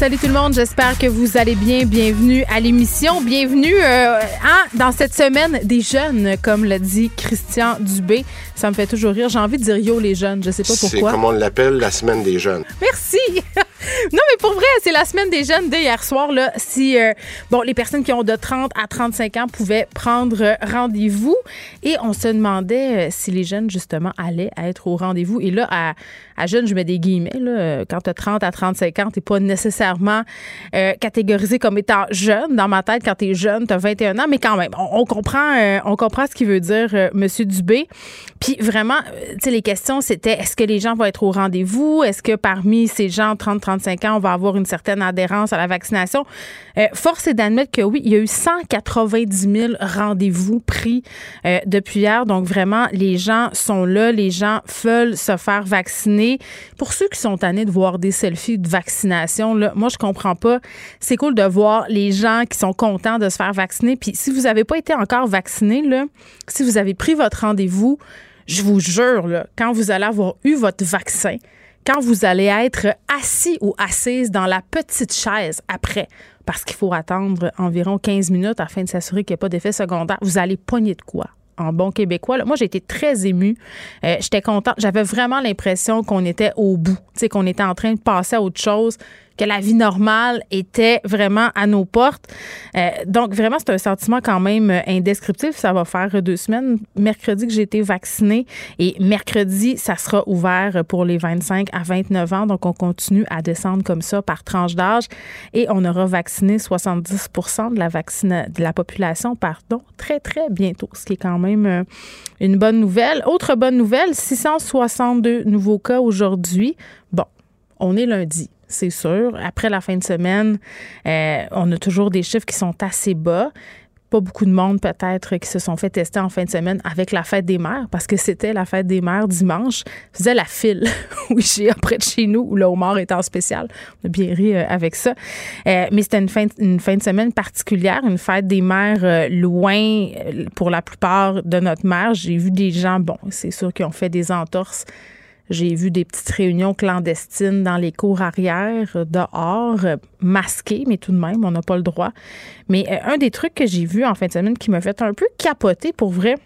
Salut tout le monde, j'espère que vous allez bien. Bienvenue à l'émission. Bienvenue euh, hein, dans cette semaine des jeunes, comme l'a dit Christian Dubé. Ça me fait toujours rire. J'ai envie de dire yo les jeunes, je sais pas C'est pourquoi. comme on l'appelle la semaine des jeunes. Merci. non, mais pour vrai, c'est la semaine des jeunes dès hier soir. Là, si euh, bon, les personnes qui ont de 30 à 35 ans pouvaient prendre euh, rendez-vous et on se demandait euh, si les jeunes, justement, allaient être au rendez-vous. Et là, à, à jeunes, je mets des guillemets. Euh, quand tu as 30 à 35 ans, tu pas nécessairement euh, catégorisé comme étant jeune. Dans ma tête, quand tu es jeune, tu as 21 ans, mais quand même, on, comprend, euh, on comprend ce qu'il veut dire, euh, Monsieur Dubé. Puis vraiment, tu sais, les questions, c'était est-ce que les gens vont être au rendez-vous? Est-ce que parmi ces gens 30-35 ans, on va avoir une certaine adhérence à la vaccination? Force est d'admettre que oui, il y a eu 190 000 rendez-vous pris depuis hier. Donc vraiment, les gens sont là, les gens veulent se faire vacciner. Pour ceux qui sont tannés de voir des selfies de vaccination, moi, je comprends pas. C'est cool de voir les gens qui sont contents de se faire vacciner. Puis si vous n'avez pas été encore vacciné, là, si vous avez pris votre rendez-vous, je vous jure, quand vous allez avoir eu votre vaccin, quand vous allez être assis ou assise dans la petite chaise après, parce qu'il faut attendre environ 15 minutes afin de s'assurer qu'il n'y a pas d'effet secondaire, vous allez pogner de quoi? En bon québécois. Moi, j'ai été très émue. Euh, J'étais contente. J'avais vraiment l'impression qu'on était au bout, qu'on était en train de passer à autre chose, que la vie normale était vraiment à nos portes. Euh, donc, vraiment, c'est un sentiment quand même euh, indescriptible. Ça va faire deux semaines. Mercredi que j'ai été vaccinée et mercredi, ça sera ouvert pour les 25 à 29 ans. Donc, on continue à descendre comme ça par tranche d'âge et on aura vacciné 70 de la, de la population, pardon, très, très bientôt, ce qui est quand même euh, une bonne nouvelle. Autre bonne nouvelle, 662 nouveaux cas aujourd'hui. Bon, on est lundi c'est sûr. Après la fin de semaine, euh, on a toujours des chiffres qui sont assez bas. Pas beaucoup de monde peut-être qui se sont fait tester en fin de semaine avec la fête des mères, parce que c'était la fête des mères dimanche. Je faisais la file, oui, j'ai près de chez nous, où le homard est en spécial. On a bien ri euh, avec ça. Euh, mais c'était une fin, de semaine particulière, une fête des mères loin pour la plupart de notre mère. J'ai vu des gens, bon, c'est sûr qui ont fait des entorses j'ai vu des petites réunions clandestines dans les cours arrière, euh, dehors, euh, masquées, mais tout de même, on n'a pas le droit. Mais euh, un des trucs que j'ai vu en fin de semaine qui m'a fait un peu capoter, pour vrai,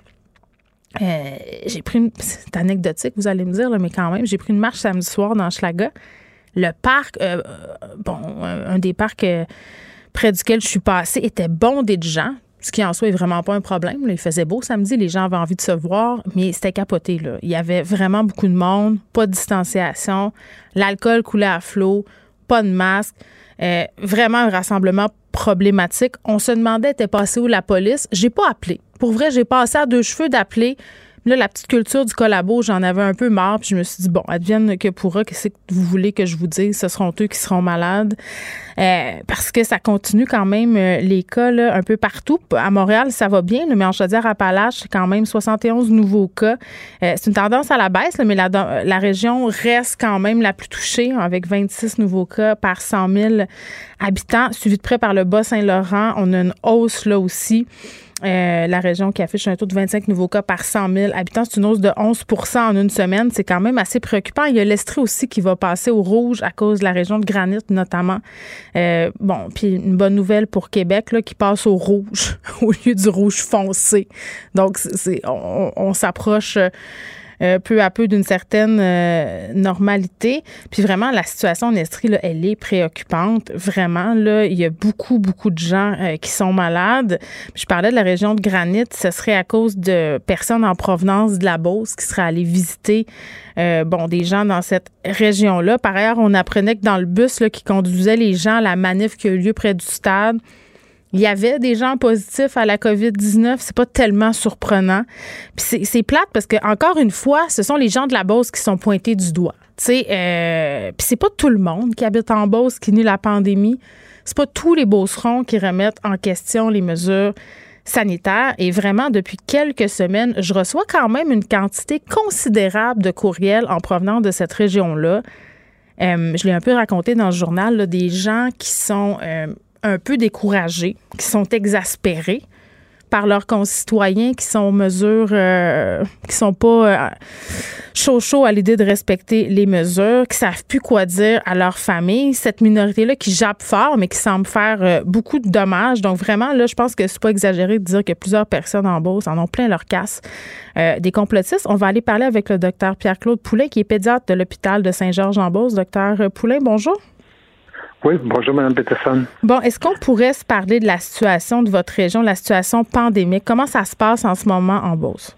j'ai pris une. C'est anecdotique, vous allez me dire, là, mais quand même, j'ai pris une marche samedi soir dans Schlaga. Le parc, bon, un des parcs près duquel je suis passée était bondé de gens ce qui en soi est vraiment pas un problème. Là. Il faisait beau samedi, les gens avaient envie de se voir, mais c'était capoté. Là. Il y avait vraiment beaucoup de monde, pas de distanciation, l'alcool coulait à flot, pas de masque. Euh, vraiment un rassemblement problématique. On se demandait, était passé où la police? J'ai pas appelé. Pour vrai, j'ai passé à deux cheveux d'appeler. Là, la petite culture du collabo, j'en avais un peu marre. Puis je me suis dit, bon, advienne que pourra, qu'est-ce que vous voulez que je vous dise? Ce seront eux qui seront malades. Euh, parce que ça continue quand même euh, les cas là, un peu partout. À Montréal, ça va bien, mais en Chaudière-Appalaches, c'est quand même 71 nouveaux cas. Euh, c'est une tendance à la baisse, là, mais la, la région reste quand même la plus touchée, avec 26 nouveaux cas par 100 000 habitants, suivi de près par le Bas-Saint-Laurent. On a une hausse là aussi. Euh, la région qui affiche un taux de 25 nouveaux cas par 100 000 habitants. C'est une hausse de 11 en une semaine. C'est quand même assez préoccupant. Il y a l'Estrie aussi qui va passer au rouge à cause de la région de Granit, notamment. Euh, bon, puis une bonne nouvelle pour Québec, là, qui passe au rouge au lieu du rouge foncé. Donc, c'est, on, s'approche. Euh, peu à peu d'une certaine euh, normalité. Puis vraiment, la situation en Estrie, là, elle est préoccupante. Vraiment, là, il y a beaucoup, beaucoup de gens euh, qui sont malades. Je parlais de la région de Granit. Ce serait à cause de personnes en provenance de la Beauce qui seraient allées visiter euh, bon, des gens dans cette région-là. Par ailleurs, on apprenait que dans le bus là, qui conduisait les gens à la manif qui a eu lieu près du stade, il y avait des gens positifs à la COVID-19. C'est pas tellement surprenant. Puis c'est plate parce que, encore une fois, ce sont les gens de la Beauce qui sont pointés du doigt. Tu sais, euh, puis c'est pas tout le monde qui habite en Beauce qui nie la pandémie. C'est pas tous les Beaucerons qui remettent en question les mesures sanitaire. Et vraiment, depuis quelques semaines, je reçois quand même une quantité considérable de courriels en provenance de cette région-là. Euh, je l'ai un peu raconté dans le journal, des gens qui sont euh, un peu découragés, qui sont exaspérés par leurs concitoyens qui sont mesures, euh, qui sont pas euh, chaud chaud à l'idée de respecter les mesures, qui savent plus quoi dire à leur famille. Cette minorité-là qui jappe fort, mais qui semble faire euh, beaucoup de dommages. Donc vraiment, là, je pense que c'est pas exagéré de dire que plusieurs personnes en Beauce en ont plein leur casse. des complotistes. On va aller parler avec le docteur Pierre-Claude Poulet, qui est pédiatre de l'hôpital de Saint-Georges-en-Beauce. Docteur Poulet, bonjour. Oui, bonjour, Mme Peterson. Bon, est-ce qu'on pourrait se parler de la situation de votre région, la situation pandémique? Comment ça se passe en ce moment en Beauce?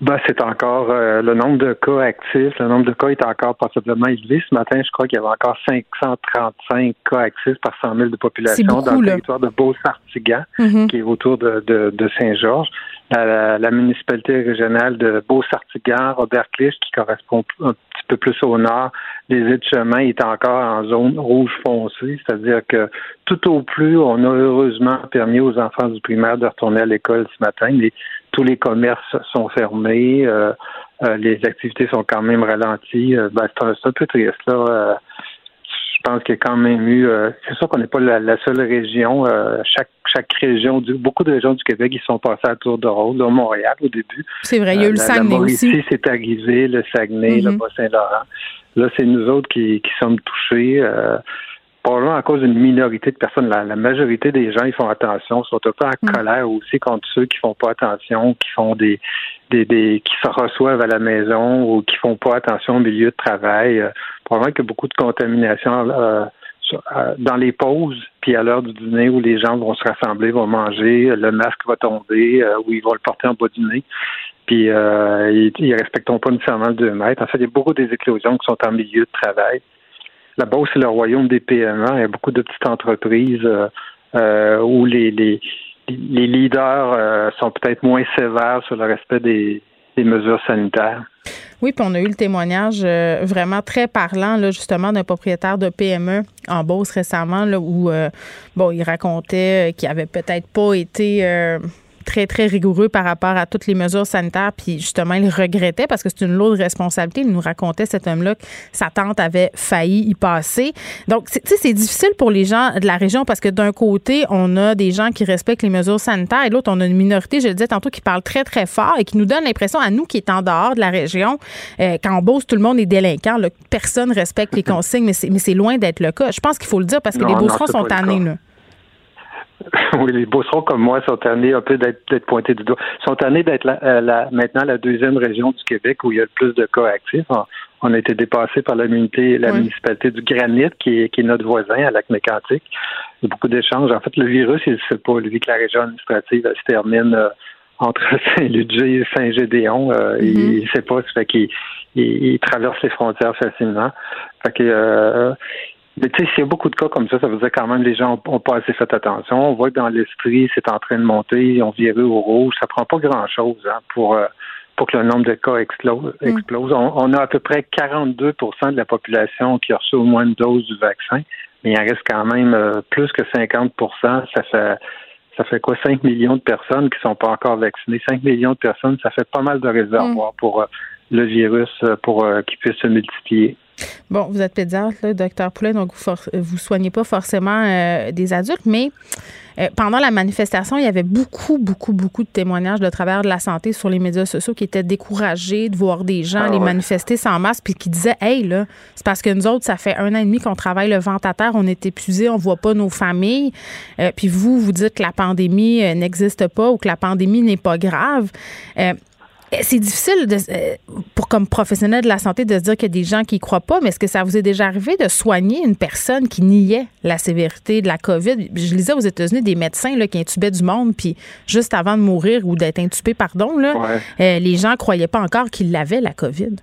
Ben, c'est encore euh, le nombre de cas actifs, le nombre de cas est encore possiblement élevé. Ce matin, je crois qu'il y avait encore 535 cas actifs par 100 000 de population dans le territoire de Beauce-Artigan, mm-hmm. qui est autour de, de, Saint-Georges. La, la, municipalité régionale de Beauce-Artigan, Robert Clich, qui correspond un petit peu plus au nord, les aides chemin est encore en zone rouge foncé, c'est-à-dire que tout au plus, on a heureusement permis aux enfants du primaire de retourner à l'école ce matin. Mais tous les commerces sont fermés, euh, euh, les activités sont quand même ralenties. Euh, ben, c'est un, peu triste là. Je pense qu'il y a quand même eu. c'est sûr qu'on n'est pas la, seule région. chaque chaque région, du, beaucoup de régions du Québec, ils sont passés à tour de rôle. Là, Montréal au début. C'est vrai, il y a eu le Saguenay la aussi. c'est arrivé, le Saguenay, le mhm. Bas-Saint-Laurent. Là, c'est nous autres qui, qui sommes touchés. Euh, probablement à cause d'une minorité de personnes. La, majorité des gens, ils font attention, sont un peu en mm. colère aussi contre ceux qui font pas attention, qui font des, des, des qui se reçoivent à la maison ou qui font pas attention au milieu de travail. Euh, probablement qu'il y a beaucoup de contamination euh, euh, dans les pauses, puis à l'heure du dîner où les gens vont se rassembler, vont manger, le masque va tomber, euh, ou ils vont le porter en bas du nez puis euh, ils, ils respectent pas nécessairement le 2 mètres. En fait, il y a beaucoup des éclosions qui sont en milieu de travail. La Beauce, c'est le royaume des PME. Il y a beaucoup de petites entreprises euh, euh, où les, les, les leaders euh, sont peut-être moins sévères sur le respect des, mesures sanitaires. Oui, puis on a eu le témoignage vraiment très parlant, là, justement, d'un propriétaire de PME en Beauce récemment, là, où bon, il racontait qu'il avait peut-être pas été très, très rigoureux par rapport à toutes les mesures sanitaires. Puis justement, il regrettait parce que c'est une lourde responsabilité. Il nous racontait, cet homme-là, que sa tante avait failli y passer. Donc, tu sais, c'est difficile pour les gens de la région parce que d'un côté, on a des gens qui respectent les mesures sanitaires et l'autre, on a une minorité, je le disais tantôt, qui parle très, très fort et qui nous donne l'impression à nous qui est en dehors de la région euh, qu'en Beauce, tout le monde est délinquant. Là, personne respecte les consignes, mais c'est loin d'être le cas. Je pense qu'il faut le dire parce que les Beaucerons sont tannés. Là. oui, les Beaucerons comme moi sont tannés un peu d'être pointés du doigt. sont tannés d'être euh, la, maintenant la deuxième région du Québec où il y a le plus de cas actifs. On, a été dépassé par la, la municipalité du Granit, qui est, qui est notre voisin à Lac-Mécantic. Il y a beaucoup d'échanges. En fait, le virus, il ne sait pas. Lui, que la région administrative elle, se termine euh, entre Saint-Ludger et Saint-Gédéon. Euh, Il ne mm-hmm. sait pas. Ça fait qu'il il, traverse les frontières facilement. Fait que, mais tu sais, s'il y a beaucoup de cas comme ça, ça veut dire quand même que les gens n'ont pas assez fait attention. On voit que dans l'esprit, c'est en train de monter, ils ont viré au rouge. Ça prend pas grand-chose hein, pour, euh, pour que le nombre de cas explose. Mm. explose. On, a à peu près 42% de la population qui a reçu au moins une dose du vaccin, mais il en reste quand même euh, plus que 50% Ça fait ça fait quoi? 5 millions de personnes qui sont pas encore vaccinées. 5 millions de personnes, ça fait pas mal de réservoirs mm. pour euh, le virus pour qu'il puisse se multiplier. Bon, vous êtes pédiatre, là, docteur Poulet, donc vous ne soignez pas forcément euh, des adultes, mais euh, pendant la manifestation, il y avait beaucoup, beaucoup, beaucoup de témoignages de travers de la santé sur les médias sociaux qui étaient découragés de voir des gens ah les manifester sans masque, puis qui disaient, hey, là, c'est parce que nous autres, ça fait un an et demi qu'on travaille le vent à terre, on est épuisés, on voit pas nos familles, euh, puis vous, vous dites que la pandémie n'existe pas ou que la pandémie n'est pas grave. Eh, c'est difficile de, euh, pour comme professionnel de la santé de se dire qu'il y a des gens qui ne croient pas, mais est-ce que ça vous est déjà arrivé de soigner une personne qui niait la sévérité de la COVID? Je lisais aux États-Unis des médecins là, qui intubaient du monde, puis juste avant de mourir ou d'être intubés, pardon, là, euh, les gens ne croyaient pas encore qu'ils l'avaient, la COVID.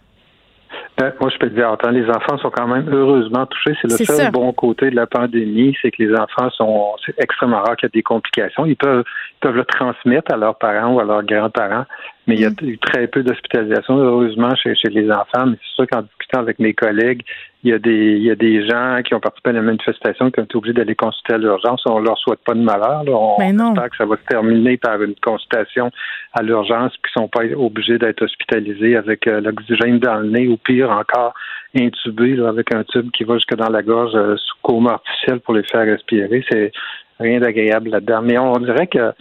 Ben, moi, je peux te dire, attends, les enfants sont quand même heureusement touchés. C'est le seul bon côté de la pandémie, c'est que les enfants sont, c'est extrêmement rare qu'il y ait des complications. Ils peuvent, peuvent le transmettre à leurs parents ou à leurs grands-parents, mais il y a eu très peu d'hospitalisations, heureusement, chez, chez les enfants. Mais c'est sûr qu'en discutant avec mes collègues, il y a des il y a des gens qui ont participé à la manifestation qui ont été obligés d'aller consulter à l'urgence. On leur souhaite pas de malheur. Là. On Ben espère que ça va se terminer par une consultation à l'urgence, puis qu'ils sont pas obligés d'être hospitalisés avec euh, l'oxygène dans le nez, ou pire encore, intubés là, avec un tube qui va jusque dans la gorge euh, sous coma artificiel pour les faire respirer. C'est rien d'agréable là-dedans. Mais on dirait que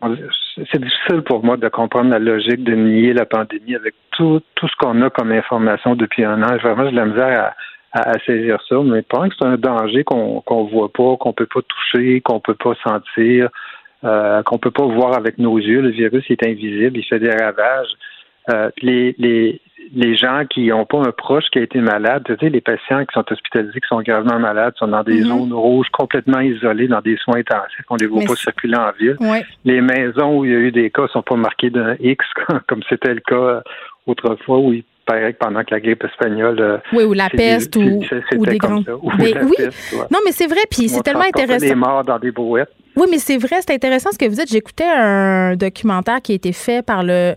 c'est difficile pour moi de comprendre la logique de nier la pandémie avec tout, tout ce qu'on a comme information depuis un an. Vraiment, j'ai de la misère à, à, saisir ça, mais pendant que c'est un danger qu'on qu'on voit pas, qu'on peut pas toucher, qu'on peut pas sentir, euh, qu'on peut pas voir avec nos yeux. Le virus est invisible, il fait des ravages. Euh, les, les, les gens qui n'ont pas un proche qui a été malade, tu sais, les patients qui sont hospitalisés, qui sont gravement malades, sont dans des Mhm. zones rouges, complètement isolés, dans des soins intensifs, on les voit Mais pas circuler en ville. Les maisons où il y a eu des cas sont pas marquées d'un X, comme c'était le cas euh, autrefois, où il paraît que pendant que la grippe espagnole. euh, Oui, ou la peste ou, des. Ou Des- la oui. peste, ouais. Non, mais c'est vrai, puis c'est tellement intéressant. les morts dans des brouettes. Oui, mais c'est vrai, c'est intéressant ce que vous dites. J'écoutais un documentaire qui a été fait par le,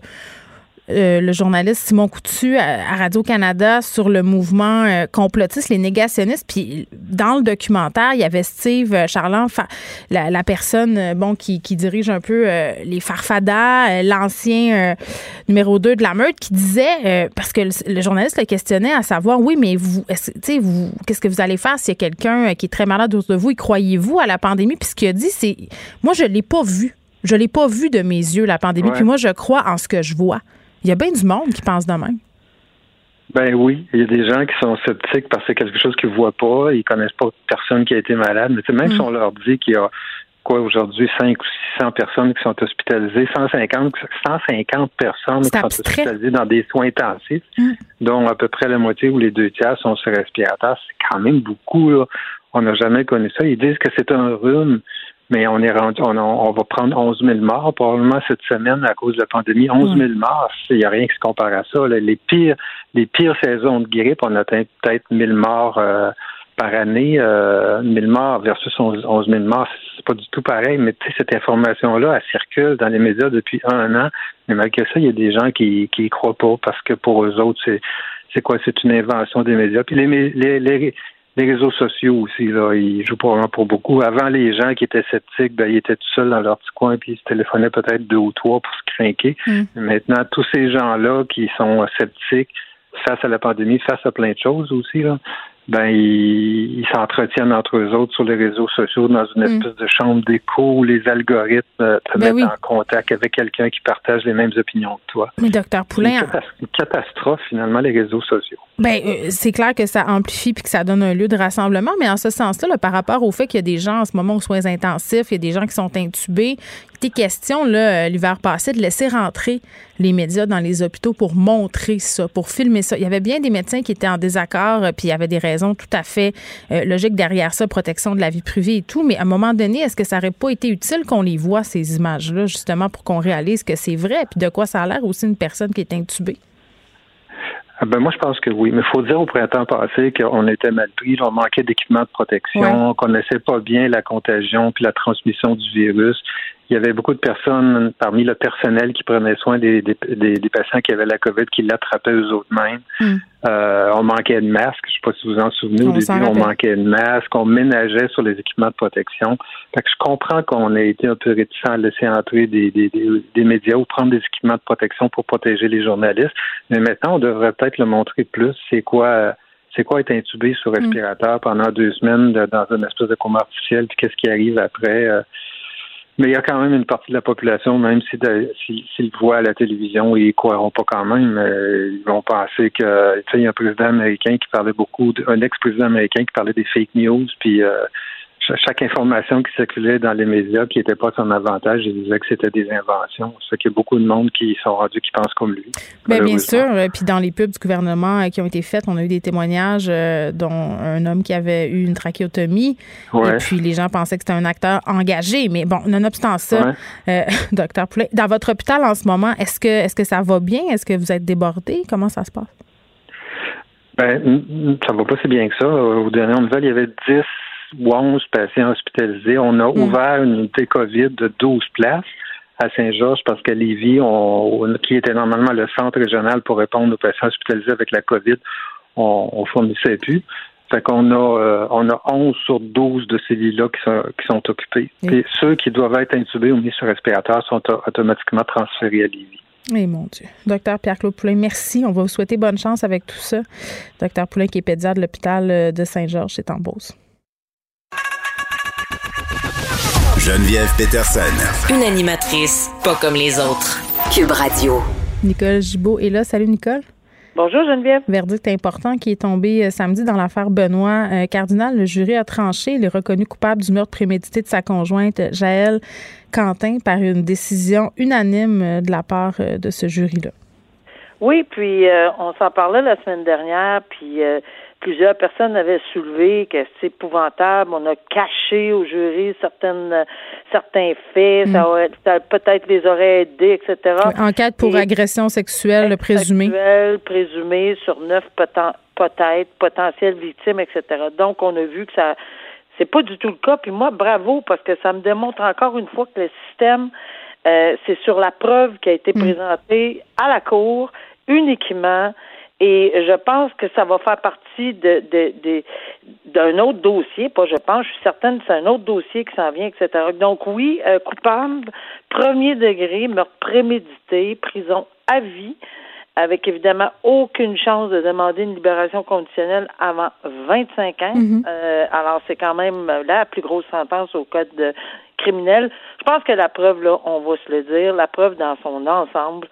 euh, le journaliste Simon Coutu à, à Radio-Canada sur le mouvement euh, complotiste, les négationnistes. Puis dans le documentaire, il y avait Steve euh, Charland, la, la personne euh, bon, qui, qui dirige un peu euh, les Farfadas, euh, l'ancien euh, numéro 2 de la meute, qui disait, euh, parce que le, le journaliste le questionnait à savoir, oui, mais vous, vous, qu'est-ce que vous allez faire s'il y a quelqu'un euh, qui est très malade autour de vous? Et croyez-vous à la pandémie? Puis ce qu'il a dit, c'est, moi, je l'ai pas vu. Je l'ai pas vu de mes yeux, la pandémie. Ouais. Puis moi, je crois en ce que je vois. Il y a bien du monde qui pense de même. Ben oui, il y a des gens qui sont sceptiques parce que c'est quelque chose qu'ils voient pas, ils connaissent pas personne qui a été malade, mais même Mm. si on leur dit qu'il y a quoi aujourd'hui 5 ou 600 personnes qui sont hospitalisées, 150 150 personnes qui sont hospitalisées dans des soins intensifs, Mm. dont à peu près la moitié ou les deux tiers sont sur respirateur, c'est quand même beaucoup là. On n'a jamais connu ça. Ils disent que c'est un rhume, mais on est rendu, on, on va prendre 11 000 morts probablement cette semaine à cause de la pandémie. 11 000 morts, il n'y a rien qui se compare à ça. Les pires, les pires saisons de grippe, on atteint peut-être 1000 morts euh, par année. Euh, 1000 morts versus 11 11 000 morts, c'est pas du tout pareil. Mais tu sais, cette information-là, elle circule dans les médias depuis un an. Mais malgré ça, il y a des gens qui qui y croient pas parce que pour eux autres, c'est c'est quoi? C'est une invention des médias. Puis les, les, les, les réseaux sociaux aussi, là, ils jouent probablement pour beaucoup. Avant, les gens qui étaient sceptiques, ben, ils étaient tout seuls dans leur petit coin, puis ils se téléphonaient peut-être deux ou trois pour se craquer. Mm. Maintenant, tous ces gens-là qui sont sceptiques face à la pandémie, face à plein de choses aussi, là, ben ils s'entretiennent entre eux autres sur les réseaux sociaux dans une Mm. espèce de chambre d'écho où les algorithmes euh, te Ben mettent oui. en contact avec quelqu'un qui partage les mêmes opinions que toi. Mais docteur Poulain, une catastrophe, finalement, les réseaux sociaux. Ben, euh, c'est clair que ça amplifie puis que ça donne un lieu de rassemblement, mais en ce sens-là, là, par rapport au fait qu'il y a des gens en ce moment aux soins intensifs, il y a des gens qui sont intubés, il était question là, euh, l'hiver passé de laisser rentrer les médias dans les hôpitaux pour montrer ça, pour filmer ça. Il y avait bien des médecins qui étaient en désaccord, puis il y avait des raisons tout à fait euh, logiques derrière ça, protection de la vie privée et tout, mais à un moment donné, est-ce que ça n'aurait pas été utile qu'on les voit, ces images-là, justement, pour qu'on réalise que c'est vrai, puis de quoi ça a l'air aussi une personne qui est intubée? Ah Ben moi, je pense que oui. Mais il faut dire au printemps passé qu'on était mal pris, on manquait d'équipements de protection, qu'on connaissait pas bien la contagion puis la transmission du virus. Il y avait beaucoup de personnes parmi le personnel qui prenaient soin des, des, des- des patients qui avaient la COVID, qui l'attrapaient eux autres mêmes. Mm. Euh, on manquait de masques. Je sais pas si vous vous en souvenez. Au On début, s'en on manquait de masques. On ménageait sur les équipements de protection. Fait que je comprends qu'on ait été un peu réticent à laisser entrer des, des, des, médias ou prendre des équipements de protection pour protéger les journalistes. Mais maintenant, on devrait peut-être le montrer plus. C'est quoi, c'est quoi être intubé sur respirateur pendant deux semaines de- dans une espèce de coma artificiel, puis qu'est-ce qui arrive après. euh. Mais il y a quand même une partie de la population, même si si- s'ils le voient à la télévision, ils croiront pas quand même. ils vont penser que, tu sais, il y a un président américain qui parlait beaucoup, un ex-président américain qui parlait des fake news, puis euh, chaque information qui circulait dans les médias qui n'était pas à son avantage, il disait que c'était des inventions. Fait qu'il y a beaucoup de monde qui sont rendus qui pensent comme lui. Bien, bien malheureusement. sûr. Euh, Puis dans les pubs du gouvernement euh, qui ont été faites, on a eu des témoignages, euh, dont un homme qui avait eu une trachéotomie. Ouais. Et puis les gens pensaient que c'était un acteur engagé. Mais bon, nonobstant ça, Ouais. euh, docteur Poulet, dans votre hôpital en ce moment, est-ce que, est-ce que ça va bien? Est-ce que vous êtes débordé? Comment ça se passe? Ben, ça va pas si bien que ça. Aux dernières nouvelles, il y avait 10 ou 11 patients hospitalisés. On a ouvert une unité COVID de 12 places à Saint-Georges parce qu'à Lévis, on, qui était normalement le centre régional pour répondre aux patients hospitalisés avec la COVID, on, on fournissait plus. Fait qu'on a, euh, on a 11 sur 12 de ces lits-là qui sont, qui sont occupés. Et ceux qui doivent être intubés ou mis sur respirateur sont automatiquement transférés à Lévis. Eh mon Dieu. Docteur Pierre-Claude Poulain, merci. On va vous souhaiter bonne chance avec tout ça. Docteur Poulain, qui est pédiatre de l'hôpital euh, de Saint-Georges, c'est en Beauce. Geneviève Peterson. Une animatrice pas comme les autres. Cube Radio. Nicole Gibault est là. Salut, Nicole. Bonjour Geneviève. Verdict important qui est tombé euh, samedi dans l'affaire Benoît euh, Cardinal. Le jury a tranché. Il est reconnu coupable du meurtre prémédité de sa conjointe Jaël Quentin par une décision unanime euh, de la part de ce jury-là. Oui, puis on s'en parlait la semaine dernière, puis plusieurs personnes avaient soulevé que c'est épouvantable. On a caché au jury certaines, certains faits. Ça, mm. peut-être les aurait aidés, etc. Enquête pour agression sexuelle présumée. Sexuelle présumée sur neuf peut-être potentielles victimes, etc. Donc, on a vu que ça c'est pas du tout le cas. Puis moi, bravo, parce que ça me démontre encore une fois que le système, euh, c'est sur la preuve qui a été mm. présentée à la Cour uniquement et je pense que ça va faire partie de, de, d'un autre dossier, pas je pense, je suis certaine que c'est un autre dossier qui s'en vient, etc. Donc oui, euh, coupable, premier degré, meurtre prémédité, prison à vie, avec évidemment aucune chance de demander une libération conditionnelle avant 25 ans. Mm-hmm. euh, alors c'est quand même la plus grosse sentence au code criminel. Je pense que la preuve, là, on va se le dire, la preuve dans son ensemble,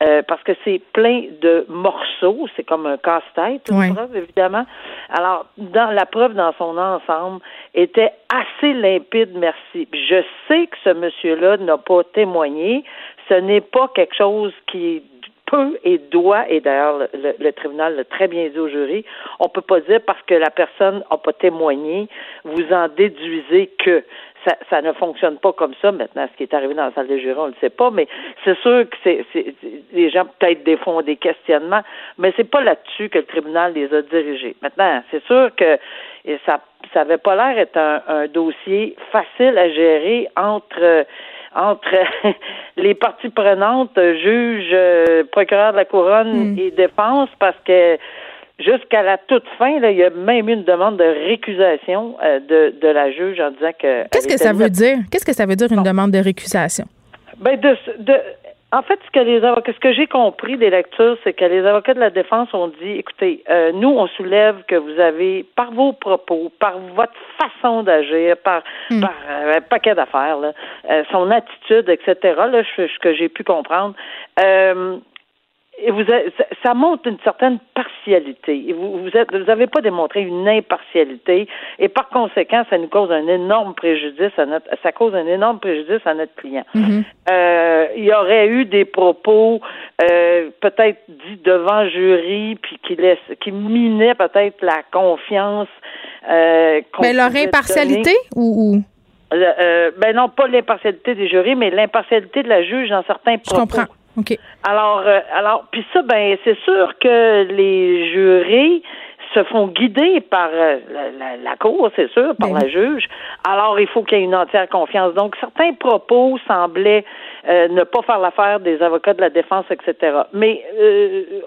euh, parce que c'est plein de morceaux, c'est comme un casse-tête, une preuve, évidemment. Alors, dans la preuve dans son ensemble était assez limpide, merci. Je sais que ce monsieur-là n'a pas témoigné. Ce n'est pas quelque chose qui peut et doit, et d'ailleurs le, tribunal l'a très bien dit au jury, on peut pas dire parce que la personne n'a pas témoigné, vous en déduisez que ça, ça, ne fonctionne pas comme ça. Maintenant, ce qui est arrivé dans la salle de jury, on ne le sait pas, mais c'est sûr que c'est, les gens peut-être des font des questionnements, mais c'est pas là-dessus que le tribunal les a dirigés. Maintenant, c'est sûr que ça ça avait pas l'air d'être un, dossier facile à gérer entre entre les parties prenantes, juge, euh, procureur de la couronne hmm. et défense, parce que Jusqu'à la toute fin, là, il y a même eu une demande de récusation euh, de, de la juge en disant que. Qu'est-ce que ça veut dire? Qu'est-ce que ça veut dire une demande de récusation? Ben de, de, en fait, ce que les avocats, ce que j'ai compris des lectures, c'est que les avocats de la défense ont dit, écoutez, euh, nous, on soulève que vous avez, par vos propos, par votre façon d'agir, par, hmm. par euh, un paquet d'affaires, son attitude, etc. Là, ce que j'ai pu comprendre, et vous ça montre une certaine partialité. vous vous êtes, vous avez pas démontré une impartialité, et par conséquent, ça nous cause un énorme préjudice à notre, ça cause un énorme préjudice à notre client. Mm-hmm. euh, il y aurait eu des propos euh, peut-être dits devant jury, puis qui laisse, qui minaient peut-être la confiance. Euh, Mais leur impartialité ou, ou? Ben non, pas l'impartialité des jurys, mais l'impartialité de la juge dans certains propos. Je Alors, euh, alors, puis ça, ben, c'est sûr que les jurés se font guider par euh, la, cour, c'est sûr, par ben la juge. Alors, il faut qu'il y ait une entière confiance. Donc, certains propos semblaient euh, ne pas faire l'affaire des avocats de la défense, etc. Mais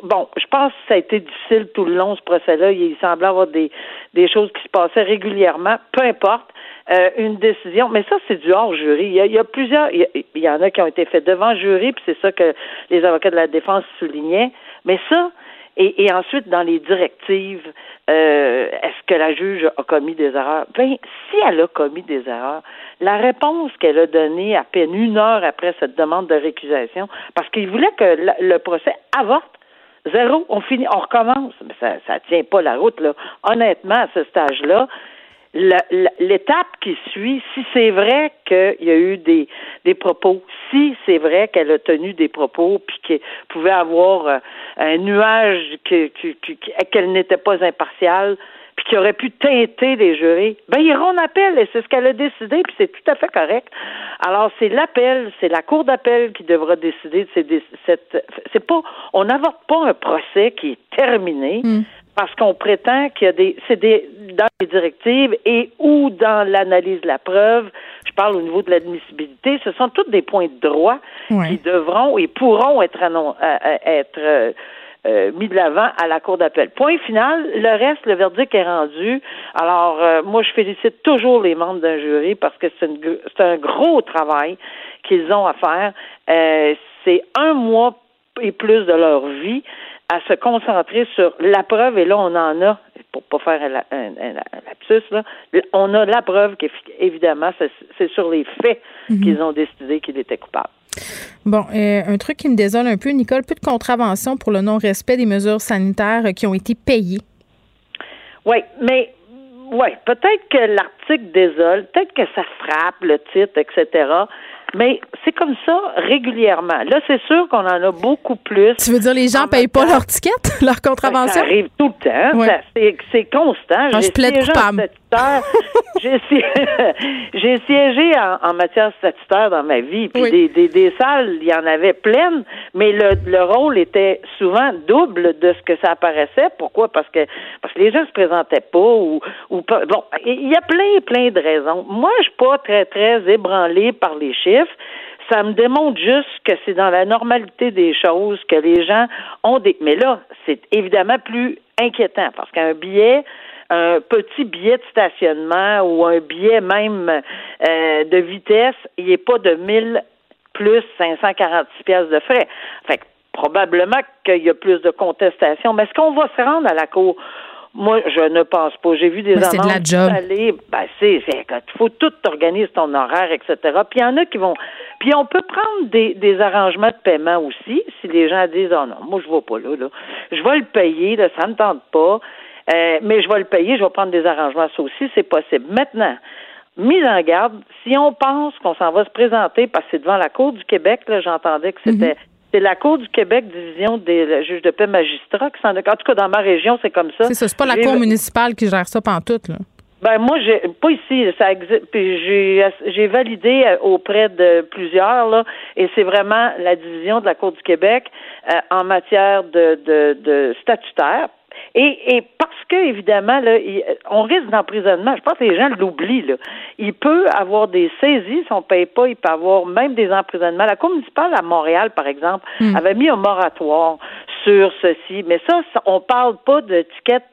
bon, je pense que ça a été difficile tout le long ce procès-là. Il semblait avoir des des choses qui se passaient régulièrement. Peu importe. Euh, une décision, mais ça, c'est du hors-jury. Il y, a, plusieurs, il y, en a qui ont été faits devant jury, puis c'est ça que les avocats de la défense soulignaient. Mais ça, et, ensuite, dans les directives, euh, est-ce que la juge a commis des erreurs? Ben, si elle a commis des erreurs, la réponse qu'elle a donnée à peine une heure après cette demande de récusation, parce qu'il voulait que le procès avorte, Zéro, on finit, on recommence. Mais ça, ça tient pas la route, là. Honnêtement, à ce stage-là, l'étape qui suit, si c'est vrai qu'il y a eu des, des propos, si c'est vrai qu'elle a tenu des propos, puis qu'elle pouvait avoir euh, un nuage qu'elle n'était pas impartiale, puis qui aurait pu teinter les jurés, ben ils iront en appel et c'est ce qu'elle a décidé, puis c'est tout à fait correct. Alors c'est l'appel, c'est la cour d'appel qui devra décider de cette. C'est pas, on n'avorte pas un procès qui est terminé. Hmm parce qu'on prétend qu'il y a des, c'est des dans les directives et ou dans l'analyse de la preuve. Je parle au niveau de l'admissibilité, ce sont tous des points de droit Ouais. qui devront et pourront être, annon- euh, euh, être euh, euh, mis de l'avant à la Cour d'appel. Point final, le reste, le verdict est rendu. Alors, euh, moi, je félicite toujours les membres d'un jury parce que c'est une c'est un gros travail qu'ils ont à faire. Euh, c'est un mois et plus de leur vie à se concentrer sur la preuve, et là, on en a, pour pas faire un, un- un- un lapsus, là, on a la preuve qu'évidemment, c'est sur les faits qu'ils ont décidé qu'il était coupable. Bon, euh, un truc qui me désole un peu, Nicole, plus de contraventions pour le non-respect des mesures sanitaires euh, qui ont été payées. Oui, mais ouais, peut-être que l'article désole, peut-être que ça frappe le titre, etc. Mais c'est comme ça régulièrement. Là, c'est sûr qu'on en a beaucoup plus. Tu veux dire les gens En payent pas leur ticket, leur Ça contravention? arrive tout le temps. Ouais. Ça- C'est, constant. Ah, je plaide coupable. Statutaire. j'ai, si- j'ai siégé en, en matière statutaire dans ma vie. Puis Oui. des, des, des salles, il y en avait pleines, mais le, le rôle était souvent double de ce que ça apparaissait. Pourquoi? Parce que parce que les gens se présentaient pas ou, ou pas. Bon, il y a plein, plein de raisons. Moi, je suis pas très, très ébranlée par les chiffres ça me démontre juste que c'est dans la normalité des choses que les gens ont des. Mais là, c'est évidemment plus inquiétant parce qu'un billet, un petit billet de stationnement ou un billet même euh, de vitesse, il n'est pas de 1000 plus 546 pièces de frais. Fait que probablement qu'il y a plus de contestations. Mais est-ce qu'on va se rendre à la cour? Moi, je ne pense pas. J'ai vu des Mais c'est de la job. aller, ben c'est, c'est faut tout organiser ton horaire, etc. Puis il y en a qui vont, puis on peut prendre des, des arrangements de paiement aussi, si les gens disent, oh non, moi je vais pas là, là, je vais le payer, là, ça me tente pas, euh, mais je vais le payer, je vais prendre des arrangements, ça aussi c'est possible. Maintenant, mise en garde, si on pense qu'on s'en va se présenter, parce que c'est devant la Cour du Québec, là, j'entendais que c'était c'est la Cour du Québec, division des juges de paix magistrats qui s'en. En tout cas, dans ma région, c'est comme ça. C'est ça, c'est pas la cour municipale qui gère ça pantoute, là. ben moi, j'ai pas ici, ça existe. Puis j'ai j'ai validé euh, auprès de plusieurs là, et c'est vraiment la division de la Cour du Québec euh, en matière de, de, de statutaire. Et, et parce que évidemment là, il- on risque d'emprisonnement. Je pense que les gens l'oublient là. Il peut avoir des saisies si on paye pas. Il peut avoir même des emprisonnements. La Cour municipale à Montréal, par exemple, avait mis un moratoire sur ceci. Mais ça, ça- on parle pas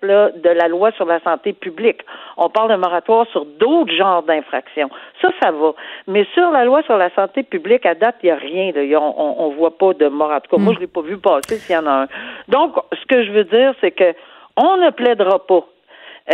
là, de la loi sur la santé publique. On parle de moratoire sur d'autres genres d'infractions. Ça, ça va. Mais sur la loi sur la santé publique, à date, il n'y a rien. Là. On, on voit pas de moratoire. Moi, je l'ai pas vu passer s'il y en a un. Donc, ce que je veux dire, c'est que on ne plaidera pas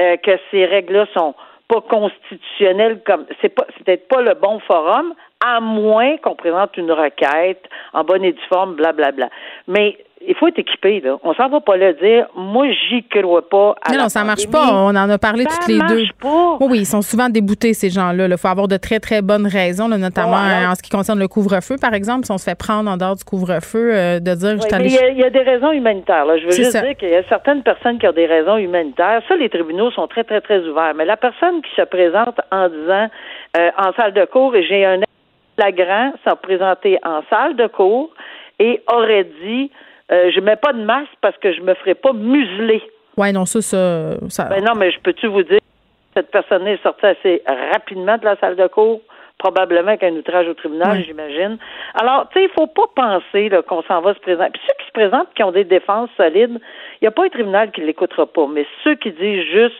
euh, que ces règles-là sont pas constitutionnelles comme c'est c'est peut-être pas le bon forum, à moins qu'on présente une requête en bonne et due forme, blablabla. Mais il faut être équipé, là. On s'en va pas là dire Moi, j'y crois pas à Non, la ça marche pas. On en a parlé Ça toutes les marche deux. pas. Oui, oui, ils sont souvent déboutés, ces gens-là. Il faut avoir de très, très bonnes raisons, là, notamment en ce qui concerne le couvre-feu, par exemple. Si on se fait prendre en dehors du couvre-feu, euh, de dire, allé il y, a, il y a des raisons humanitaires. Là. Je veux juste ça. dire qu'il y a certaines personnes qui ont des raisons humanitaires. Ça, les tribunaux sont très, très, très ouverts. Mais la personne qui se présente en disant euh, en salle de cours, j'ai un flagrant s'est présenté en salle de cours et aurait dit euh, je mets pas de masque parce que je me ferai pas museler. Ouais, non, ça, ça. ça- Ben non, mais je peux-tu vous dire, cette personne est sortie assez rapidement de la salle de cours, probablement avec un outrage au tribunal, Oui. j'imagine. Alors, tu sais, il faut pas penser qu'on s'en va se présenter. Puis ceux qui se présentent, qui ont des défenses solides, il n'y a pas un tribunal qui l'écoutera pas. Mais ceux qui disent juste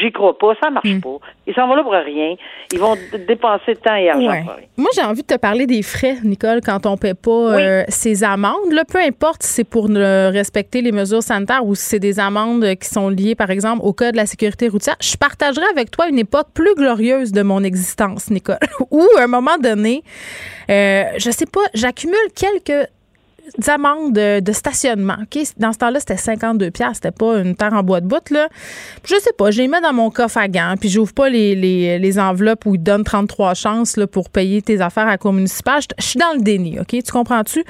j'y crois pas, ça marche Hmm. pas. Ils s'en vont là pour rien. Ils vont dépenser temps et argent Ouais. pour rien. Moi, j'ai envie de te parler des frais, Nicole, quand on ne paie pas Oui. euh, ces amendes. Là, peu importe si c'est pour ne respecter les mesures sanitaires ou si c'est des amendes qui sont liées, par exemple, au code de la sécurité routière. Je partagerai avec toi une époque plus glorieuse de mon existence, Nicole, où, à un moment donné, euh, je sais pas, j'accumule quelques amendes de, de stationnement. OK? Dans ce temps-là, c'était 52 pièces, c'était pas une terre en bois de bout là. Je sais pas, je les mets dans mon coffre à gants, puis j'ouvre pas les, les, enveloppes où ils donnent 33 chances là, pour payer tes affaires à la cour municipale. Je suis dans le déni, OK? Tu comprends-tu?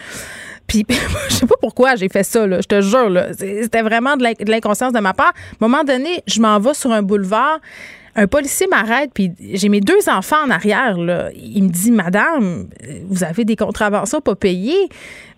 Puis je sais pas pourquoi j'ai fait ça, là, je te jure. C'était vraiment de l'inconscience de ma part. À un moment donné, je m'en vais sur un boulevard un policier m'arrête, puis j'ai mes deux enfants en arrière. Là. Il me dit, Madame, vous avez des contraventions pas payées.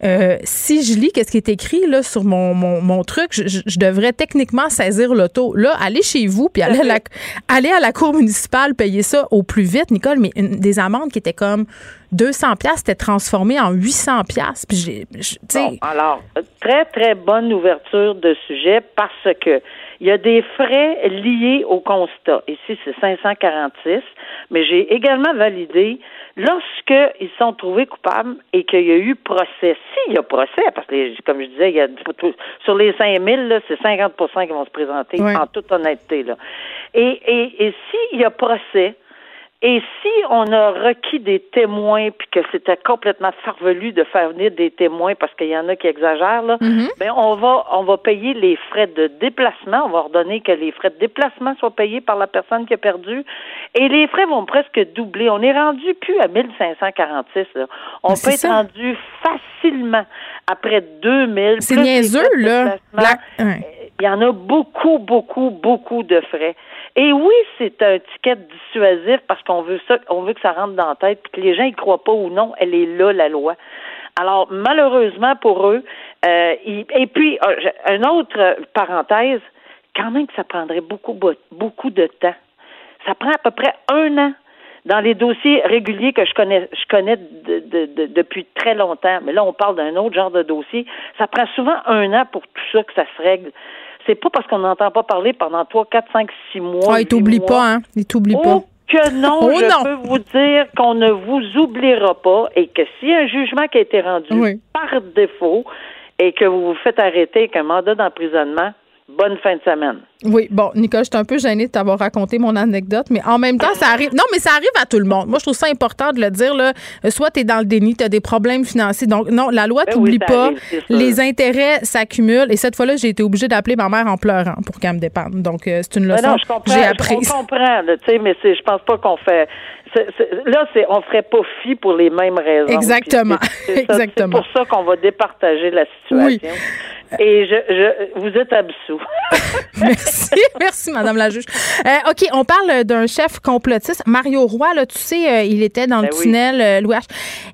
Euh, si je lis qu'est-ce qui est écrit là, sur mon, mon, truc, je, devrais techniquement saisir l'auto. Là, allez chez vous, puis allez à, la, allez à la cour municipale, payer ça au plus vite, Nicole. Mais des amendes qui étaient comme 200 pièces étaient transformées en 800 pièces. Puis bon, alors, très, très bonne ouverture de sujet parce que il y a des frais liés au constat. Ici, c'est 546, mais j'ai également validé lorsqu'ils sont trouvés coupables et qu'il y a eu procès. S'il y a procès, parce que, comme je disais, il y a, sur les 5 000, c'est 50% qui vont se présenter, en toute honnêteté. Là. Et, et, et s'il y a procès, et si on a requis des témoins puis que c'était complètement farvelu de faire venir des témoins parce qu'il y en a qui exagèrent là, mhm. ben on va on va payer les frais de déplacement, on va ordonner que les frais de déplacement soient payés par la personne qui a perdu et les frais vont presque doubler. On est rendu plus à 1546 là. On peut être rendu facilement après 2000. C'est niaiseux là. Il y en a beaucoup beaucoup beaucoup de frais. Et oui, c'est un ticket dissuasif parce qu'on veut ça, on veut que ça rentre dans la tête, puis que les gens y croient pas ou non, elle est là, la loi. Alors, malheureusement pour eux, euh, et puis, une autre parenthèse, quand même que ça prendrait beaucoup, beaucoup de temps. Ça prend à peu près un an dans les dossiers réguliers que je connais, je connais depuis très longtemps, mais là, on parle d'un autre genre de dossier. Ça prend souvent un an pour tout ça que ça se règle c'est pas parce qu'on n'entend pas parler pendant 3, 4, 5, 6 mois. Ah, il t'oublie pas, hein? Il t'oublie pas. Oh, que non, oh, je peux vous dire qu'on ne vous oubliera pas et que s'il y a un jugement qui a été rendu par défaut et que vous vous faites arrêter avec un mandat d'emprisonnement, bonne fin de semaine. Oui, bon, Nicole, je suis un peu gênée de t'avoir raconté mon anecdote, mais en même temps, ça arrive. Non, mais ça arrive à tout le monde. Moi, je trouve ça important de le dire. Là. Soit tu es dans le déni, tu as des problèmes financiers. Donc, non, la loi ben t'oublie pas. les intérêts s'accumulent. Et cette fois-là, j'ai été obligée d'appeler ma mère en pleurant pour qu'elle me dépanne. Donc, euh, c'est une ben leçon que j'ai apprise. Je comprends, tu sais, mais je pense pas qu'on fait. Là, c'est on ferait pas fi pour les mêmes raisons. Exactement. C'est pour ça qu'on va départager la situation. Oui. Et je, je, vous êtes absous. merci, merci, Madame la juge. Euh, OK, on parle d'un chef complotiste, Mario Roy. Là, tu sais, euh, il était dans le ben tunnel euh, Louis H.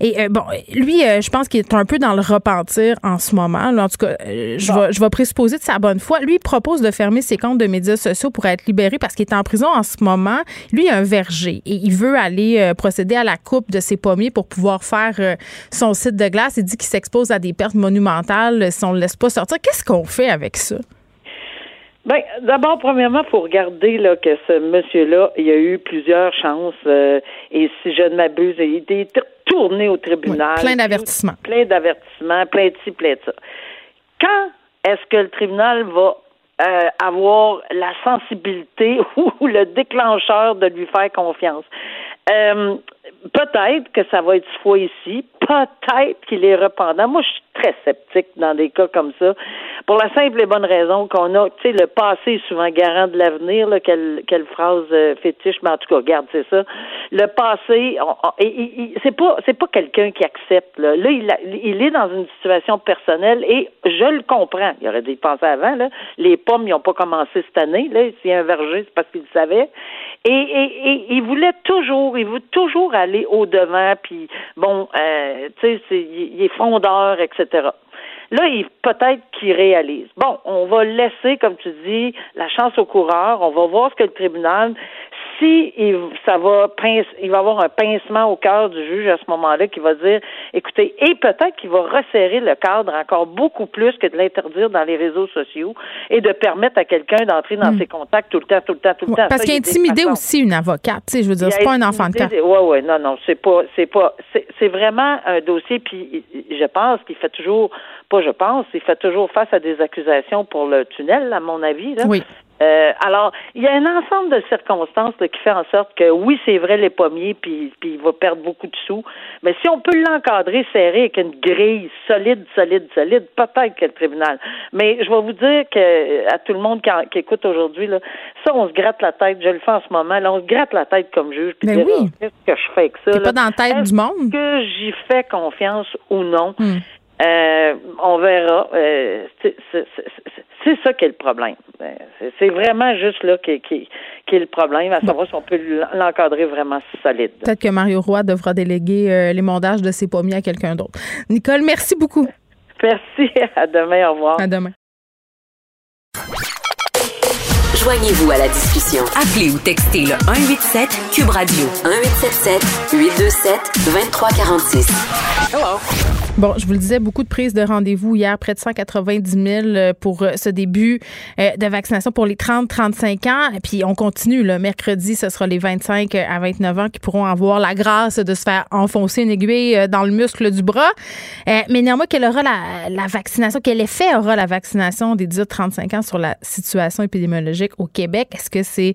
Et bon, lui, je pense qu'il est un peu dans le repentir en ce moment. Là, en tout cas, je, vais, je vais présupposer de sa bonne foi. Lui, il propose de fermer ses comptes de médias sociaux pour être libéré parce qu'il est en prison en ce moment. Lui, il a un verger et il veut aller procéder à la coupe de ses pommiers pour pouvoir faire son site de glace. Il dit qu'il s'expose à des pertes monumentales si on ne le laisse pas sortir Qu'est-ce qu'on fait avec ça? Bien, d'abord, premièrement, il faut regarder là, que ce monsieur-là, il a eu plusieurs chances. Euh, et si je ne m'abuse, il a été tourné au tribunal. plein d'avertissements. Plein d'avertissements, plein de ci, plein de ça. Quand est-ce que le tribunal va euh, avoir la sensibilité ou le déclencheur de lui faire confiance? Euh, peut-être que ça va être ce fois ici. Peut-être qu'il est rependant. Moi, je suis très sceptique dans des cas comme ça. Pour la simple et bonne raison qu'on a, tu sais, le passé est souvent garant de l'avenir, là, quelle, quelle phrase euh, fétiche, mais en tout cas, regarde, c'est ça. Le passé, c'est pas, c'est pas quelqu'un qui accepte, là. Là, il, il est dans une situation personnelle et je le comprends. Il aurait dû penser avant, là. Les pommes, ils n'ont pas commencé cette année, là. S'il y a un verger, c'est parce qu'il le savait. Et, il voulait toujours, il veut toujours aller au devant, puis bon, euh, tu sais, il est fondeur, etc. Là, il peut-être qu'il réalise. Bon, on va laisser, comme tu dis, la chance au coureur. On va voir ce que le tribunal, si il, ça va pince, il va avoir un pincement au cœur du juge à ce moment-là qui va dire, écoutez, et peut-être qu'il va resserrer le cadre encore beaucoup plus que de l'interdire dans les réseaux sociaux et de permettre à quelqu'un d'entrer dans hmm. ses contacts tout le temps, tout le temps, tout le temps. Parce intimidé aussi une avocate, tu sais, je veux dire, c'est pas un enfant de cas. Oui, oui, non, non, c'est pas, c'est pas, c'est vraiment un dossier, puis je pense qu'il fait toujours, pas je pense, il fait toujours face à des accusations pour le tunnel, à mon avis. Là. Oui. Euh, alors, il y a un ensemble de circonstances qui fait en sorte que oui, c'est vrai les pommiers, puis, puis il va perdre beaucoup de sous. Mais si on peut l'encadrer serré avec une grille solide, solide, solide, peut-être que le tribunal. Mais je vais vous dire que à tout le monde qui, écoute aujourd'hui, là, ça, on se gratte la tête. Je le fais en ce moment. Là, on se gratte la tête comme juge. Mais oui. Qu'est-ce que je fais avec ça? Pas dans la tête du monde. que j'y fais confiance ou non? Hmm. Euh, on verra. Euh, c'est ça qui est le problème. Ben, c'est vraiment juste là qui, qui, qui, est le problème, à savoir si on peut l'encadrer vraiment solide. Peut-être que Mario Roy devra déléguer euh, les mondages de ses pommiers à quelqu'un d'autre. Nicole, merci beaucoup. Merci. À demain. Au revoir. À demain. Joignez-vous à la discussion. Appelez ou textez le 187 Cube Radio 1877 827 2346. Hello. Bon, je vous le disais, beaucoup de prises de rendez-vous hier, près de 190 000 euh, pour euh, ce début euh, de vaccination pour les 30-35 ans. Et puis, on continue. Le mercredi, ce sera les 25 à 29 ans qui pourront avoir la grâce de se faire enfoncer une aiguille dans le muscle du bras. Mais néanmoins, quelle aura la, vaccination, quel effet aura la vaccination des 18-35 ans sur la situation épidémiologique au Québec? Est-ce que c'est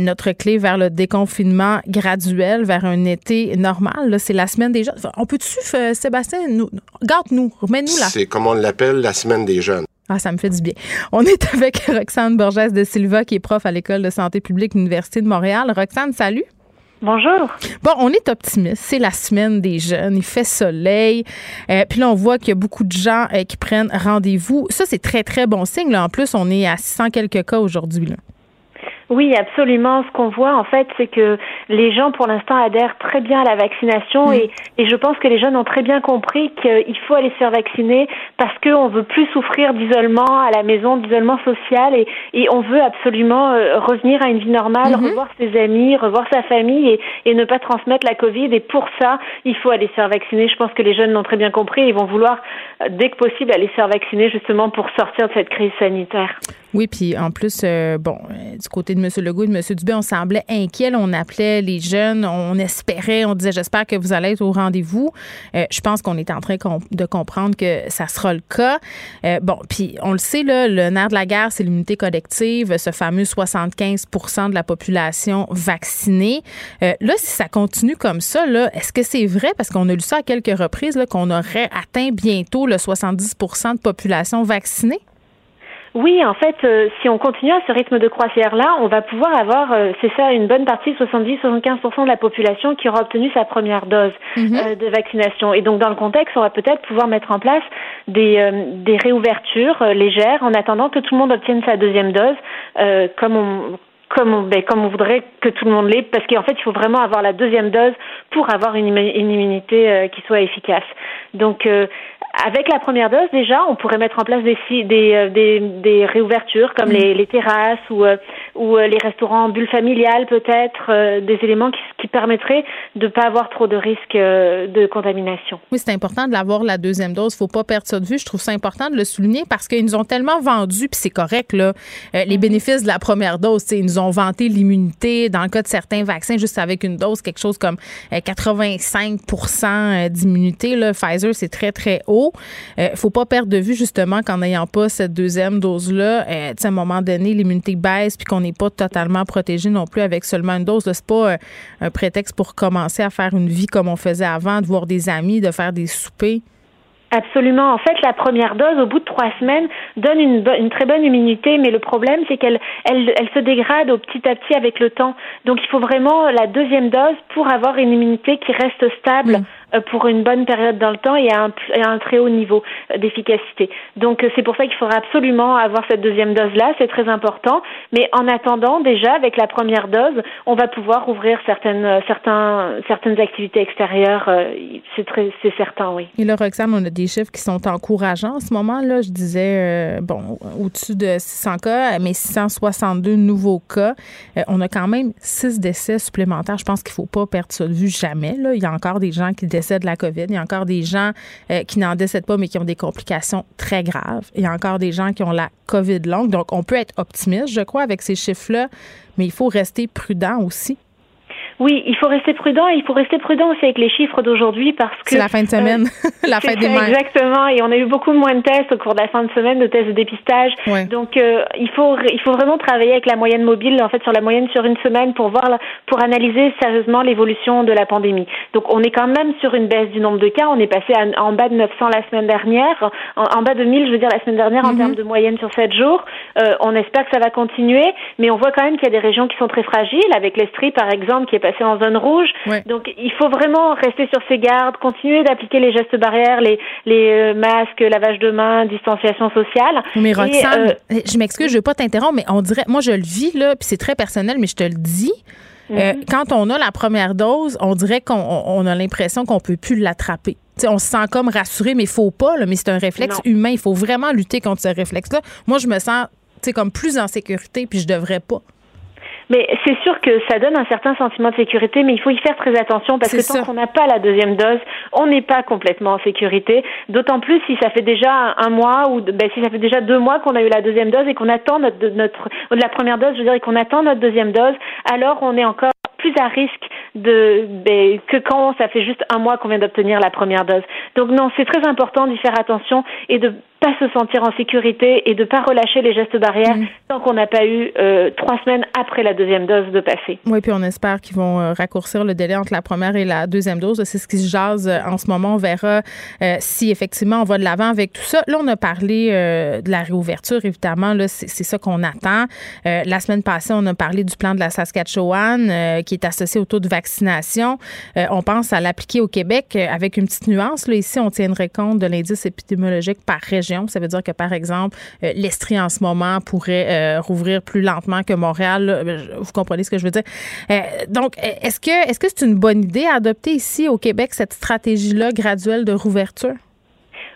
notre clé vers le déconfinement graduel, vers un été normal? C'est la semaine déjà. On peut-tu, Sébastien, nous garde-nous, remets-nous là. C'est comme on l'appelle la semaine des jeunes. Ah, ça me fait du bien. On est avec Roxane Borges de Silva, qui est prof à l'École de santé publique de l'Université de Montréal. Roxane, salut. Bonjour. Bon, on est optimiste. C'est la semaine des jeunes. Il fait soleil. Euh, puis là, on voit qu'il y a beaucoup de gens euh, qui prennent rendez-vous. Ça, c'est très, très bon signe. En plus, on est à 600 quelques cas aujourd'hui. Oui, absolument. Ce qu'on voit, en fait, c'est que les gens, pour l'instant, adhèrent très bien à la vaccination mm. et, et, je pense que les jeunes ont très bien compris qu'il faut aller se faire vacciner parce qu'on veut plus souffrir d'isolement à la maison, d'isolement social et, et, on veut absolument euh, revenir à une vie normale, mm-hmm. revoir ses amis, revoir sa famille et, et, ne pas transmettre la Covid. Et pour ça, il faut aller se faire vacciner. Je pense que les jeunes l'ont très bien compris et ils vont vouloir, euh, dès que possible, aller se faire vacciner justement pour sortir de cette crise sanitaire. Oui, puis en plus, euh, bon, du côté de M. Legault et de M. Dubé, on semblait inquiet. on appelait les jeunes, on espérait, on disait j'espère que vous allez être au rendez-vous. Euh, je pense qu'on est en train de comprendre que ça sera le cas. Euh, bon, puis on le sait, là, le nerf de la guerre, c'est l'immunité collective, ce fameux 75% de la population vaccinée. là, si ça continue comme ça, est-ce que c'est vrai? Parce qu'on a lu ça à quelques reprises, qu'on aurait atteint bientôt le 70% de population vaccinée. Oui, en fait, euh, si on continue à ce rythme de croisière-là, on va pouvoir avoir, euh, c'est ça, une bonne partie, 70-75% de la population qui aura obtenu sa première dose mhm. euh, de vaccination. Et donc, dans le contexte, on va peut-être pouvoir mettre en place des, des réouvertures légères en attendant que tout le monde obtienne sa deuxième dose, comme on comme on, ben, comme on voudrait que tout le monde l'ait, parce qu'en fait, il faut vraiment avoir la deuxième dose pour avoir une, une immunité qui soit efficace. Donc, avec la première dose, déjà, on pourrait mettre en place des, des, euh, des, des réouvertures comme les, les, terrasses ou, euh, ou euh, les restaurants bulles familiales, peut-être, des éléments qui, qui permettraient de ne pas avoir trop de risques de contamination. Oui, c'est important de l'avoir la deuxième dose. faut pas perdre ça de vue. Je trouve ça important de le souligner parce qu'ils nous ont tellement vendu, puis c'est correct, là, les mm-hmm. bénéfices de la première dose. Ils nous ont vanté l'immunité dans le cas de certains vaccins, juste avec une dose, quelque chose comme 85% d'immunité. Pfizer, c'est très, très haut. Il euh, faut pas perdre de vue justement qu'en n'ayant pas cette deuxième dose-là, euh, à un moment donné, l'immunité baisse puis qu'on n'est pas totalement protégé non plus avec seulement une dose. C'est pas euh, un prétexte pour commencer à faire une vie comme on faisait avant, de voir des amis, de faire des soupers. Absolument. En fait, la première dose, au bout de trois semaines, donne une, une très bonne immunité, mais le problème, c'est qu'elle elle, elle se dégrade au petit à petit avec le temps. Donc, il faut vraiment la deuxième dose pour avoir une immunité qui reste stable. Mm. Euh, pour une bonne période dans le temps et à un, un très haut niveau d'efficacité. Donc euh, c'est pour ça qu'il faudra absolument avoir cette deuxième dose-là, c'est très important. Mais en attendant, déjà avec la première dose, on va pouvoir ouvrir certaines, euh, certains, certaines activités extérieures. C'est très, c'est certain, oui. Et là, Roxane, on a des chiffres qui sont encourageants en ce moment. Là, je disais, bon, au-dessus de 600 cas, mais 662 nouveaux cas. on a quand même 6 décès supplémentaires. Je pense qu'il ne faut pas perdre ça de vue jamais. Là. Il y a encore des gens qui décèdent de la COVID. Il y a encore des gens euh, qui n'en décèdent pas, mais qui ont des complications très graves. Il y a encore des gens qui ont la COVID longue. Donc, on peut être optimiste, je crois, avec ces chiffres-là, mais il faut rester prudent aussi. Oui, il faut rester prudent et il faut rester prudent aussi avec les chiffres d'aujourd'hui parce que c'est la fin de semaine, euh, la fin des mères. Exactement, et on a eu beaucoup moins de tests au cours de la fin de semaine, de tests de dépistage. Donc euh, il faut il faut vraiment travailler avec la moyenne mobile, en fait sur la moyenne sur une semaine pour voir pour analyser sérieusement l'évolution de la pandémie. Donc on est quand même sur une baisse du nombre de cas. On est passé en bas de 900 la semaine dernière, en, bas de 1000, je veux dire la semaine dernière en mhm. termes de moyenne sur 7 jours. Euh, on espère que ça va continuer, mais on voit quand même qu'il y a des régions qui sont très fragiles, avec l'Estrie par exemple qui est passé en zone rouge. Donc, il faut vraiment rester sur ses gardes, continuer d'appliquer les gestes barrières, les, les masques, lavage de mains, distanciation sociale. Mais Roxane, je m'excuse, je veux pas t'interrompre, mais on dirait, moi, je le vis, là, puis c'est très personnel, mais je te le dis. Mm-hmm. quand on a la première dose, on dirait qu'on a l'impression qu'on peut plus l'attraper on se sent comme rassuré, mais il faut pas, mais c'est un réflexe humain. Il faut vraiment lutter contre ce réflexe-là. Moi, je me sens comme plus en sécurité, puis je devrais pas. Mais c'est sûr que ça donne un certain sentiment de sécurité, mais il faut y faire très attention parce que tant qu'on n'a pas la deuxième dose, on n'est pas complètement en sécurité. D'autant plus si ça fait déjà un mois ou ben, si ça fait déjà deux mois qu'on a eu la deuxième dose et qu'on attend notre, notre de la première dose, je veux dire, et qu'on attend notre deuxième dose, alors on est encore plus à risque de ben, que quand ça fait juste un mois qu'on vient d'obtenir la première dose. Donc non, c'est très important d'y faire attention et de pas se sentir en sécurité et de pas relâcher les gestes barrières mm. tant qu'on n'a pas eu euh, trois semaines après la deuxième dose de passer. Oui, puis on espère qu'ils vont euh, raccourcir le délai entre la première et la deuxième dose. C'est ce qui se jase euh, en ce moment. On verra si effectivement on va de l'avant avec tout ça. Là, on a parlé de la réouverture, évidemment. Là, c'est, ça qu'on attend. la semaine passée, on a parlé du plan de la Saskatchewan qui est associé au taux de vaccination. on pense à l'appliquer au Québec avec une petite nuance. Là, ici, on tiendrait compte de l'indice épidémiologique par région ça veut dire que, par exemple, euh, l'Estrie en ce moment pourrait euh, rouvrir plus lentement que Montréal. Ben, vous comprenez ce que je veux dire? Euh, donc, est-ce que est-ce que c'est une bonne idée à adopter ici au Québec cette stratégie-là graduelle de rouverture?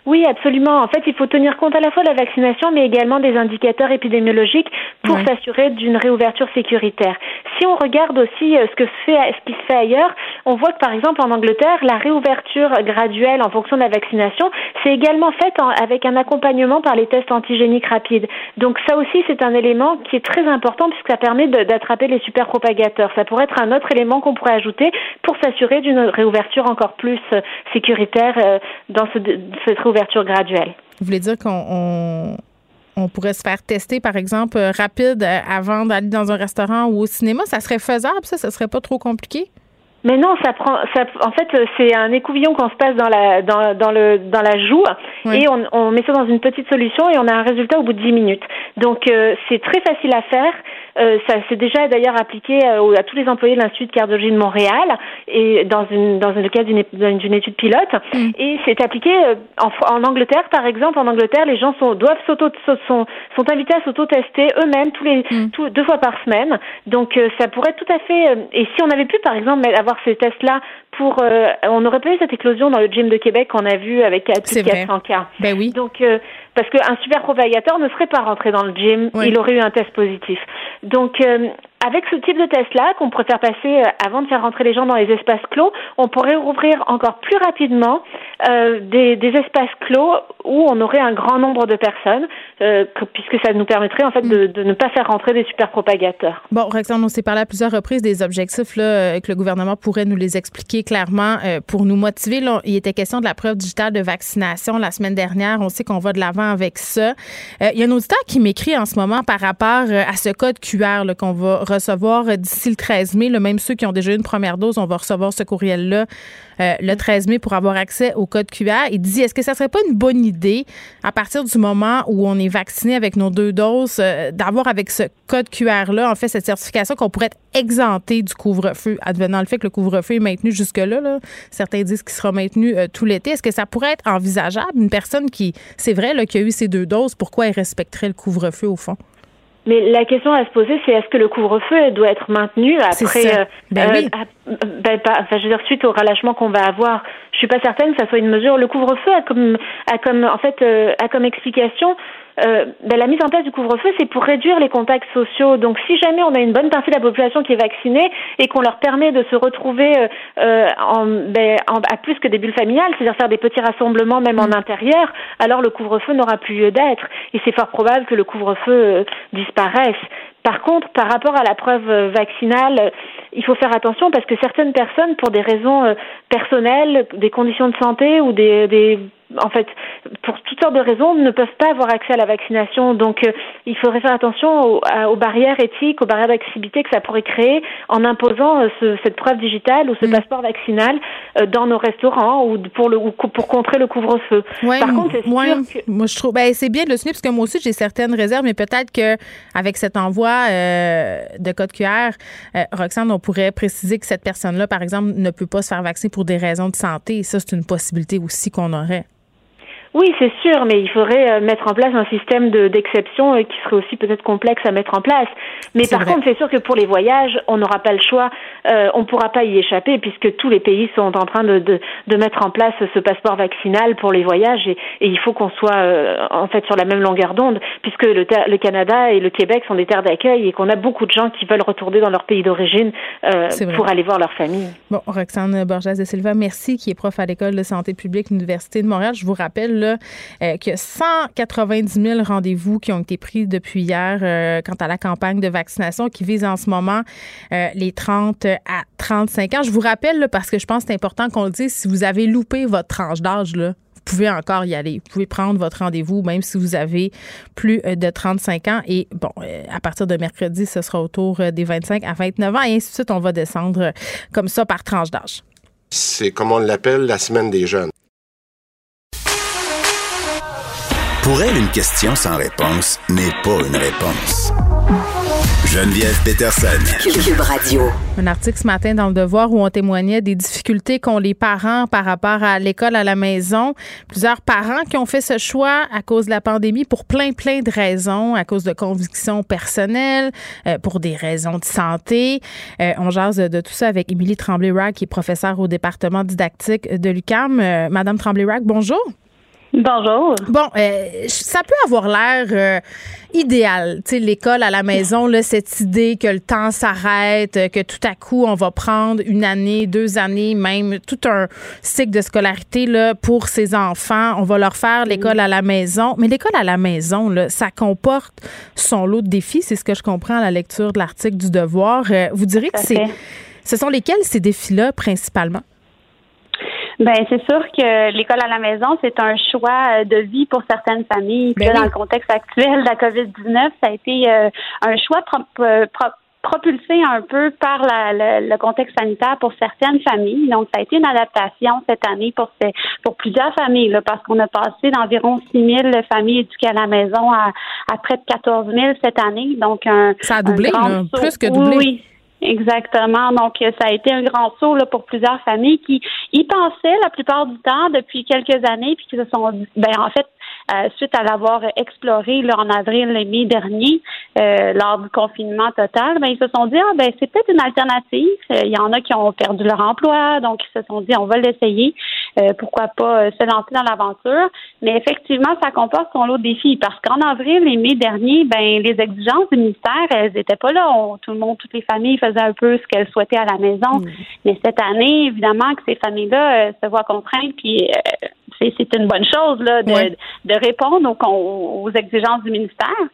Oui, absolument. En fait, il faut tenir compte à la fois de la vaccination, mais également des indicateurs épidémiologiques pour s'assurer d'une réouverture sécuritaire. Si on regarde aussi euh, ce, que fait, ce qui se fait ailleurs, on voit que par exemple en Angleterre, la réouverture graduelle en fonction de la vaccination, c'est également fait avec un accompagnement par les tests antigéniques rapides. Donc ça aussi, c'est un élément qui est très important puisque ça permet d'attraper les superpropagateurs. Ça pourrait être un autre élément qu'on pourrait ajouter pour s'assurer d'une réouverture encore plus euh, sécuritaire euh, dans ce, cette réouverture graduelle. Vous voulez dire qu'on on, pourrait se faire tester, par exemple, euh, rapide euh, avant d'aller dans un restaurant ou au cinéma? Ça serait faisable, ça? Ça serait pas trop compliqué? Mais non, ça prend. Ça, en fait, c'est un écouvillon qu'on se passe dans la dans, dans le dans la joue et on, on, met ça dans une petite solution et on a un résultat au bout de 10 minutes. Donc euh, c'est très facile à faire. Euh, ça s'est déjà d'ailleurs appliqué euh, à tous les employés de l'Institut de cardiologie de Montréal et dans une dans le cadre d'une étude pilote. Mm. Et c'est appliqué euh, en, en, Angleterre, par exemple. En Angleterre, les gens sont, doivent s'auto sont, sont invités à s'auto-tester eux-mêmes tous les mm. deux fois par semaine. Donc ça pourrait tout à fait. et si on avait pu, par exemple, avoir ces tests-là pour, on n'aurait pas eu cette éclosion dans le gym de Québec qu'on a vu avec plus de 400 cas. Ben oui. Donc parce qu'un super propagateur ne serait pas rentré dans le gym, il aurait eu un test positif. Donc, euh, avec ce type de test-là, qu'on préfère passer euh, avant de faire rentrer les gens dans les espaces clos, on pourrait rouvrir encore plus rapidement euh, des, des, espaces clos où on aurait un grand nombre de personnes, euh, puisque ça nous permettrait en fait de, de, ne pas faire rentrer des super propagateurs. Bon, Roxane, on s'est parlé à plusieurs reprises des objectifs là, que le gouvernement pourrait nous les expliquer clairement pour nous motiver. Là, il était question de la preuve digitale de vaccination la semaine dernière. On sait qu'on va de l'avant avec ça. il y a un auditeur qui m'écrit en ce moment par rapport à ce code QR qu'on va recevoir d'ici le 13 mai. même ceux qui ont déjà eu une première dose, on va recevoir ce courriel-là euh, le 13 mai pour avoir accès au code QR. Il dit, est-ce que ça serait pas une bonne idée, à partir du moment où on est vacciné avec nos deux doses, euh, d'avoir avec ce code QR-là, en fait, cette certification qu'on pourrait être exempté du couvre-feu, advenant le fait que le couvre-feu est maintenu jusque-là. Certains disent qu'il sera maintenu euh, tout l'été. Est-ce que ça pourrait être envisageable? Une personne qui, c'est vrai, qui a eu ces deux doses, pourquoi elle respecterait le couvre-feu au fond? Mais la question à se poser, c'est est-ce que le couvre-feu doit être maintenu après, euh, ben oui. Euh, ben, enfin, je veux dire, suite au relâchement qu'on va avoir. Je suis pas certaine que ça soit une mesure. Le couvre-feu a comme, a comme, en fait, euh, a comme explication euh, ben, la mise en place du couvre-feu, c'est pour réduire les contacts sociaux. Donc, si jamais on a une bonne partie de la population qui est vaccinée et qu'on leur permet de se retrouver euh, euh en, ben, à plus que des bulles familiales, c'est-à-dire faire des petits rassemblements même en mm. intérieur, alors le couvre-feu n'aura plus lieu d'être. Et c'est fort probable que le couvre-feu euh, disparaisse. Par contre, par rapport à la preuve vaccinale, il faut faire attention parce que certaines personnes, pour des raisons personnelles, des conditions de santé ou des, des en fait, pour toutes sortes de raisons, ne peuvent pas avoir accès à la vaccination. Donc, euh, il faudrait faire attention aux, barrières éthiques, aux barrières d'accessibilité que ça pourrait créer en imposant cette preuve digitale ou ce mm. passeport vaccinal dans nos restaurants ou pour le pour contrer le couvre-feu. Par contre, c'est sûr que... moi je trouve ben, c'est bien de le souligner parce que moi aussi j'ai certaines réserves, mais peut-être que avec cet envoi de code QR, Roxane, on pourrait préciser que cette personne-là, par exemple, ne peut pas se faire vacciner pour des raisons de santé. ça, c'est une possibilité aussi qu'on aurait. Oui, c'est sûr, mais il faudrait euh, mettre en place un système d'exception euh, qui serait aussi peut-être complexe à mettre en place. Mais par contre, c'est sûr que pour les voyages, on n'aura pas le choix, euh, on ne pourra pas y échapper puisque tous les pays sont en train de, de, de mettre en place ce passeport vaccinal pour les voyages et, et il faut qu'on soit en fait sur la même longueur d'onde puisque le, le, Canada et le Québec sont des terres d'accueil et qu'on a beaucoup de gens qui veulent retourner dans leur pays d'origine pour aller voir leur famille. Bon, Roxane Borges de Silva, merci, qui est prof à l'École de santé publique de l'Université de Montréal. Je vous rappelle là, euh, qu'il y a 190 000 rendez-vous qui ont été pris depuis hier euh, quant à la campagne de vaccination qui vise en ce moment euh, les 30 à 35 ans. Je vous rappelle, parce que je pense que c'est important qu'on le dise, si vous avez loupé votre tranche d'âge, là, vous pouvez encore y aller. Vous pouvez prendre votre rendez-vous, même si vous avez plus de 35 ans. Et bon, à partir de mercredi, ce sera autour des 25 à 29 ans. Et ainsi de suite, on va descendre comme ça par tranche d'âge. C'est comme on l'appelle la semaine des jeunes. Pour elle, une question sans réponse n'est pas une réponse. Geneviève Peterson. Cube Radio. Un article ce matin dans Le Devoir où on témoignait des difficultés qu'ont les parents par rapport à l'école à la maison. Plusieurs parents qui ont fait ce choix à cause de la pandémie pour plein, plein de raisons, à cause de convictions personnelles, euh, pour des raisons de santé. Euh, on jase de tout ça avec Émilie Tremblay-Rack, qui est professeure au département didactique de l'UCAM. Euh, Madame Tremblay-Rack, bonjour. Bonjour. Bon, euh, ça peut avoir l'air euh, idéal, tu sais, l'école à la maison, là, cette idée que le temps s'arrête, que tout à coup on va prendre une année, deux années, même tout un cycle de scolarité là pour ces enfants. On va leur faire l'école à la maison, mais l'école à la maison, là, ça comporte son lot de défis. C'est ce que je comprends à la lecture de l'article du Devoir. Euh, vous direz que c'est, ce sont lesquels ces défis-là principalement? Ben c'est sûr que l'école à la maison, c'est un choix de vie pour certaines familles. Ben dans le contexte actuel de la COVID-19, ça a été euh, un choix euh, propulsé un peu par la, le contexte sanitaire pour certaines familles. Donc, ça a été une adaptation cette année pour ces, pour plusieurs familles, là, parce qu'on a passé d'environ 6 000 familles éduquées à la maison à, à près de 14 000 cette année. Donc, un, ça a doublé, plus que doublé. Oui, Exactement. Donc, ça a été un grand saut là, pour plusieurs familles qui y pensaient la plupart du temps depuis quelques années, puis qui se sont ben en fait, euh, suite à l'avoir exploré là, en avril et mai dernier, euh, lors du confinement total, ben, ils se sont dit ah ben c'est peut-être une alternative. Euh, il y en a qui ont perdu leur emploi, donc ils se sont dit on va l'essayer. pourquoi pas se lancer dans l'aventure. Mais effectivement, ça comporte son lot de défis parce qu'en avril et mai dernier, ben les exigences du ministère, elles étaient pas là. tout le monde, toutes les familles faisaient un peu ce qu'elles souhaitaient à la maison. Mm. Mais cette année, évidemment, que ces familles-là se voient contraintes, puis c'est une bonne chose là, de, de répondre aux, aux exigences du ministère.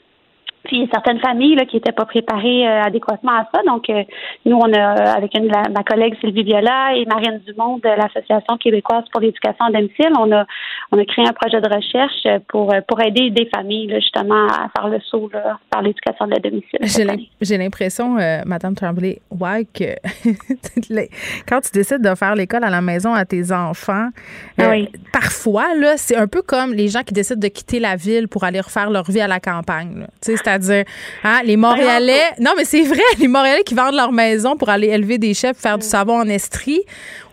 Puis certaines familles là, qui n'étaient pas préparées euh, adéquatement à ça. Donc, euh, nous, on a, avec une, ma collègue Sylvie Viola et Marine Dumont de l'Association québécoise pour l'éducation à domicile, on a, on a créé un projet de recherche pour, pour aider des familles justement à faire le saut là, par l'éducation de domicile. J'ai l'impression, euh, Madame Tremblay, ouais, que quand tu décides de faire l'école à la maison à tes enfants, ah parfois, là, c'est un peu comme les gens qui décident de quitter la ville pour aller refaire leur vie à la campagne. Tu sais, dire hein, les Montréalais. Non, mais c'est vrai, les Montréalais qui vendent leur maison pour aller élever des chefs, faire du savon en estrie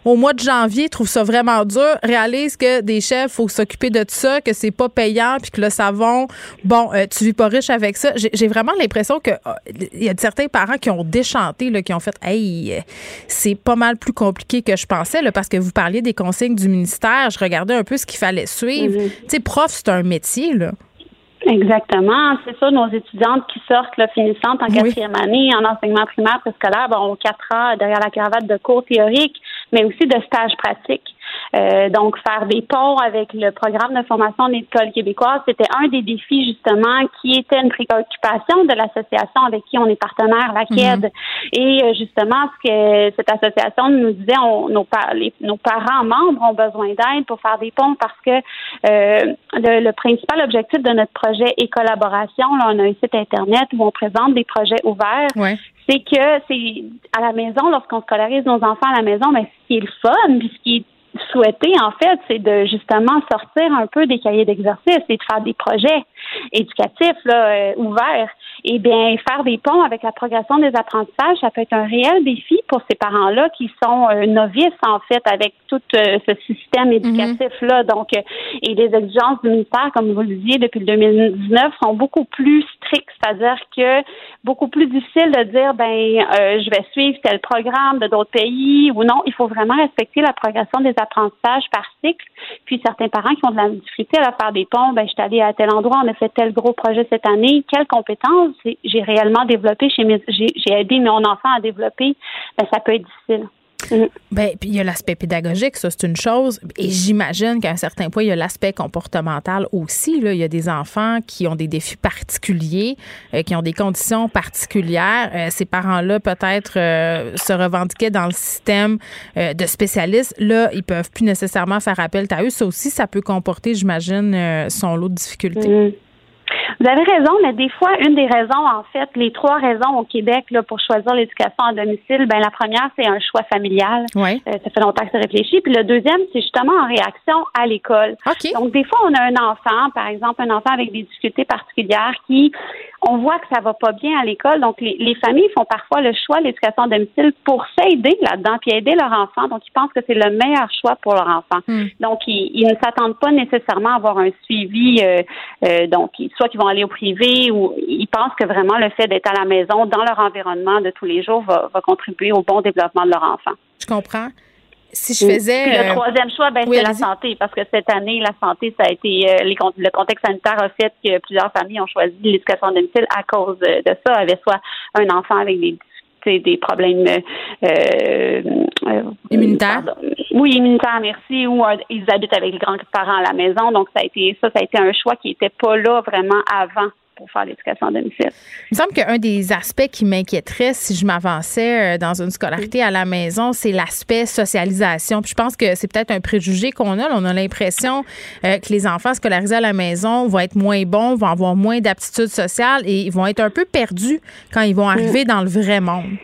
au mois de janvier trouvent ça vraiment dur, réalisent que des chefs, faut s'occuper de ça, que c'est pas payant, puis que le savon, bon, euh, tu vis pas riche avec ça. J'ai vraiment l'impression que euh, il y a certains parents qui ont déchanté, là, qui ont fait, hey, c'est pas mal plus compliqué que je pensais, là, parce que vous parliez des consignes du ministère. Je regardais un peu ce qu'il fallait suivre. Mm-hmm. Tu sais, prof, c'est un métier, là. Exactement. C'est ça, nos étudiantes qui sortent, là, finissantes en quatrième année en enseignement primaire préscolaire, bon, ont quatre ans derrière la cravate de cours théoriques, mais aussi de stages pratiques. Euh, donc, faire des ponts avec le programme de formation de l'école québécoise, c'était un des défis justement qui était une préoccupation de l'association avec qui on est partenaire, la KED. Mm-hmm. Et justement, ce que cette association nous disait, on, nos, nos parents membres ont besoin d'aide pour faire des ponts parce que le, le, principal objectif de notre projet est collaboration. Là, on a un site internet où on présente des projets ouverts. C'est que c'est à la maison, lorsqu'on scolarise nos enfants à la maison, mais ce qui est le fun, puis ce qui est souhaité, en fait, c'est de justement sortir un peu des cahiers d'exercice et de faire des projets éducatifs là, euh, ouverts. Et bien, faire des ponts avec la progression des apprentissages, ça peut être un réel défi pour ces parents-là qui sont euh, novices, en fait, avec tout euh, ce système mhm. éducatif-là. Donc, et les exigences du ministère, comme vous le disiez, depuis le 2019, sont beaucoup plus strictes, c'est-à-dire que beaucoup plus difficile de dire, ben, je vais suivre tel programme de d'autres pays ou non. Il faut vraiment respecter la progression des apprentissages par cycle. Puis certains parents qui ont de la difficulté à faire des ponts, ben je suis allée à tel endroit, on a fait tel gros projet cette année, quelles compétences j'ai réellement développé chez mes j'ai aidé mon enfant à développer, ben ça peut être difficile. Mm. Ben, puis il y a l'aspect pédagogique, ça c'est une chose. Et j'imagine qu'à un certain point, il y a l'aspect comportemental aussi. Là. Il y a des enfants qui ont des défis particuliers, euh, qui ont des conditions particulières. Euh, ces parents-là, peut-être, euh, se revendiquaient dans le système de spécialistes. Là, ils peuvent plus nécessairement faire appel à eux. Ça aussi, ça peut comporter, j'imagine, son lot de difficultés. Vous avez raison, mais des fois, une des raisons, en fait, les trois raisons au Québec là, pour choisir l'éducation à domicile, ben la première, c'est un choix familial. Oui. Euh, ça fait longtemps que c'est réfléchi. Puis le deuxième, c'est justement en réaction à l'école. Donc, des fois, on a un enfant, par exemple, un enfant avec des difficultés particulières qui on voit que ça va pas bien à l'école. Donc, les, familles font parfois le choix de l'éducation à domicile pour s'aider là-dedans, puis aider leur enfant. Donc, ils pensent que c'est le meilleur choix pour leur enfant. Hmm. Donc, ils, ne s'attendent pas nécessairement à avoir un suivi. Euh, euh, donc, soit qu'ils vont aller au privé ou ils pensent que vraiment le fait d'être à la maison, dans leur environnement de tous les jours, va, va contribuer au bon développement de leur enfant. Je comprends si je faisais. le euh, troisième choix, ben, c'est la santé, parce que cette année, la santé, ça a été euh, le contexte sanitaire a fait que plusieurs familles ont choisi l'éducation à domicile à cause de, ça, avait soit un enfant avec des des problèmes euh, immunitaires. Oui, immunitaires, merci. Ou ils habitent avec les grands-parents à la maison. Donc, ça a été ça, ça a été un choix qui n'était pas là vraiment avant pour faire l'éducation à domicile. Il me semble qu'un des aspects qui m'inquiéterait si je m'avançais euh, dans une scolarité à la maison, c'est l'aspect socialisation. Puis je pense que c'est peut-être un préjugé qu'on a. On a l'impression euh, que les enfants scolarisés à la maison vont être moins bons, vont avoir moins d'aptitudes sociales et ils vont être un peu perdus quand ils vont arriver dans le vrai monde.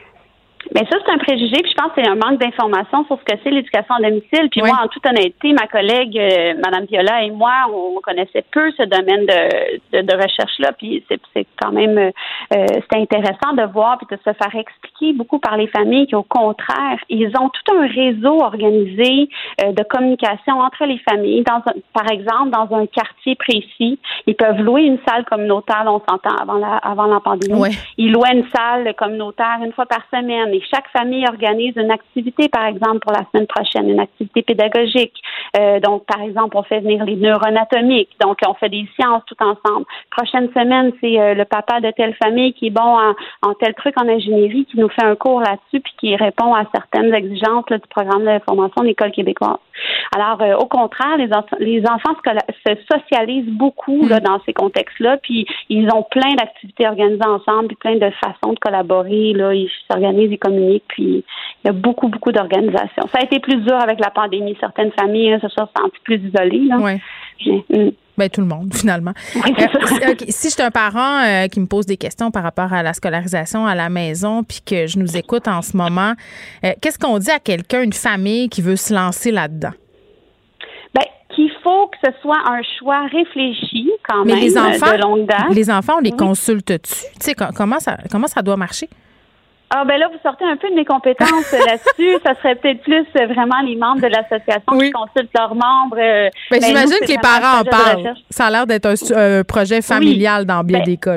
Mais ça, c'est un préjugé, puis je pense que c'est un manque d'information sur ce que c'est l'éducation à domicile. Puis moi, en toute honnêteté, ma collègue, euh, Madame Viola et moi, on connaissait peu ce domaine de, de, recherche-là, puis c'est quand même euh, c'est intéressant de voir puis de se faire expliquer beaucoup par les familles qu'au contraire, ils ont tout un réseau organisé euh, de communication entre les familles. Dans par exemple, dans un quartier précis, ils peuvent louer une salle communautaire, on s'entend avant la avant la pandémie. Ils louaient une salle communautaire une fois par semaine chaque famille organise une activité, par exemple, pour la semaine prochaine, une activité pédagogique. Euh, donc, par exemple, on fait venir les neuroanatomiques. Donc, on fait des sciences tout ensemble. Prochaine semaine, c'est euh, le papa de telle famille qui est bon en, tel truc en ingénierie qui nous fait un cours là-dessus puis qui répond à certaines exigences du programme de formation de l'École québécoise. Alors, euh, au contraire, les, les enfants se, socialisent beaucoup là, mm. dans ces contextes-là, puis ils ont plein d'activités organisées ensemble, puis plein de façons de collaborer. Là, ils s'organisent, ils puis il y a beaucoup, beaucoup d'organisations. Ça a été plus dur avec la pandémie. Certaines familles se sont senties plus isolées. Oui. Mm. Ben, tout le monde, finalement. Euh, si je suis un parent euh, qui me pose des questions par rapport à la scolarisation à la maison, puis que je nous écoute en ce moment, euh, qu'est-ce qu'on dit à quelqu'un, une famille qui veut se lancer là-dedans? Ben, qu'il faut que ce soit un choix réfléchi quand même les enfants, de longue date. Les enfants, on les consulte-tu? Tu sais, comment ça, comment ça doit marcher? Ah ben là, vous sortez un peu de mes compétences là-dessus. ça serait peut-être plus euh, vraiment les membres de l'association qui consultent leurs membres. Euh, ben, ben J'imagine que les parents en parlent. Ça a l'air d'être un, projet familial dans bien ben, des cas.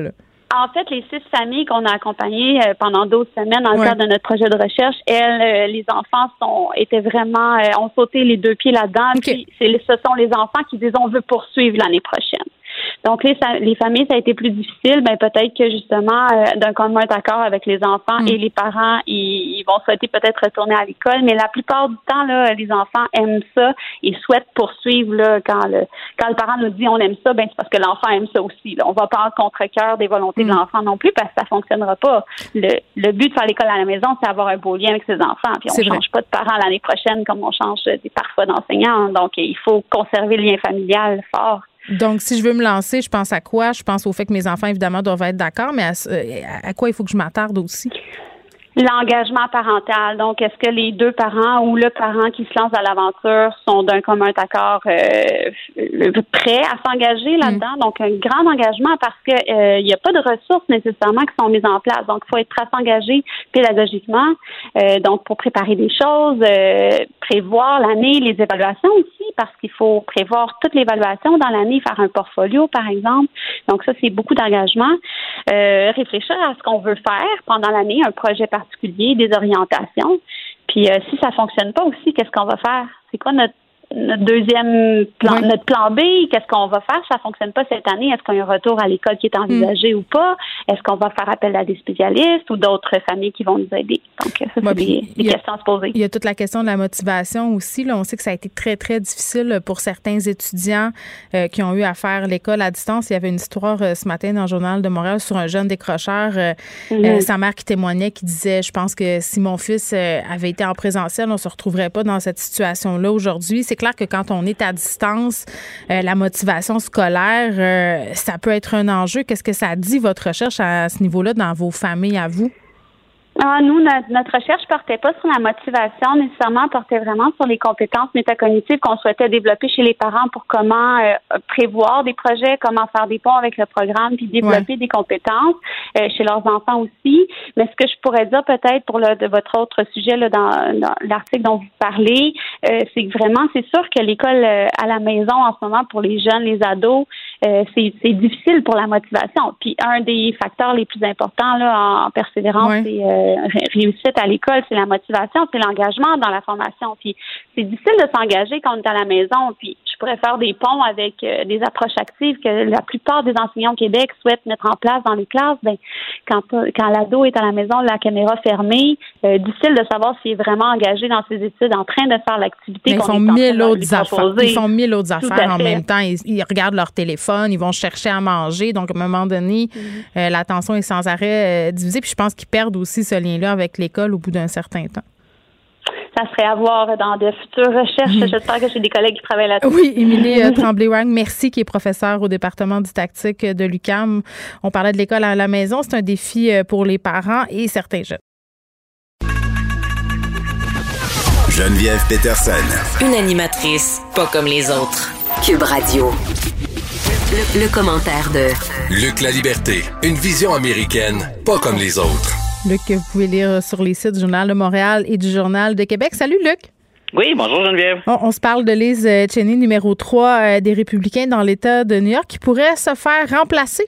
En fait, les six familles qu'on a accompagnées euh, pendant 12 semaines dans le cadre de notre projet de recherche, elles, les enfants sont étaient vraiment ont sauté les deux pieds là-dedans. Puis ce sont les enfants qui disent on veut poursuivre l'année prochaine. Donc, les, les familles, ça a été plus difficile. Ben, peut-être que justement, euh, d'un commun accord avec les enfants mm. et les parents, ils, vont souhaiter peut-être retourner à l'école. Mais la plupart du temps, là, les enfants aiment ça et souhaitent poursuivre là, quand le quand le parent nous dit on aime ça, ben c'est parce que l'enfant aime ça aussi. Là. On va pas en contre-cœur des volontés de mm. l'enfant non plus parce que ça fonctionnera pas. Le, le but de faire l'école à la maison, c'est d'avoir un beau lien avec ses enfants. Puis on change pas de parents l'année prochaine comme on change des parfois d'enseignants. Donc il faut conserver le lien familial fort. Donc, si je veux me lancer, je pense à quoi? Je pense au fait que mes enfants, évidemment, doivent être d'accord, mais à quoi il faut que je m'attarde aussi? L'engagement parental. Donc, est-ce que les deux parents ou le parent qui se lance à l'aventure sont d'un commun accord euh, prêts à s'engager là-dedans? Mm. Donc, un grand engagement parce que euh, il n'y a pas de ressources nécessairement qui sont mises en place. Donc, il faut être très engagé pédagogiquement. Euh, donc, pour préparer des choses, euh, prévoir l'année, les évaluations aussi, parce qu'il faut prévoir toute l'évaluation dans l'année, faire un portfolio, par exemple. Donc, ça, c'est beaucoup d'engagement. réfléchir à ce qu'on veut faire pendant l'année, un projet particulier, des orientations. Puis euh, si ça fonctionne pas aussi, qu'est-ce qu'on va faire? C'est quoi notre notre deuxième plan, notre plan B, qu'est-ce qu'on va faire? Ça fonctionne pas cette année. Est-ce qu'il y a un retour à l'école qui est envisagé mm. ou pas? Est-ce qu'on va faire appel à des spécialistes ou d'autres familles qui vont nous aider? Donc, ça, c'est des, questions à se poser. Il y a toute la question de la motivation aussi. Là, on sait que ça a été très, très difficile pour certains étudiants euh, qui ont eu à faire l'école à distance. Il y avait une histoire euh, ce matin dans le Journal de Montréal sur un jeune décrocheur. Euh, mm-hmm. sa mère qui témoignait, qui disait, je pense que si mon fils avait été en présentiel, on se retrouverait pas dans cette situation-là aujourd'hui. C'est clair que quand on est à distance, euh, la motivation scolaire, euh, ça peut être un enjeu. Qu'est-ce que ça dit, votre recherche à ce niveau-là, dans vos familles à vous? Ah, nous, notre, notre, recherche portait pas sur la motivation nécessairement, portait vraiment sur les compétences métacognitives qu'on souhaitait développer chez les parents pour comment euh, prévoir des projets, comment faire des ponts avec le programme, puis développer des compétences euh, chez leurs enfants aussi. Mais ce que je pourrais dire peut-être pour le, de votre autre sujet là, dans, dans l'article dont vous parlez, euh, c'est que vraiment, c'est sûr que l'école à la maison en ce moment pour les jeunes, les ados, c'est, c'est difficile pour la motivation. Puis un des facteurs les plus importants là, en persévérance, c'est réussite à l'école, c'est la motivation, c'est l'engagement dans la formation. Puis c'est difficile de s'engager quand on est à la maison. Puis je pourrais faire des ponts avec euh, des approches actives que la plupart des enseignants au Québec souhaitent mettre en place dans les classes. Ben, quand, quand l'ado est à la maison, la caméra fermée, euh, difficile de savoir s'il est vraiment engagé dans ses études, en train de faire l'activité. Ils font mille autres affaires. Ils font mille autres affaires en même temps. Ils, regardent leur téléphone, ils vont chercher à manger. Donc, à un moment donné, euh, l'attention est sans arrêt divisée. Puis je pense qu'ils perdent aussi ce lien-là avec l'école au bout d'un certain temps ça serait à voir dans de futures recherches. Mhm. J'espère que j'ai des collègues qui travaillent là-dessus. Oui, Émilie euh, Tremblay-Wang, merci, qui est professeure au département didactique de l'UCAM. On parlait de l'école à la maison. C'est un défi euh, pour les parents et certains jeunes. Geneviève Peterson. Une animatrice pas comme les autres. Cube Radio. le commentaire de Luc La Liberté. Une vision américaine pas comme les autres. Luc, que vous pouvez lire sur les sites du Journal de Montréal et du Journal de Québec. Salut, Luc. Oui, bonjour Geneviève. On, se parle de Liz euh, Cheney, numéro 3 euh, des Républicains dans l'État de New York, qui pourrait se faire remplacer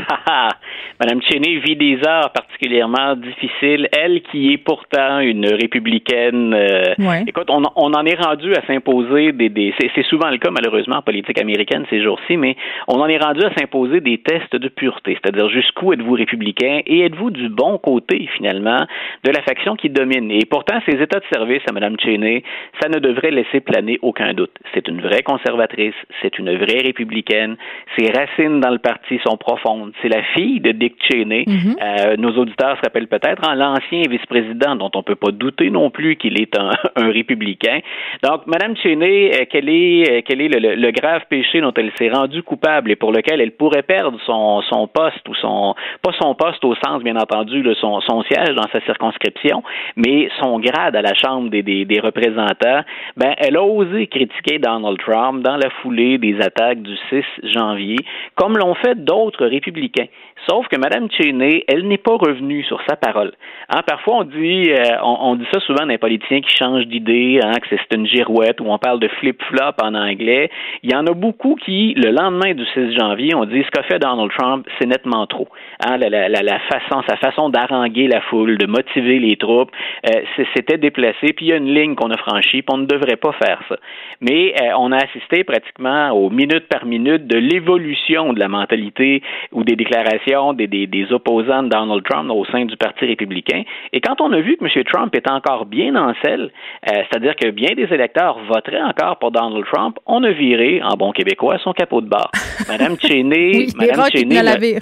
Madame Cheney vit des heures particulièrement difficiles. Elle qui est pourtant une républicaine. Euh, écoute, on, on, en est rendu à s'imposer des. des c'est souvent le cas malheureusement en politique américaine ces jours-ci, mais on en est rendu à s'imposer des tests de pureté, c'est-à-dire jusqu'où êtes-vous républicain et êtes-vous du bon côté finalement de la faction qui domine? Et pourtant, ces états de service à Madame Cheney, ça ne devrait laisser planer aucun doute. C'est une vraie conservatrice, c'est une vraie républicaine. Ses racines dans le parti sont profondes c'est la fille de Dick Cheney. Mhm. Euh, nos auditeurs se rappellent peut-être, en l'ancien vice-président, dont on ne peut pas douter non plus qu'il est un, républicain. Donc, Mme Cheney, euh, quel est, euh, quel est le, grave péché dont elle s'est rendue coupable et pour lequel elle pourrait perdre son, son poste ou son, pas son poste au sens, bien entendu, de son, son siège dans sa circonscription, mais son grade à la Chambre des, des, des représentants, ben, elle a osé critiquer Donald Trump dans la foulée des attaques du 6 janvier, comme l'ont fait d'autres républicains républicain. Sauf que Mme Cheney, elle n'est pas revenue sur sa parole. Hein, parfois, on dit, euh, on, dit ça souvent d'un politicien qui change d'idée, hein, que c'est une girouette, ou on parle de flip-flop en anglais. Il y en a beaucoup qui, le lendemain du 6 janvier, ont dit ce qu'a fait Donald Trump, c'est nettement trop. Hein, la, la, la, façon, sa façon d'haranguer la foule, de motiver les troupes, euh, c'était déplacé. Puis il y a une ligne qu'on a franchie, puis on ne devrait pas faire ça. Mais euh, on a assisté pratiquement aux minutes par minute de l'évolution de la mentalité ou des déclarations des, des, des opposants de Donald Trump au sein du Parti républicain. Et quand on a vu que M. Trump est encore bien en selle, euh, c'est-à-dire que bien des électeurs voteraient encore pour Donald Trump, on a viré, en bon québécois, son capot de bord. Madame Cheney, Madame Cheney,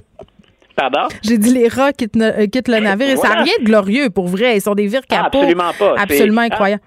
Pardon? J'ai dit les rats quittent, le navire et ça n'a rien de glorieux pour vrai. Ils sont des vires capots. absolument pas. Absolument incroyable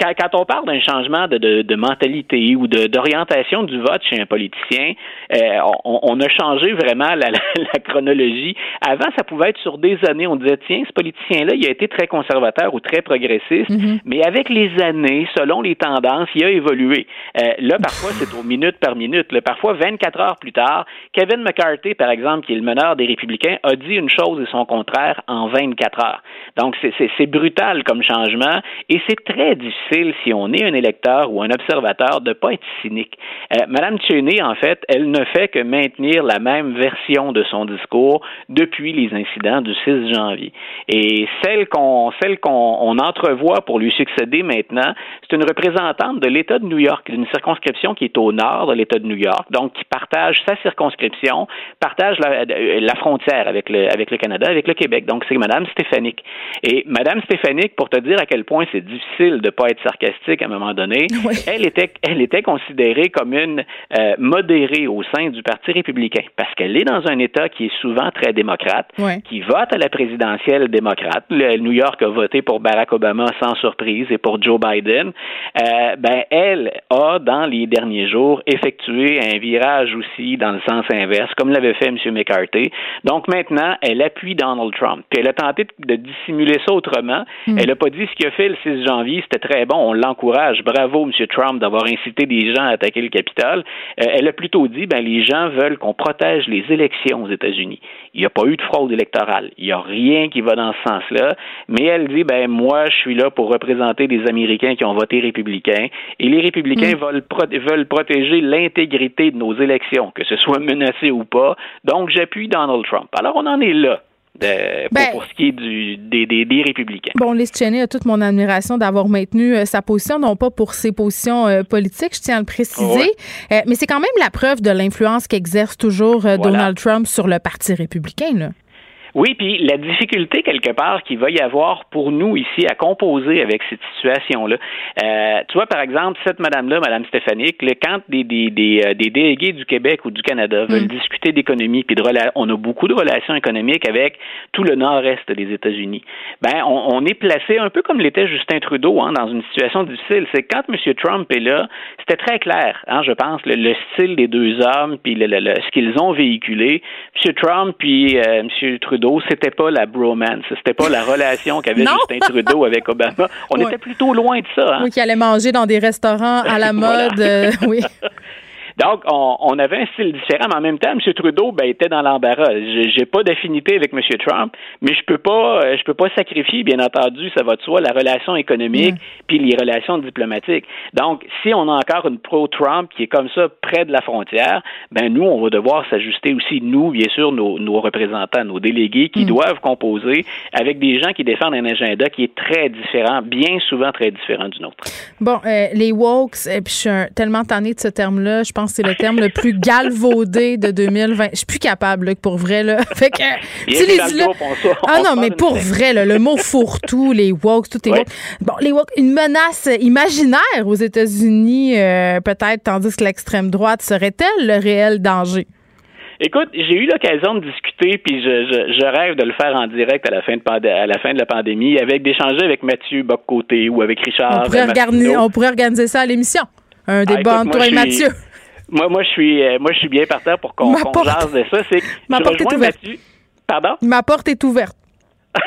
quand, on parle d'un changement de, de, de, mentalité ou d'orientation du vote chez un politicien, euh, on, on, a changé vraiment la, la, chronologie. Avant, ça pouvait être sur des années. On disait, tiens, ce politicien-là, il a été très conservateur ou très progressiste, mm-hmm. mais avec les années, selon les tendances, il a évolué. Euh, là, parfois, c'est au minute par minute. Là, parfois, 24 heures plus tard, Kevin McCarthy, par exemple, qui est le meneur des républicains, a dit une chose et son contraire en 24 heures. Donc, c'est brutal comme changement et c'est très difficile si on est un électeur ou un observateur, de ne pas être cynique. Euh, Madame Cheney, en fait, elle ne fait que maintenir la même version de son discours depuis les incidents du 6 janvier. Et celle qu'on celle qu'on entrevoit pour lui succéder maintenant, c'est une représentante de l'État de New York, d'une circonscription qui est au nord de l'État de New York, donc qui partage sa circonscription, partage la, la frontière avec le, avec le Canada, avec le Québec. Donc c'est Madame Stéphanique. Et Madame Stéphanique, pour te dire à quel point c'est difficile de ne pas être sarcastique à un moment donné. Elle était, elle était considérée comme une euh, modérée au sein du Parti républicain parce qu'elle est dans un État qui est souvent très démocrate, qui vote à la présidentielle démocrate. Le New York a voté pour Barack Obama sans surprise et pour Joe Biden. Euh, ben elle a dans les derniers jours effectué un virage aussi dans le sens inverse, comme l'avait fait M. McCarthy. Donc maintenant, elle appuie Donald Trump. Puis elle a tenté de dissimuler ça autrement. Hmm. Elle n'a pas dit ce qu'il a fait le 6 janvier, c'était très bon on l'encourage. Bravo, M. Trump, d'avoir incité des gens à attaquer le Capitole. Euh, elle a plutôt dit, ben, les gens veulent qu'on protège les élections aux États-Unis. Il n'y a pas eu de fraude électorale. Il n'y a rien qui va dans ce sens-là. Mais elle dit, ben, moi, je suis là pour représenter des Américains qui ont voté républicain. Et les républicains mm. veulent, veulent protéger l'intégrité de nos élections, que ce soit menacé ou pas. Donc, j'appuie Donald Trump. Alors, on en est là. Ben, pour, ce qui est du, des, des, républicains. Bon, Liz Cheney a toute mon admiration d'avoir maintenu euh, sa position, non pas pour ses positions euh, politiques, je tiens à le préciser, euh, mais c'est quand même la preuve de l'influence qu'exerce toujours Donald Trump sur le Parti républicain. Là. Oui, puis la difficulté quelque part qu'il va y avoir pour nous ici à composer avec cette situation-là. Euh, tu vois, par exemple, cette madame-là, Madame Stéphanie, quand des, des, des, euh, des, délégués du Québec ou du Canada veulent mm. discuter d'économie, puis de on a beaucoup de relations économiques avec tout le nord-est des États-Unis. Ben, on, on, est placé un peu comme l'était Justin Trudeau, hein, dans une situation difficile. C'est quand M. Trump est là, c'était très clair, hein, je pense, le, style des deux hommes, puis le, ce qu'ils ont véhiculé. M. Trump puis euh, M. Trudeau c'était pas la bromance, c'était pas la relation qu'avait Justin Trudeau avec Obama. On était plutôt loin de ça. Hein? Oui, qui allait manger dans des restaurants à la mode. Euh, oui. Donc, on, avait un style différent, mais en même temps, M. Trudeau ben, était dans l'embarras. J'ai pas d'affinité avec M. Trump, mais je peux pas, euh, je peux pas sacrifier, bien entendu, ça va de soi, la relation économique puis les relations diplomatiques. Donc, si on a encore une pro-Trump qui est comme ça près de la frontière, ben nous, on va devoir s'ajuster aussi, nous, bien sûr, nos, nos représentants, nos délégués, qui mm. doivent composer avec des gens qui défendent un agenda qui est très différent, bien souvent très différent du nôtre. Bon, euh, les wokes, et puis je suis tellement tannée de ce terme-là, je pense c'est le terme le plus galvaudé de 2020. Je suis plus capable, pour vrai, là. Fait que, Ah non, mais pour vrai, le mot fourre-tout, les woke, tout est woke. Bon, les woke, une menace imaginaire aux États-Unis, euh, peut-être, tandis que l'extrême droite serait-elle le réel danger? Écoute, j'ai eu l'occasion de discuter, puis je, je, rêve de le faire en direct à la fin de, à la, fin de la pandémie, avec d'échanger avec Mathieu Boccoté ou avec Richard. On pourrait, organiser, on pourrait organiser ça à l'émission. Un ah, débat entre toi et Mathieu. Moi, moi, je suis, euh, moi, je suis bien partant pour qu'on qu jase de ça. C'est Ma porte est ouverte. Pardon? Ma porte est ouverte.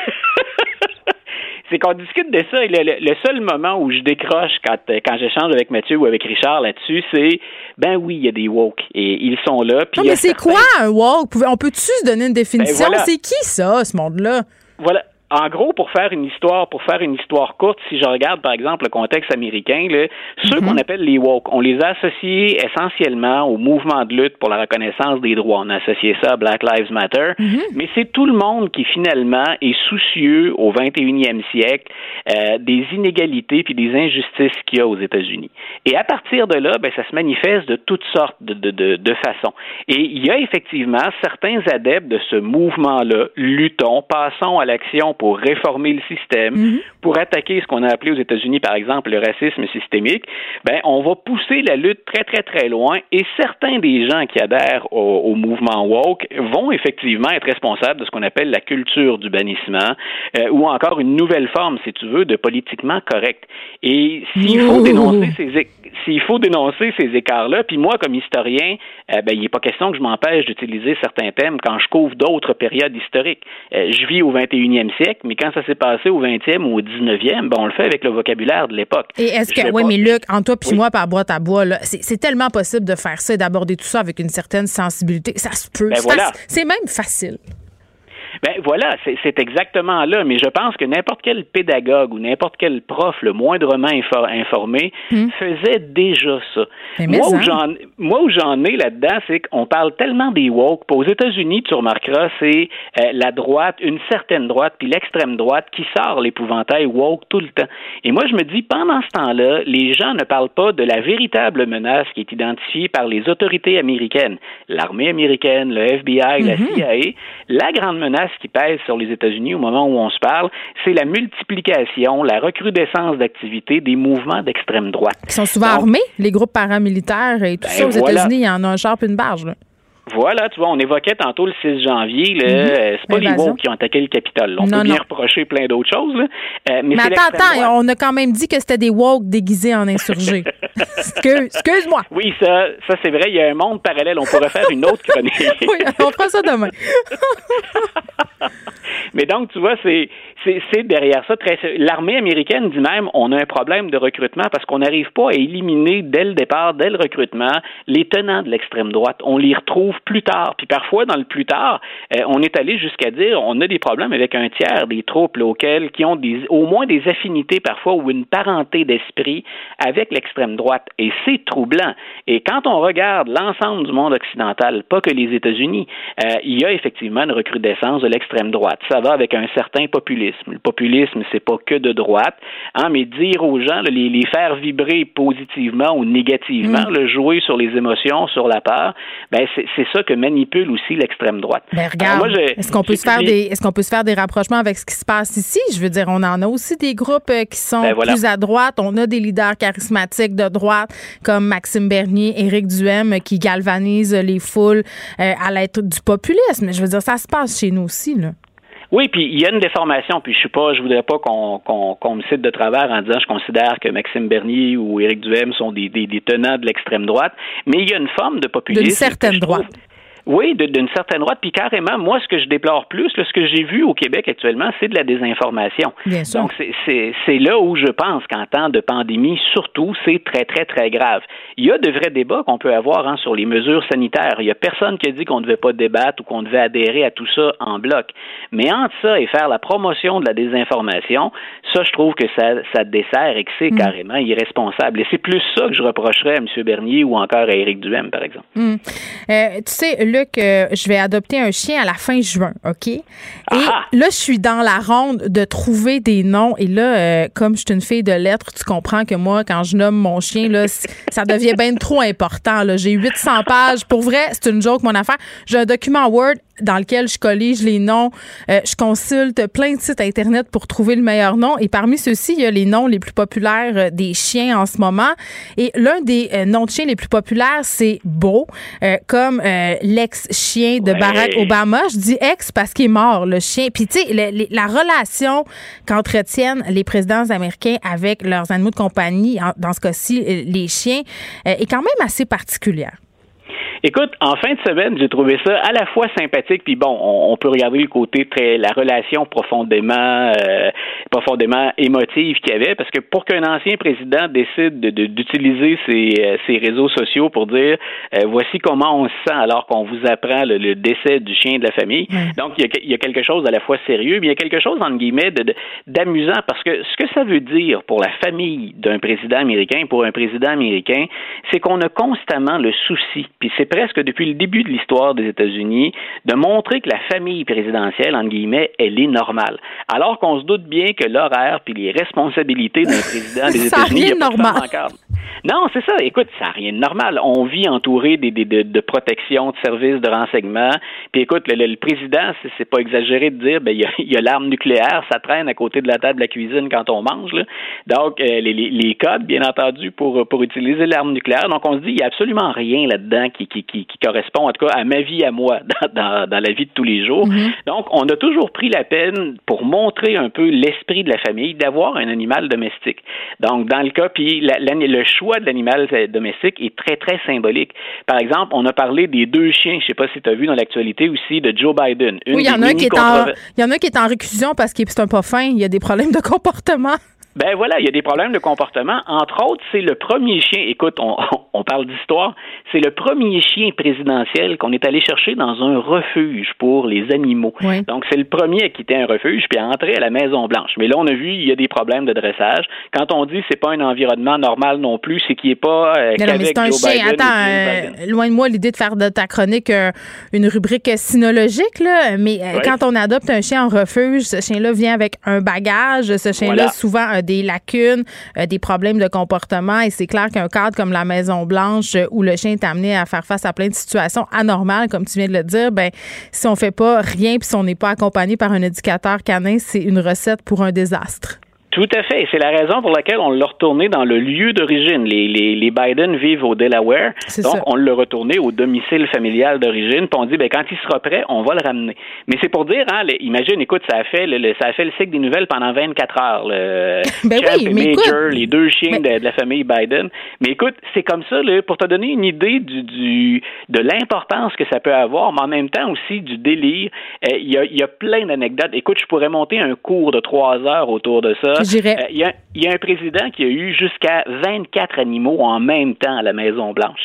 c'est qu'on discute de ça. Et le, seul moment où je décroche quand, quand j'échange avec Mathieu ou avec Richard là-dessus, c'est ben oui, il y a des woke et ils sont là. non, mais c'est quoi un woke? On peut-tu se donner une définition? Ben c'est qui ça, ce monde-là? Voilà en gros, pour faire une histoire, pour faire une histoire courte, si je regarde par exemple le contexte américain, là, ceux mhm. qu'on appelle les woke, on les a associés essentiellement au mouvement de lutte pour la reconnaissance des droits. On a associé ça à Black Lives Matter, mhm. mais c'est tout le monde qui finalement est soucieux au 21e siècle euh, des inégalités puis des injustices qu'il y a aux États-Unis. Et à partir de là, ben, ça se manifeste de toutes sortes de, de, de, de façons. Et il y a effectivement certains adeptes de ce mouvement-là, luttons, passons à l'action pour réformer le système, mhm. pour attaquer ce qu'on a appelé aux États-Unis, par exemple, le racisme systémique, ben, on va pousser la lutte très, très, très loin et certains des gens qui adhèrent au, mouvement woke vont effectivement être responsables de ce qu'on appelle la culture du bannissement euh, ou encore une nouvelle forme, si tu veux, de politiquement correct. Et s'il faut dénoncer ces s'il faut dénoncer ces écarts-là, puis moi, comme historien, euh, ben, il n'est pas question que je m'empêche d'utiliser certains thèmes quand je couvre d'autres périodes historiques. Euh, je vis au 21e siècle, mais quand ça s'est passé au 20e ou au 19e, ben, on le fait avec le vocabulaire de l'époque. Et est-ce que, oui, mais Luc, en toi puis moi, par boîte à bois, c'est tellement possible de faire ça et d'aborder tout ça avec une certaine sensibilité. Ça se peut. Ben c'est même facile. Ben voilà, c'est exactement là. Mais je pense que n'importe quel pédagogue ou n'importe quel prof le moindrement informé hmm. faisait déjà ça. moi, où j'en, moi où j'en ai là-dedans, c'est qu'on parle tellement des woke. Aux États-Unis, tu remarqueras, c'est euh, la droite, une certaine droite, puis l'extrême droite qui sort l'épouvantail woke tout le temps. Et moi, je me dis, pendant ce temps-là, les gens ne parlent pas de la véritable menace qui est identifiée par les autorités américaines, l'armée américaine, le FBI, la mm-hmm. CIA. La grande menace qui pèse sur les États-Unis au moment où on se parle, c'est la multiplication, la recrudescence d'activités des mouvements d'extrême droite. Ils sont souvent armés, les groupes paramilitaires et tout ben ça. Aux États-Unis, il y en a un char et une barge. Voilà, tu vois, on évoquait tantôt le 6 janvier. Euh, c'est pas les woke qui ont attaqué le Capitole. On peut bien reprocher plein d'autres choses. Là. Euh, mais, attends, attends, on a quand même dit que c'était des woke déguisés en insurgés. Excuse-moi. Oui, ça, ça c'est vrai. Il y a un monde parallèle. On pourrait faire une autre chronique. oui, on fera ça demain. mais donc, tu vois, c'est derrière ça très. L'armée américaine dit même on a un problème de recrutement parce qu'on n'arrive pas à éliminer dès le départ, dès le recrutement, les tenants de l'extrême droite. On les retrouve plus tard. Puis parfois, dans le plus tard, euh, on est allé jusqu'à dire on a des problèmes avec un tiers des troupes auxquelles qui ont des, au moins des affinités parfois ou une parenté d'esprit avec l'extrême droite. Et c'est troublant. Et quand on regarde l'ensemble du monde occidental, pas que les États-Unis, euh, il y a effectivement une recrudescence de l'extrême droite. Ça va avec un certain populisme. Le populisme, c'est pas que de droite, hein, mais dire aux gens, les, les, faire vibrer positivement ou négativement, mm. le jouer sur les émotions, sur la peur, ben c'est ça que manipule aussi l'extrême droite. Ben regarde, est-ce qu'on peut se faire des est-ce qu'on peut se faire des rapprochements avec ce qui se passe ici? Je veux dire, on en a aussi des groupes euh, qui sont ben, plus à droite. On a des leaders charismatiques de droite comme Maxime Bernier, Éric Duhem, qui galvanisent les foules euh, à l'aide du populisme. Je veux dire, ça se passe chez nous aussi là. Oui, puis il y a une déformation, puis je suis pas, je voudrais pas qu'on qu'on me cite de travers en disant je considère que Maxime Bernier ou Éric Duhem sont des, des, des tenants de l'extrême droite, mais il y a une forme de populisme. D'une certaine droite. Oui, d'une certaine droite. Puis carrément, moi, ce que je déplore plus, ce que j'ai vu au Québec actuellement, c'est de la désinformation. Bien sûr. Donc, c'est là où je pense qu'en temps de pandémie, surtout, c'est très, très, très grave. Il y a de vrais débats qu'on peut avoir hein, sur les mesures sanitaires. Il y a personne qui a dit qu'on ne devait pas débattre ou qu'on devait adhérer à tout ça en bloc. Mais entre ça et faire la promotion de la désinformation, ça, je trouve que ça, ça dessert et que c'est mm. carrément irresponsable. Et c'est plus ça que je reprocherais à M. Bernier ou encore à Éric Duhem, par exemple. Mm. Euh, tu sais, que je vais adopter un chien à la fin juin, OK? Et là, je suis dans la ronde de trouver des noms. Et là, euh, comme je suis une fille de lettres, tu comprends que moi, quand je nomme mon chien, là, ça devient bien trop important. J'ai 800 pages. Pour vrai, c'est une joke, mon affaire. J'ai un document Word dans lequel je collige les noms. Euh, je consulte plein de sites Internet pour trouver le meilleur nom. Et parmi ceux-ci, il y a les noms les plus populaires euh, des chiens en ce moment. Et l'un des euh, noms de chiens les plus populaires, c'est Beau, comme l'ex-chien de Barack Obama. Je dis ex parce qu'il est mort, le chien. Puis, tu sais, la relation qu'entretiennent les présidents américains avec leurs animaux de compagnie, dans ce cas-ci, les chiens, est quand même assez particulière. Écoute, en fin de semaine, j'ai trouvé ça à la fois sympathique, puis bon, on, peut regarder le côté très, la relation profondément, euh, profondément émotive qu'il y avait, parce que pour qu'un ancien président décide d'utiliser ses, euh, ses, réseaux sociaux pour dire euh, voici comment on se sent alors qu'on vous apprend le, décès du chien de la famille. Donc, il y, a, il y, a, quelque chose à la fois sérieux, mais il y a quelque chose, entre guillemets, d'amusant, parce que ce que ça veut dire pour la famille d'un président américain, pour un président américain, c'est qu'on a constamment le souci, puis c'est presque depuis le début de l'histoire des États-Unis, de montrer que la famille présidentielle, entre guillemets, elle est normale. Alors qu'on se doute bien que l'horaire puis les responsabilités d'un président des États-Unis, normal. Non, c'est ça. Écoute, ça n'a rien de normal. On vit entouré des, de, de, protection, de services, de renseignement. Puis écoute, le, le président, c'est pas exagéré de dire, ben il y a, l'arme nucléaire, ça traîne à côté de la table de la cuisine quand on mange. Là. Donc euh, les, les, codes, bien entendu, pour pour utiliser l'arme nucléaire. Donc on se dit, il y a absolument rien là-dedans qui, qui, qui, correspond, en tout cas, à ma vie à moi dans, dans, la vie de tous les jours. Mm-hmm. Donc on a toujours pris la peine pour montrer un peu l'esprit de la famille d'avoir un animal domestique. Donc dans le cas, puis le choix de l'animal domestique est très, très symbolique. Par exemple, on a parlé des deux chiens, je ne sais pas si tu as vu dans l'actualité aussi, de Joe Biden. oui, il y, en a un qui est en, il y en a qui est en réclusion parce qu'il est un pas fin, il y a des problèmes de comportement. Ben voilà, il y a des problèmes de comportement. Entre autres, c'est le premier chien. Écoute, on, on parle d'histoire. C'est le premier chien présidentiel qu'on est allé chercher dans un refuge pour les animaux. Donc, c'est le premier à quitter un refuge puis à entrer à la Maison Blanche. Mais là, on a vu, il y a des problèmes de dressage. Quand on dit c'est pas un environnement normal non plus, c'est qu'il est pas euh, non, mais c'est un chien. Attends, euh, loin de moi l'idée de faire de ta chronique euh, une rubrique sinologique là. Mais quand on adopte un chien en refuge, ce chien-là vient avec un bagage. Ce chien-là souvent des lacunes, euh, des problèmes de comportement. Et c'est clair qu'un cadre comme la Maison Blanche, euh, où le chien est amené à faire face à plein de situations anormales, comme tu viens de le dire, ben si on fait pas rien puis si on n'est pas accompagné par un éducateur canin, c'est une recette pour un désastre. Tout à fait. C'est la raison pour laquelle on l'a retourné dans le lieu d'origine. Les, les, les, Biden vivent au Delaware. Donc, on l'a retourné au domicile familial d'origine. Puis on dit, ben, quand il sera prêt, on va le ramener. Mais c'est pour dire, hein, imagine, écoute, ça a fait le, ça a fait le cycle des nouvelles pendant 24 heures. Le ben oui, mais Major, les deux chiens de, la famille Biden. Mais écoute, c'est comme ça, là, pour te donner une idée du, du de l'importance que ça peut avoir, mais en même temps aussi du délire. Euh, il y, a, y a plein d'anecdotes. Écoute, je pourrais monter un cours de trois heures autour de ça. Euh, il y, a, un président qui a eu jusqu'à 24 animaux en même temps à la Maison-Blanche.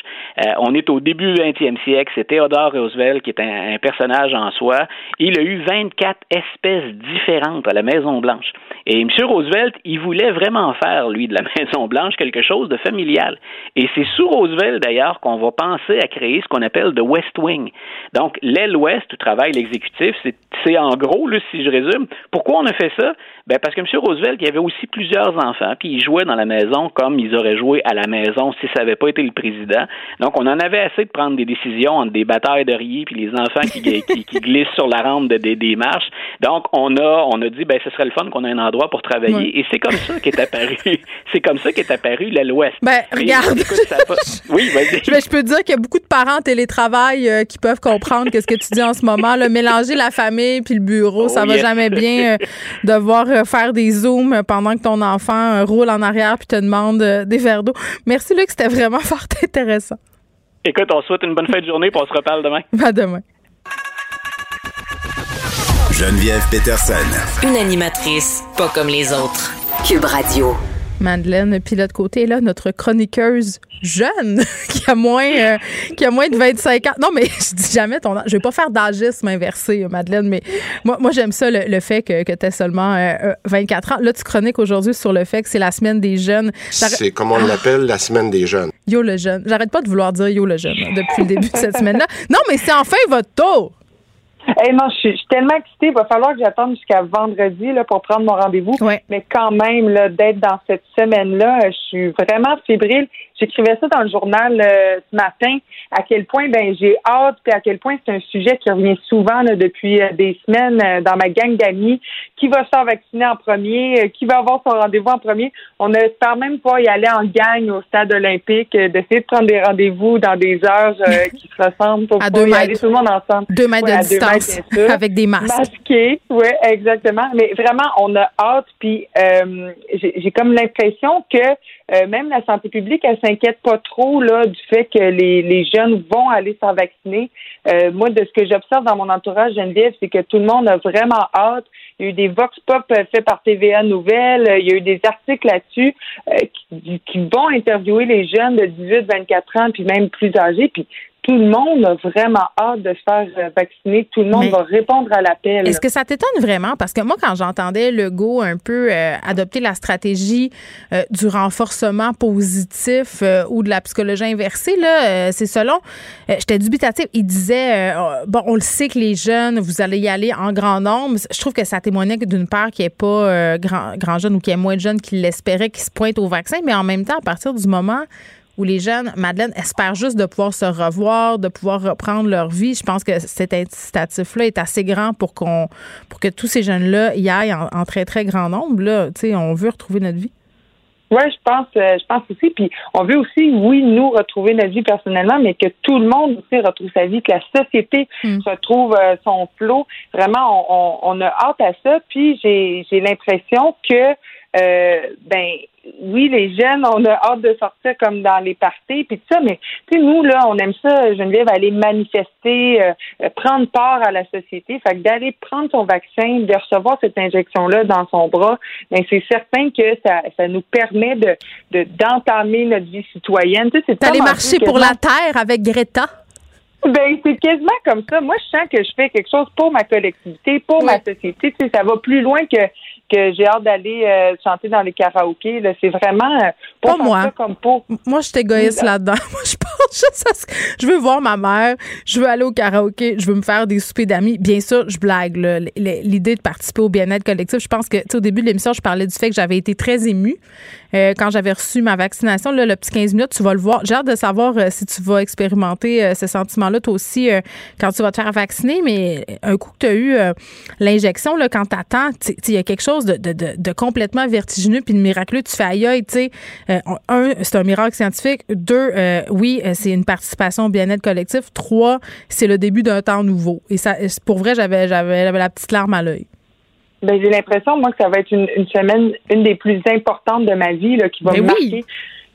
Euh, on est au début du 20e siècle. C'est Theodore Roosevelt qui est un, personnage en soi. Il a eu 24 espèces différentes à la Maison-Blanche. Et M. Roosevelt, il voulait vraiment faire, lui, de la Maison-Blanche quelque chose de familial. Et c'est sous Roosevelt, d'ailleurs, qu'on va penser à créer ce qu'on appelle le West Wing. Donc, l'aile ouest, où travaille l'exécutif, c'est en gros, là, si je résume, pourquoi on a fait ça? Ben, parce que M. Roosevelt, il y avait aussi plusieurs enfants, puis ils jouaient dans la maison comme ils auraient joué à la maison si ça n'avait pas été le président. Donc, on en avait assez de prendre des décisions entre des batailles de riz puis les enfants qui, qui, glissent sur la rampe de, des marches. Donc, on a, on a dit, ben, ce serait le fun qu'on ait un endroit pour travailler. Et c'est comme ça qu'est apparu, c'est comme ça qu'est apparu l'aile ouest. Ben, regarde. oui, vas-y. Je, je peux dire qu'il y a beaucoup de parents télétravail euh, qui peuvent comprendre que ce que tu dis en ce moment. Là, mélanger la famille puis le bureau, ça oh, va jamais bien. Euh, devoir euh, faire des zooms pendant que ton enfant roule en arrière puis te demande des verres d'eau. Merci Luc, c'était vraiment fort intéressant. Écoute, on souhaite une bonne fin de journée puis on se reparle demain. À demain. Geneviève Peterson. Une animatrice pas comme les autres. Cube Radio. Madeleine, puis l'autre côté, là, notre chroniqueuse jeune, qui a moins euh, qui a moins de 25 ans. Non, mais je dis jamais ton âge. Je vais pas faire d'agisme inversé, Madeleine, mais moi, moi j'aime ça, le, fait que, que tu as seulement 24 euh, ans. Là, tu chroniques aujourd'hui sur le fait que c'est la semaine des jeunes. C'est comme on l'appelle, la semaine des jeunes. Yo le jeune. J'arrête pas de vouloir dire yo le jeune depuis le début de cette semaine-là. Non, mais c'est enfin votre tour. Hey, non, je suis, tellement excitée. Il va falloir que j'attende jusqu'à vendredi là, pour prendre mon rendez-vous. Mais quand même, là, d'être dans cette semaine-là, je suis vraiment fébrile. J'écrivais ça dans le journal euh, ce matin, à quel point ben j'ai hâte, puis à quel point c'est un sujet qui revient souvent là, depuis euh, des semaines euh, dans ma gang d'amis. Qui va se faire vacciner en premier? qui va avoir son rendez-vous en premier? On espère même pas y aller en gang au stade olympique, d'essayer de prendre des rendez-vous dans des heures qui se ressemblent pour à deux y aller tout le monde ensemble. Deux mètres de distance, avec des masques. Masqués, oui, exactement. Mais vraiment, on a hâte, puis j'ai comme l'impression que même la santé publique, elle s'inquiète pas trop là du fait que les, jeunes vont aller s'en vacciner. Euh, moi, de ce que j'observe dans mon entourage, Geneviève, c'est que tout le monde a vraiment hâte. Il y a eu des vox pop faits par TVA Nouvelles. Il y a eu des articles là-dessus euh, qui, qui, vont interviewer les jeunes de 18, 24 ans, puis même plus âgés. Puis tout le monde a vraiment hâte de se faire euh, vacciner. Tout le monde va répondre à l'appel. Est-ce que ça t'étonne vraiment? Parce que moi, quand j'entendais Legault un peu euh, adopter la stratégie euh, du renforcement positif ou de la psychologie inversée, là, c'est selon. J'étais dubitatif. Il disait, bon, on le sait que les jeunes, vous allez y aller en grand nombre. Je trouve que ça témoignait d'une part qu'il n'y ait pas grand, grand jeune ou qu'il y ait moins de jeunes qui l'espéraient, qui se pointent au vaccin. Mais en même temps, à partir du moment où les jeunes, Madeleine, espèrent juste de pouvoir se revoir, de pouvoir reprendre leur vie. Je pense que cet incitatif-là est assez grand pour qu'on, pour que tous ces jeunes-là y aillent en, très, très grand nombre. Là. on veut retrouver notre vie. Oui, je pense, euh, je pense aussi. Puis on veut aussi, oui, nous retrouver notre vie personnellement, mais que tout le monde aussi retrouve sa vie, que la société mm. retrouve euh, son flot. Vraiment, on, on, a hâte à ça. Puis j'ai, j'ai l'impression que euh, ben oui, les jeunes, on a hâte de sortir comme dans les parties, puis tout ça, mais tu nous, là, on aime ça, Geneviève, aller manifester, euh, euh, prendre part à la société. Fait que d'aller prendre son vaccin, de recevoir cette injection-là dans son bras, ben c'est certain que ça, ça nous permet de d'entamer notre vie citoyenne. Tu sais, D'aller marcher pour la Terre avec Greta. Ben, c'est quasiment comme ça. Moi, je sens que je fais quelque chose pour ma collectivité, pour ma société. Tu sais, ça va plus loin que que j'ai hâte d'aller euh, chanter dans les karaokés. C'est vraiment euh, pas moi. comme pour. Moi, je suis égoïste là-dedans. Moi, je pense juste à ce que je veux voir ma mère, je veux aller au karaoké, je veux me faire des soupers d'amis. Bien sûr, je blague. L'idée de participer au bien-être collectif, je pense que au début de l'émission, je parlais du fait que j'avais été très émue euh, quand j'avais reçu ma vaccination. Là, le petit 15 minutes, tu vas le voir. J'ai hâte de savoir si tu vas expérimenter ce sentiment-là, toi aussi, quand tu vas te faire vacciner. Mais un coup que tu as eu l'injection, quand tu attends, il y a quelque chose de, complètement vertigineux puis de miraculeux. Tu fais aïe, tu sais, euh, un, c'est un miracle scientifique. Deux, euh, oui, euh, c'est une participation au bien-être collectif. Trois, c'est le début d'un temps nouveau. Et ça, pour vrai, j'avais, j'avais, la petite larme à l'œil. Ben, j'ai l'impression, moi, que ça va être une, semaine, une des plus importantes de ma vie, là, qui va ben me marquer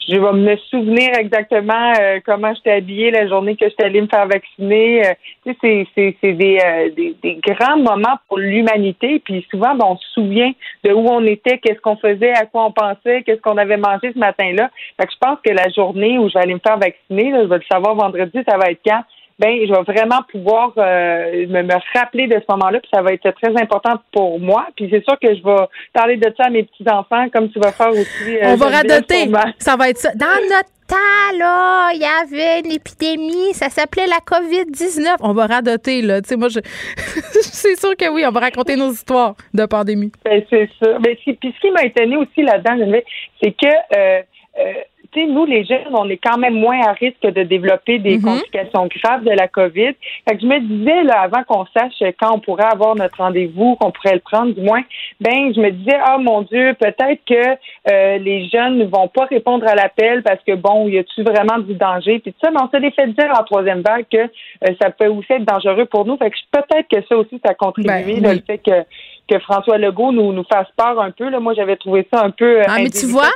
je vais me souvenir exactement euh, comment j'étais habillée la journée que j'étais allée me faire vacciner. Euh, tu sais, c'est, c'est, des, euh, des, des, grands moments pour l'humanité. Puis souvent, ben, on se souvient de où on était, qu'est-ce qu'on faisait, à quoi on pensait, qu'est-ce qu'on avait mangé ce matin-là. Fait que je pense que la journée où je vais aller me faire vacciner, là, je vais le savoir vendredi, ça va être quand? Ben je vais vraiment pouvoir euh, me, me, rappeler de ce moment-là, puis ça va être très important pour moi. Puis c'est sûr que je vais parler de ça à mes petits enfants, comme tu vas faire aussi. Euh, On va radoter. Ça va être ça. Dans notre temps, là, il y avait une épidémie, ça s'appelait la COVID-19. On va radoter, là. Tu sais, moi, je... c'est sûr que oui, on va raconter nos histoires de pandémie. Ben, c'est ça. Mais puis ce qui m'a étonné aussi là-dedans, c'est que euh, euh nous, les jeunes, on est quand même moins à risque de développer des mhm. complications graves de la COVID. Fait que je me disais, là, avant qu'on sache quand on pourrait avoir notre rendez-vous, qu'on pourrait le prendre, du moins, ben, je me disais, ah, mon Dieu, peut-être que euh, les jeunes ne vont pas répondre à l'appel parce que, bon, y a-tu vraiment du danger? Puis tout ça, mais on s'est fait dire en troisième vague que euh, ça peut aussi être dangereux pour nous. Fait que peut-être que ça aussi, ça a contribué, ben, le fait que que François Legault nous, nous fasse peur un peu. Là. Moi, j'avais trouvé ça un peu. Ah, mais tu vois,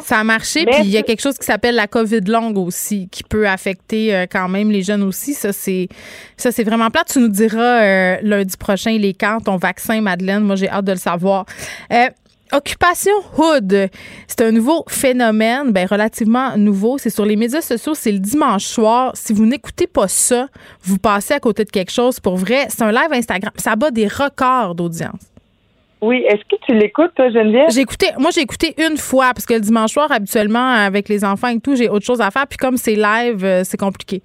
ça a marché. Puis il y a quelque chose qui s'appelle la COVID longue aussi, qui peut affecter euh, quand même les jeunes aussi. Ça, c'est ça, c'est vraiment plat. Tu nous diras euh, lundi prochain les quand ton vaccin, Madeleine. Moi, j'ai hâte de le savoir. Euh, Occupation Hood, c'est un nouveau phénomène, ben relativement nouveau. C'est sur les médias sociaux, c'est le dimanche soir. Si vous n'écoutez pas ça, vous passez à côté de quelque chose. Pour vrai, c'est un live Instagram. Ça bat des records d'audience. Oui, est-ce que tu l'écoutes, toi, Geneviève? J'ai écouté, moi, j'ai écouté une fois, parce que le dimanche soir, habituellement, avec les enfants et tout, j'ai autre chose à faire. Puis comme c'est live, euh, c'est compliqué.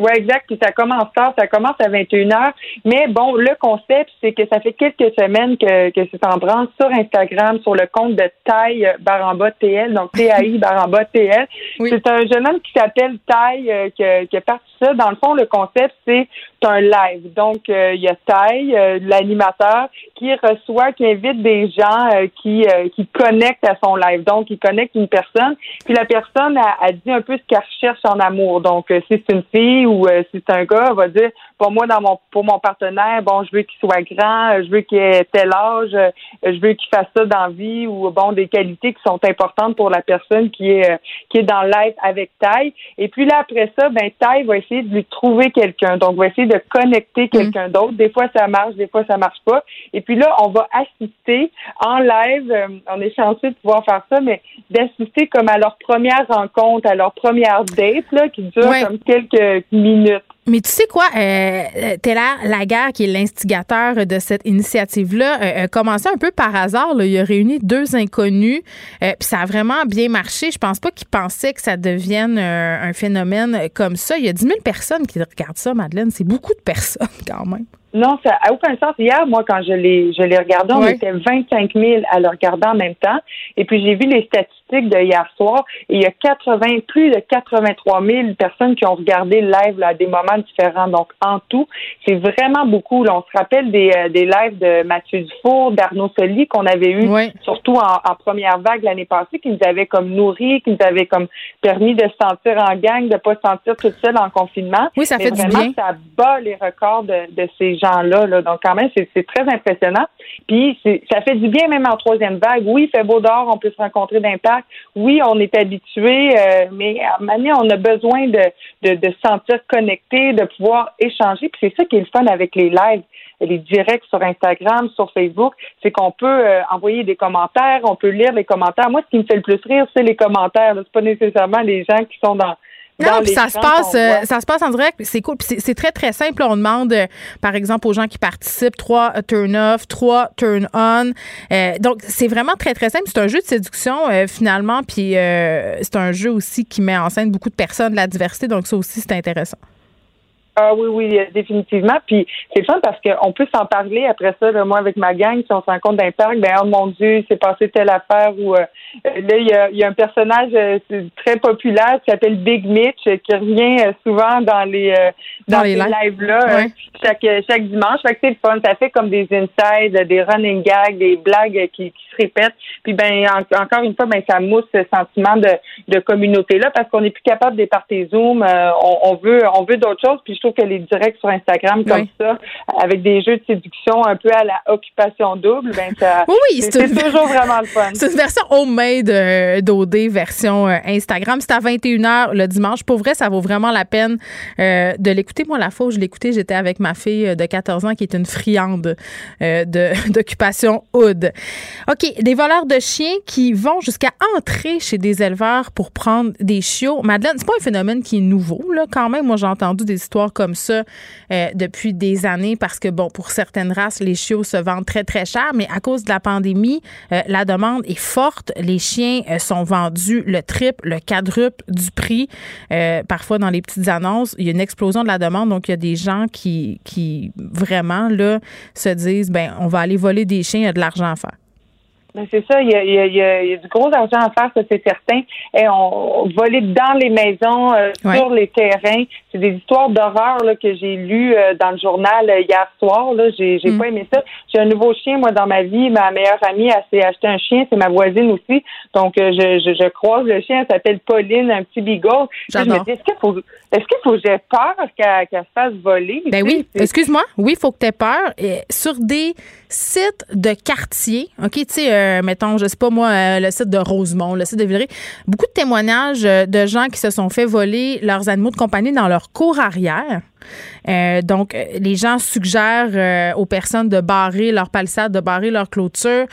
Oui, exact. Puis ça commence tard, ça commence à 21 h Mais bon, le concept, c'est que ça fait quelques semaines que, que c'est en branle sur Instagram, sur le compte de Taille Baramba TL, donc TAI Baramba TL. C'est un jeune homme qui s'appelle Taille, euh, qui, qui, a participé ça. Dans le fond, le concept, c'est un live. Donc, euh, il y a Taille, euh, l'animateur, qui reçoit, qui invite des gens euh, qui, qui connectent à son live. Donc, il connecte une personne, puis la personne a, dit un peu ce qu'elle recherche en amour. Donc, si c'est une fille ou si c'est un gars, elle va dire, pour moi, dans mon pour mon partenaire, bon, je veux qu'il soit grand, je veux qu'il ait tel âge, je veux qu'il fasse ça dans vie ou bon, des qualités qui sont importantes pour la personne qui est qui est dans le live avec Taille. Et puis là, après ça, ben Taille va essayer de lui trouver quelqu'un. Donc, va essayer de connecter mm. quelqu'un d'autre. Des fois, ça marche, des fois, ça marche pas. Et puis là, on va assister en live. Euh, on est chanceux de pouvoir faire ça, mais d'assister comme à leur première rencontre, à leur première date, là, qui dure comme quelques minutes. Mais tu sais quoi, euh, Taylor Laguerre, qui est l'instigateur de cette initiative-là, euh, a commencé un peu par hasard. Il a réuni deux inconnus, euh, puis ça a vraiment bien marché. Je pense pas qu'il pensait que ça devienne un phénomène comme ça. Il y a 10 000 personnes qui regardent ça, Madeleine. C'est beaucoup de personnes quand même. Non, ça n'a aucun sens. Hier, moi, quand je l'ai, je l'ai regardé, on était 25 000 à le regarder en même temps. Et puis, j'ai vu les statistiques de hier soir. Et il y a 80, plus de 83 000 personnes qui ont regardé le live à des moments différents. Donc, en tout, c'est vraiment beaucoup. on se rappelle des, euh, des lives de Mathieu Dufour, d'Arnaud Soli qu'on avait eu, surtout en, première vague l'année passée, qui nous avait comme nourri, qui nous avait comme permis de se sentir en gang, de pas se sentir toute seule en confinement. Oui, ça fait vraiment, du bien. Ça bat les records de, de ces gens-là. Donc, quand même, c'est très impressionnant. Puis, ça fait du bien même en troisième vague. Oui, il fait beau dehors, on peut se rencontrer d'impact. Oui, on est habitué, euh, mais à un moment donné, on a besoin de, de, de se sentir connecté, de pouvoir échanger. Puis c'est ça qui est le fun avec les lives les directs sur Instagram, sur Facebook, c'est qu'on peut euh, envoyer des commentaires, on peut lire les commentaires. Moi, ce qui me fait le plus rire, c'est les commentaires. C'est pas nécessairement les gens qui sont dans non, puis ça se passe, euh, ça se passe en direct. C'est cool. c'est très très simple. On demande, euh, par exemple, aux gens qui participent trois turn off, trois turn on. Euh, donc c'est vraiment très très simple. C'est un jeu de séduction finalement, puis c'est un jeu aussi qui met en scène beaucoup de personnes, de la diversité. Donc ça aussi c'est intéressant. Ah oui, oui, définitivement. Puis c'est fun parce qu'on peut s'en parler après ça, moi, avec ma gang, si on se rend compte d'un parc, ben oh mon Dieu, c'est passé telle affaire ou euh, là, il y a, y a, un personnage euh, très populaire qui s'appelle Big Mitch qui revient euh, souvent dans les dans, les lives là chaque chaque dimanche. Fait que c'est fun. Ça fait comme des insides, des running gags, des blagues qui, qui se répètent. Puis ben encore une fois, ben ça mousse ce sentiment de, de communauté là parce qu'on n'est plus capable de partir Zoom. on, on veut on veut d'autres choses. Puis je trouve que les directs sur Instagram comme ça, avec des jeux de séduction un peu à la occupation double, ben ça, oui, c'est toujours vraiment le fun. C'est une version homemade euh, d'OD, version euh, Instagram. C'est à 21h le dimanche. Pour vrai, ça vaut vraiment la peine euh, de l'écouter. Moi, la fois où je l'écoutais, j'étais avec ma fille de 14 ans qui est une friande d'occupation hood. OK, des voleurs de chiens qui vont jusqu'à entrer chez des éleveurs pour prendre des chiots. Madeleine, c'est pas un phénomène qui est nouveau, là, quand même. Moi, j'ai entendu des histoires comme ça euh, depuis des années parce que, bon, pour certaines races, les chiots se vendent très, très cher, mais à cause de la pandémie, euh, la demande est forte. Les chiens euh, sont vendus le triple, le quadruple du prix. parfois, dans les petites annonces, il y a une explosion de la demande. Donc, il y a des gens qui, qui vraiment, là, se disent, ben, on va aller voler des chiens, il y a de l'argent à faire. Ben c'est ça, il y, a, il, y a, du gros argent à faire, ça c'est certain. Et on, volait dans les maisons, euh, sur les terrains. C'est des histoires d'horreur là, que j'ai lues euh, dans le journal euh, hier soir. Là, j'ai, j'ai mm. pas aimé ça. J'ai un nouveau chien moi dans ma vie. Ma meilleure amie elle s'est acheté un chien, c'est ma voisine aussi. Donc je, je, je croise le chien, elle s'appelle Pauline, un petit beagle. Je me dis est-ce qu'il faut est-ce qu'il faut que j'ai peur qu'elle, qu'elle se fasse voler? Ben oui, excuse-moi. Oui, il faut que tu aies peur. Et sur des sites de quartier, OK, tu sais euh, mettons, je sais pas moi, euh, le site de Rosemont, le site de Villeray, beaucoup de témoignages euh, de gens qui se sont fait voler leurs animaux de compagnie dans leur cour arrière. Euh, donc, euh, les gens suggèrent euh, aux personnes de barrer leur palissade, de barrer leur clôture.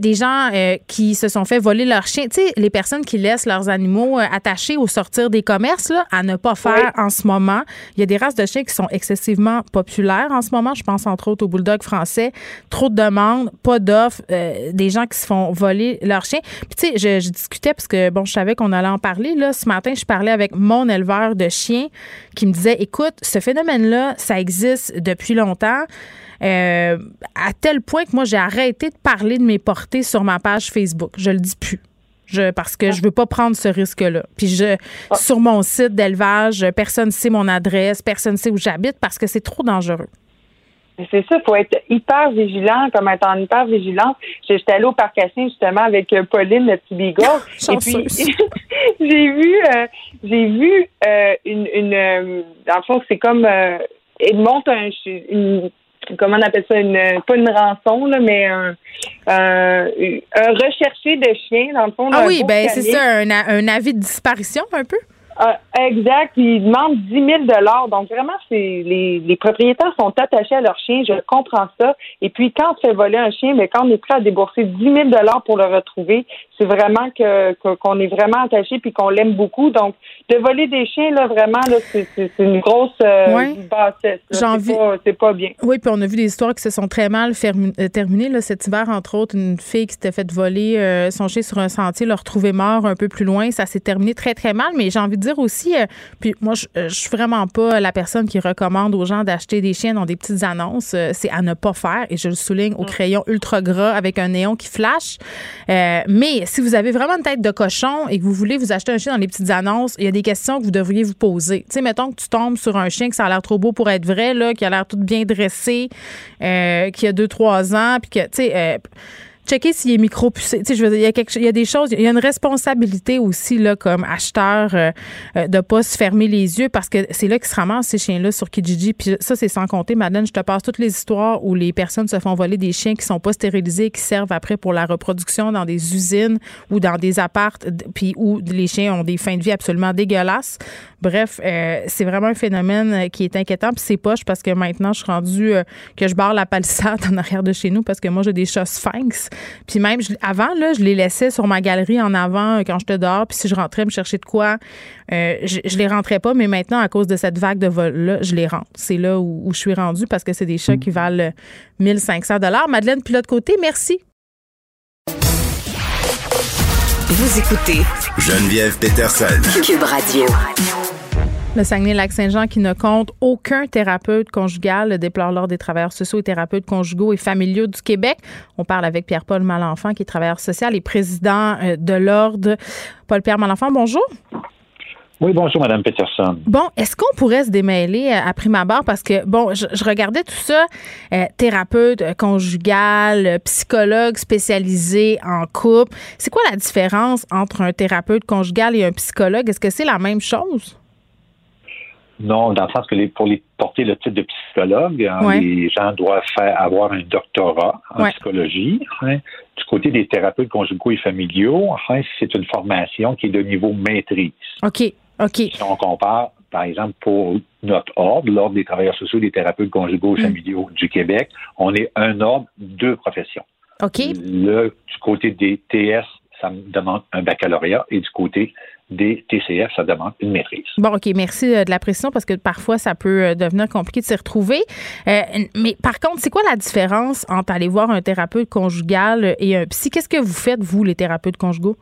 des gens qui se sont fait voler leurs chiens. Tu sais, les personnes qui laissent leurs animaux attachés au sortir des commerces, là, à ne pas faire en ce moment. Il y a des races de chiens qui sont excessivement populaires en ce moment. Je pense entre autres au bulldog français. Trop de demandes, pas d'offres, des gens qui se font voler leurs chiens. Puis tu sais, je, je, discutais parce que bon, je savais qu'on allait en parler. Là, ce matin, je parlais avec mon éleveur de chiens qui me disait, écoute, ce phénomène-là, ça existe depuis longtemps. Euh, à tel point que moi, j'ai arrêté de parler de mes portées sur ma page Facebook. Je le dis plus. Je, parce que je veux pas prendre ce risque-là. Puis je, ah. sur mon site d'élevage, personne ne sait mon adresse, personne ne sait où j'habite parce que c'est trop dangereux. C'est ça, il faut être hyper vigilant, comme être en hyper vigilance. J'étais allée au parc justement avec euh, Pauline, le petit beagle. et puis j'ai vu euh, j'ai vu euh, une, une dans le fond, c'est comme euh, il monte un une comment on appelle ça, une, pas une rançon, là, mais un, un, recherché de chien, dans le fond. Ah oui, ben c'est ça, un, un avis de disparition un peu? Ah, exact. Ils demandent 10 000 Donc, vraiment, c'est les, les propriétaires sont attachés à leur chien. Je comprends ça. Et puis, quand on fait voler un chien, mais quand on est prêt à débourser 10 000 pour le retrouver, c'est vraiment que qu'on est vraiment attaché puis qu'on l'aime beaucoup. Donc, de voler des chiens, là, vraiment, là, c'est, une grosse euh, bassesse. C'est pas, bien. Oui, puis on a vu des histoires qui se sont très mal euh, terminées. Là, cet hiver, entre autres, une fille qui s'était fait voler euh, son chien sur un sentier, le retrouver mort un peu plus loin. Ça s'est terminé très, très mal. Mais j'ai envie de dire aussi, puis moi, je, je suis vraiment pas la personne qui recommande aux gens d'acheter des chiens dans des petites annonces. c'est à ne pas faire. Et je le souligne au mm. crayon ultra gras avec un néon qui flash. mais si vous avez vraiment une tête de cochon et que vous voulez vous acheter un chien dans les petites annonces, il y a des questions que vous devriez vous poser. Tu sais, mettons que tu tombes sur un chien que ça a l'air trop beau pour être vrai, là, qui a l'air tout bien dressé, euh, qui a deux, trois ans, puis que, tu sais, euh, checker s'il. Tu sais, il y, a quelque, il y a des choses, il y a une responsabilité aussi, là, comme acheteur, euh, euh de pas se fermer les yeux parce que c'est là qu'ils se ramassent, ces chiens-là, sur Kijiji. Puis ça, c'est sans compter, Madeleine, je te passe toutes les histoires où les personnes se font voler des chiens qui sont pas stérilisés, qui servent après pour la reproduction dans des usines ou dans des appartes, puis où les chiens ont des fins de vie absolument dégueulasses. Bref, euh, c'est vraiment un phénomène euh, qui est inquiétant. Puis c'est poche parce que maintenant, je suis rendue euh, que je barre la palissade en arrière de chez nous parce que moi, j'ai des chats sphinx. Puis même, avant, là, je les laissais sur ma galerie en avant quand j'étais dehors. Puis si je rentrais me chercher de quoi, je, je les rentrais pas. Mais maintenant, à cause de cette vague de vol-là, je les rentre. C'est là où, je suis rendue parce que c'est des chats qui valent 1500 Madeleine, puis l'autre côté, merci. Vous écoutez Geneviève Peterson. Cube Radio. Le Saguenay-Lac-Saint-Jean qui ne compte aucun thérapeute conjugal déplore l'Ordre des travailleurs sociaux et thérapeutes conjugaux et familiaux du Québec. On parle avec Pierre-Paul Malenfant qui est travailleur social et président euh, de l'Ordre. Paul-Pierre Malenfant, bonjour. Oui, bonjour, Mme Peterson. Bon, est-ce qu'on pourrait se démêler euh, à prime abord? Parce que, bon, je, regardais tout ça, euh, thérapeute conjugal, psychologue spécialisé en couple. C'est quoi la différence entre un thérapeute conjugal et un psychologue? Est-ce que c'est la même chose? Non, dans le sens que les, pour les porter le titre de psychologue, hein, les gens doivent faire avoir un doctorat en psychologie. Hein. Du côté des thérapeutes conjugaux et familiaux, hein, c'est une formation qui est de niveau maîtrise. OK. OK. Si on compare, par exemple, pour notre ordre, l'Ordre des travailleurs sociaux des thérapeutes conjugaux et mm. familiaux du Québec, on est un ordre, deux professions. OK. Le, du côté des TS, ça me demande un baccalauréat et du côté des TCF, ça demande une maîtrise. Bon, OK, merci euh, de la précision parce que parfois, ça peut euh, devenir compliqué de s'y retrouver. Euh, mais par contre, c'est quoi la différence entre aller voir un thérapeute conjugal et un psy? Qu'est-ce que vous faites, vous, les thérapeutes conjugaux?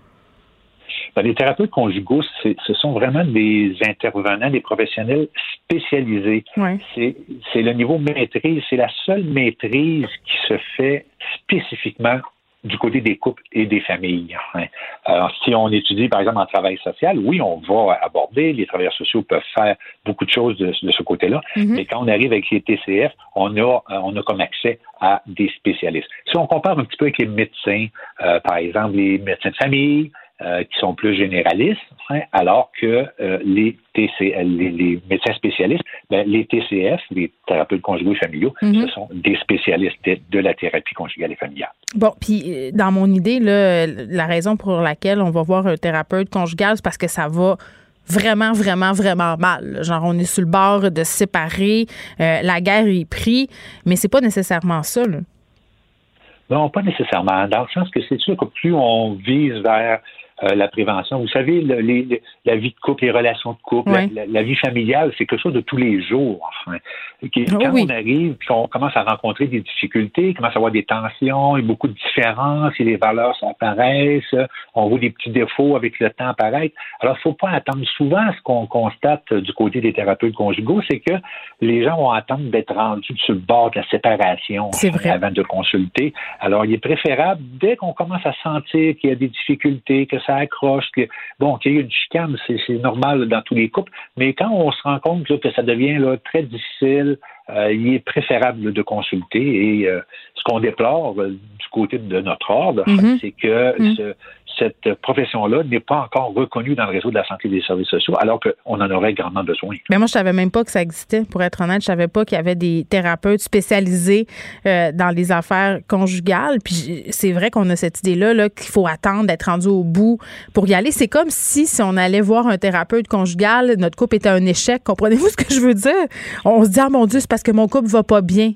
Ben, les thérapeutes conjugaux, ce sont vraiment des intervenants, des professionnels spécialisés. C'est le niveau maîtrise, c'est la seule maîtrise qui se fait spécifiquement du côté des couples et des familles. Hein. Alors, si on étudie, par exemple, en travail social, oui, on va aborder, les travailleurs sociaux peuvent faire beaucoup de choses de, ce côté-là, mm-hmm. mais quand on arrive avec les TCF, on a, on a comme accès à des spécialistes. Si on compare un petit peu avec les médecins, euh, par exemple, les médecins de famille, euh, qui sont plus généralistes, hein, alors que euh, les, TCL, les, médecins spécialistes, ben, les TCF, les thérapeutes conjugaux et familiaux, mhm. ce sont des spécialistes de, la thérapie conjugale et familiale. Bon, puis euh, dans mon idée, là, la raison pour laquelle on va voir un thérapeute conjugal, c'est parce que ça va vraiment, vraiment, vraiment mal. Genre, on est sur le bord de se séparer, la guerre est prise, mais c'est pas nécessairement ça. Non, pas nécessairement. Dans le sens que c'est sûr que plus on vise vers euh, la prévention. Vous savez, les, la vie de couple, les relations de couple, la, vie familiale, c'est quelque chose de tous les jours. Enfin. Oh quand on arrive, puis on commence à rencontrer des difficultés, commence à avoir des tensions, et beaucoup de différences, et les valeurs apparaissent, on voit des petits défauts avec le temps apparaître. Alors, il ne faut pas attendre. Souvent, ce qu'on constate du côté des thérapeutes conjugaux, c'est que les gens vont attendre d'être rendus sur le bord de la séparation avant de consulter. Alors, il est préférable, dès qu'on commence à sentir qu'il y a des difficultés, que ça accroche, bon, qu'il y ait une chicane, c'est normal dans tous les couples, mais quand on se rend compte que ça devient là, très difficile, il est préférable de consulter et euh, ce qu'on déplore du côté de notre ordre, mm-hmm. c'est que mm-hmm. ce, cette profession-là n'est pas encore reconnue dans le réseau de la santé et des services sociaux, alors qu'on en aurait grandement besoin. Mais moi, je savais même pas que ça existait, pour être honnête. Je savais pas qu'il y avait des thérapeutes spécialisés euh, dans les affaires conjugales. Puis c'est vrai qu'on a cette idée-là -là, qu'il faut attendre d'être rendu au bout pour y aller. C'est comme si, si on allait voir un thérapeute conjugal, notre couple était un échec. Comprenez-vous ce que je veux dire? On se dit, ah mon Dieu, c'est parce que mon couple va pas bien.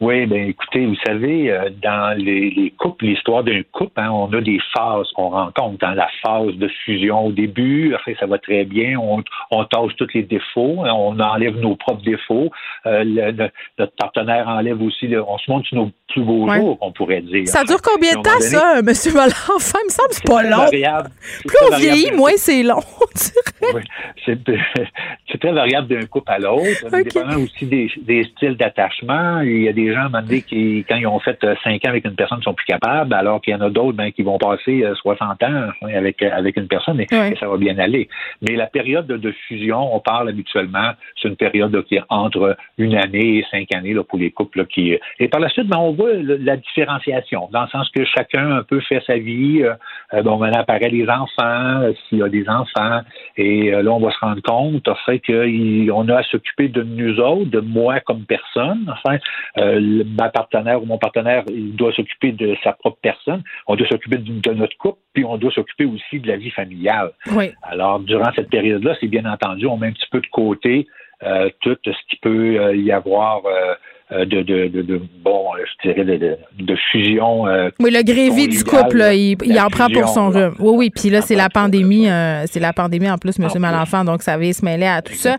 Oui, ben écoutez, vous savez, euh, dans les, les couples, l'histoire d'un couple, hein, on a des phases qu'on rencontre. Dans la phase de fusion au début, après ça va très bien, on, on tâche tous les défauts, hein, on enlève nos propres défauts, euh, notre partenaire enlève aussi, on se montre nos plus beaux jours, on pourrait dire. Ça dure combien de temps, ça, M. Malenfant? Il me semble que c'est pas long. Variable. Plus on vieillit, moins c'est long, Oui, c'est très variable d'un couple à l'autre. Okay. Dépendant aussi des, des styles d'attachement. Il y a des gens, à qui, quand ils ont fait euh, cinq ans avec une personne, sont plus capables, alors qu'il y en a d'autres ben, qui vont passer 60 euh, ans hein, avec, euh, avec une personne et, ça va bien aller. Mais la période de, fusion, on parle habituellement, c'est une période qui est entre une année et cinq années là, pour les couples. qui Et par la suite, ben, on voit la différenciation, dans le sens que chacun un peu fait sa vie. bon, maintenant apparaît les enfants, s'il y a des enfants, et là, on va se rendre compte, en fait, qu'on a à s'occuper de nous autres, de moi comme personne, enfin, ma partenaire ou mon partenaire, il doit s'occuper de sa propre personne, on doit s'occuper de, notre couple, puis on doit s'occuper aussi de la vie familiale. Oui. Alors, durant cette période-là, c'est bien entendu, on met un petit peu de côté euh, tout ce qui peut euh, y avoir euh, de, de, de, bon, je dirais, de, de fusion. oui, le grévé du couple, il, il en prend pour son rhume. Oui, oui, puis là, c'est la pandémie, c'est la pandémie en plus, M. Malenfant, donc ça va se mêler à tout ça.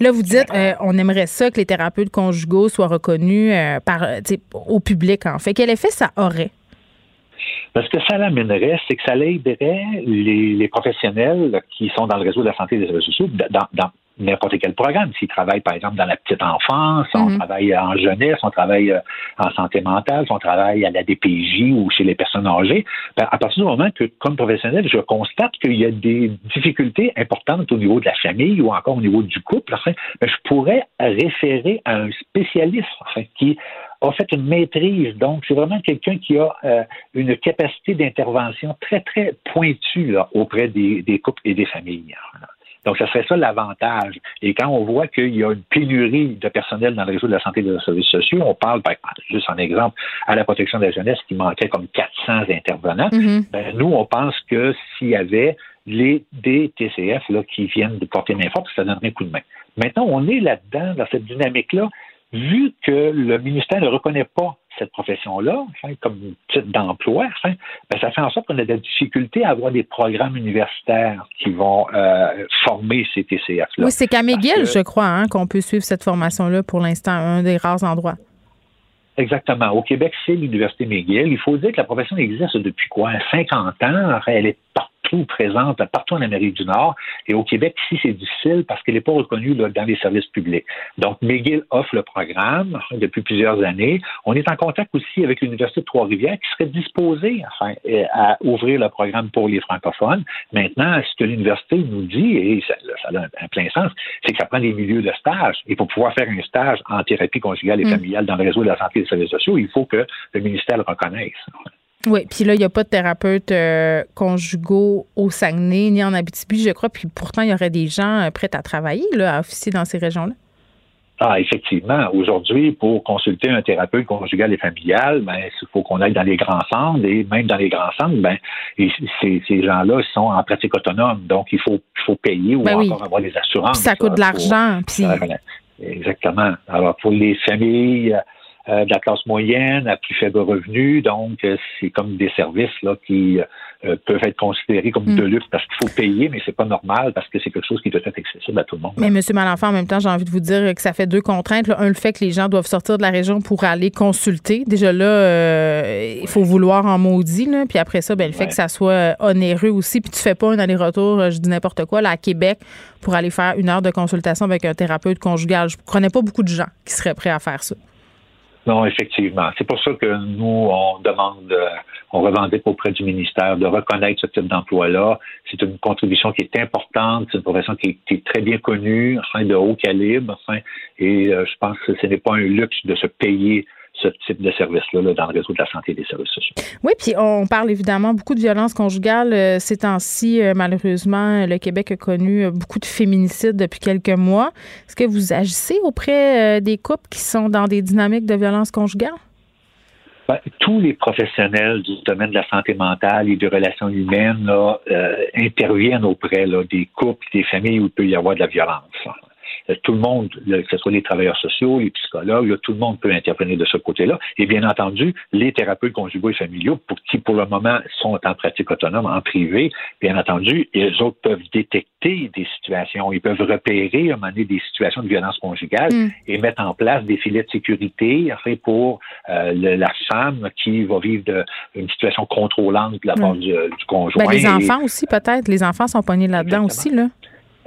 Là, vous dites, on aimerait ça que les thérapeutes conjugaux soient reconnus par, au public, en fait. Quel effet ça aurait? Parce que ça l'amènerait, c'est que ça aiderait les, les, professionnels qui sont dans le réseau de la santé et des réseaux sociaux dans, dans n'importe quel programme. S'ils travaillent, par exemple, dans la petite enfance, on mhm. travaille en jeunesse, on travaille euh, en santé mentale, on travaille à la DPJ ou chez les personnes âgées, ben, à partir du moment que, comme professionnel, je constate qu'il y a des difficultés importantes au niveau de la famille ou encore au niveau du couple, enfin, ben, je pourrais référer à un spécialiste enfin, qui a fait une maîtrise. Donc, c'est vraiment quelqu'un qui a euh, une capacité d'intervention très, très pointue là, auprès des, des couples et des familles. Donc, ça serait ça l'avantage. Et quand on voit qu'il y a une pénurie de personnel dans le réseau de la santé et des services sociaux, on parle, par exemple, juste en exemple, à la protection de la jeunesse qui manquait comme 400 intervenants. Mm-hmm. ben, nous, on pense que s'il y avait les des TCF là, qui viennent de porter main forte, ça donnerait un coup de main. Maintenant, on est là-dedans, dans cette dynamique-là, vu que le ministère ne reconnaît pas cette profession-là, comme titre d'emploi, ben, ça fait en sorte qu'on a de la difficulté à avoir des programmes universitaires qui vont euh, former ces TCF-là. Oui, c'est qu'à McGill, je crois, hein, qu'on peut suivre cette formation-là pour l'instant, un des rares endroits. Exactement. Au Québec, c'est l'Université McGill. Il faut dire que la profession existe depuis quoi? 50 ans. Elle est partout présente partout en Amérique du Nord. Et au Québec, ici, c'est difficile parce qu'elle n'est pas reconnue dans les services publics. Donc, McGill offre le programme depuis plusieurs années. On est en contact aussi avec l'Université de Trois-Rivières qui serait disposée enfin, à ouvrir le programme pour les francophones. Maintenant, ce que l'université nous dit, et ça, a un plein sens, c'est que ça prend des milieux de stage. Et pour pouvoir faire un stage en thérapie conjugale et mm. familiale dans le réseau de la santé et des services sociaux, il faut que le ministère le reconnaisse. Oui, puis là, il n'y a pas de thérapeute euh, conjugaux au Saguenay ni en Abitibi, je crois. Puis pourtant, il y aurait des gens euh, prêts à travailler, là, à officier dans ces régions-là. Ah, effectivement. Aujourd'hui, pour consulter un thérapeute conjugal et familial, ben, il faut qu'on aille dans les grands centres et même dans les grands centres, ben, ces, ces gens-là sont en pratique autonome. Donc, il faut, faut payer ou ben encore avoir des assurances. ça coûte de l'argent. Puis... Exactement. Alors, pour les familles, euh, de la classe moyenne à plus faible revenu. Donc, euh, c'est comme des services là, qui euh, peuvent être considérés comme de mm. luxe parce qu'il faut payer, mais c'est pas normal parce que c'est quelque chose qui doit être accessible à tout le monde. Mais M. Malenfant, en même temps, j'ai envie de vous dire que ça fait deux contraintes. Un, le fait que les gens doivent sortir de la région pour aller consulter. Déjà là, il faut vouloir en maudit. Là. Puis après ça, ben, le fait que ça soit onéreux aussi. Puis tu fais pas un aller-retour, je dis n'importe quoi, là, à Québec pour aller faire une heure de consultation avec un thérapeute conjugal. Je ne connais pas beaucoup de gens qui seraient prêts à faire ça. Non, effectivement. C'est pour ça que nous, on demande, euh, on revendique auprès du ministère de reconnaître ce type d'emploi-là. C'est une contribution qui est importante, c'est une profession qui est, très bien connue, enfin, de haut calibre, enfin, et euh, je pense que ce n'est pas un luxe de se payer ce type de service-là dans le réseau de la santé et des services sociaux. Oui, puis on parle évidemment beaucoup de violences conjugales. Euh, ces temps-ci, euh, malheureusement, le Québec a connu euh, beaucoup de féminicides depuis quelques mois. Est-ce que vous agissez auprès des couples qui sont dans des dynamiques de violence conjugale? Ben, tous les professionnels du domaine de la santé mentale et des relations humaines interviennent auprès des couples, des familles où il peut y avoir de la violence. Euh, tout le monde, que ce soit les travailleurs sociaux, les psychologues, tout le monde peut intervenir de ce côté-là. Et bien entendu, les thérapeutes conjugaux et familiaux, pour, qui pour le moment sont en pratique autonome, en privé, bien entendu, ils autres peuvent détecter des situations, ils peuvent repérer, à un moment donné, des situations de violence conjugale mm. et mettre en place des filets de sécurité enfin, pour euh, la femme qui va vivre de, une situation contrôlante de la part mm. du, conjoint. Ben, les enfants aussi, peut-être. Les enfants sont pognés là-dedans aussi, là.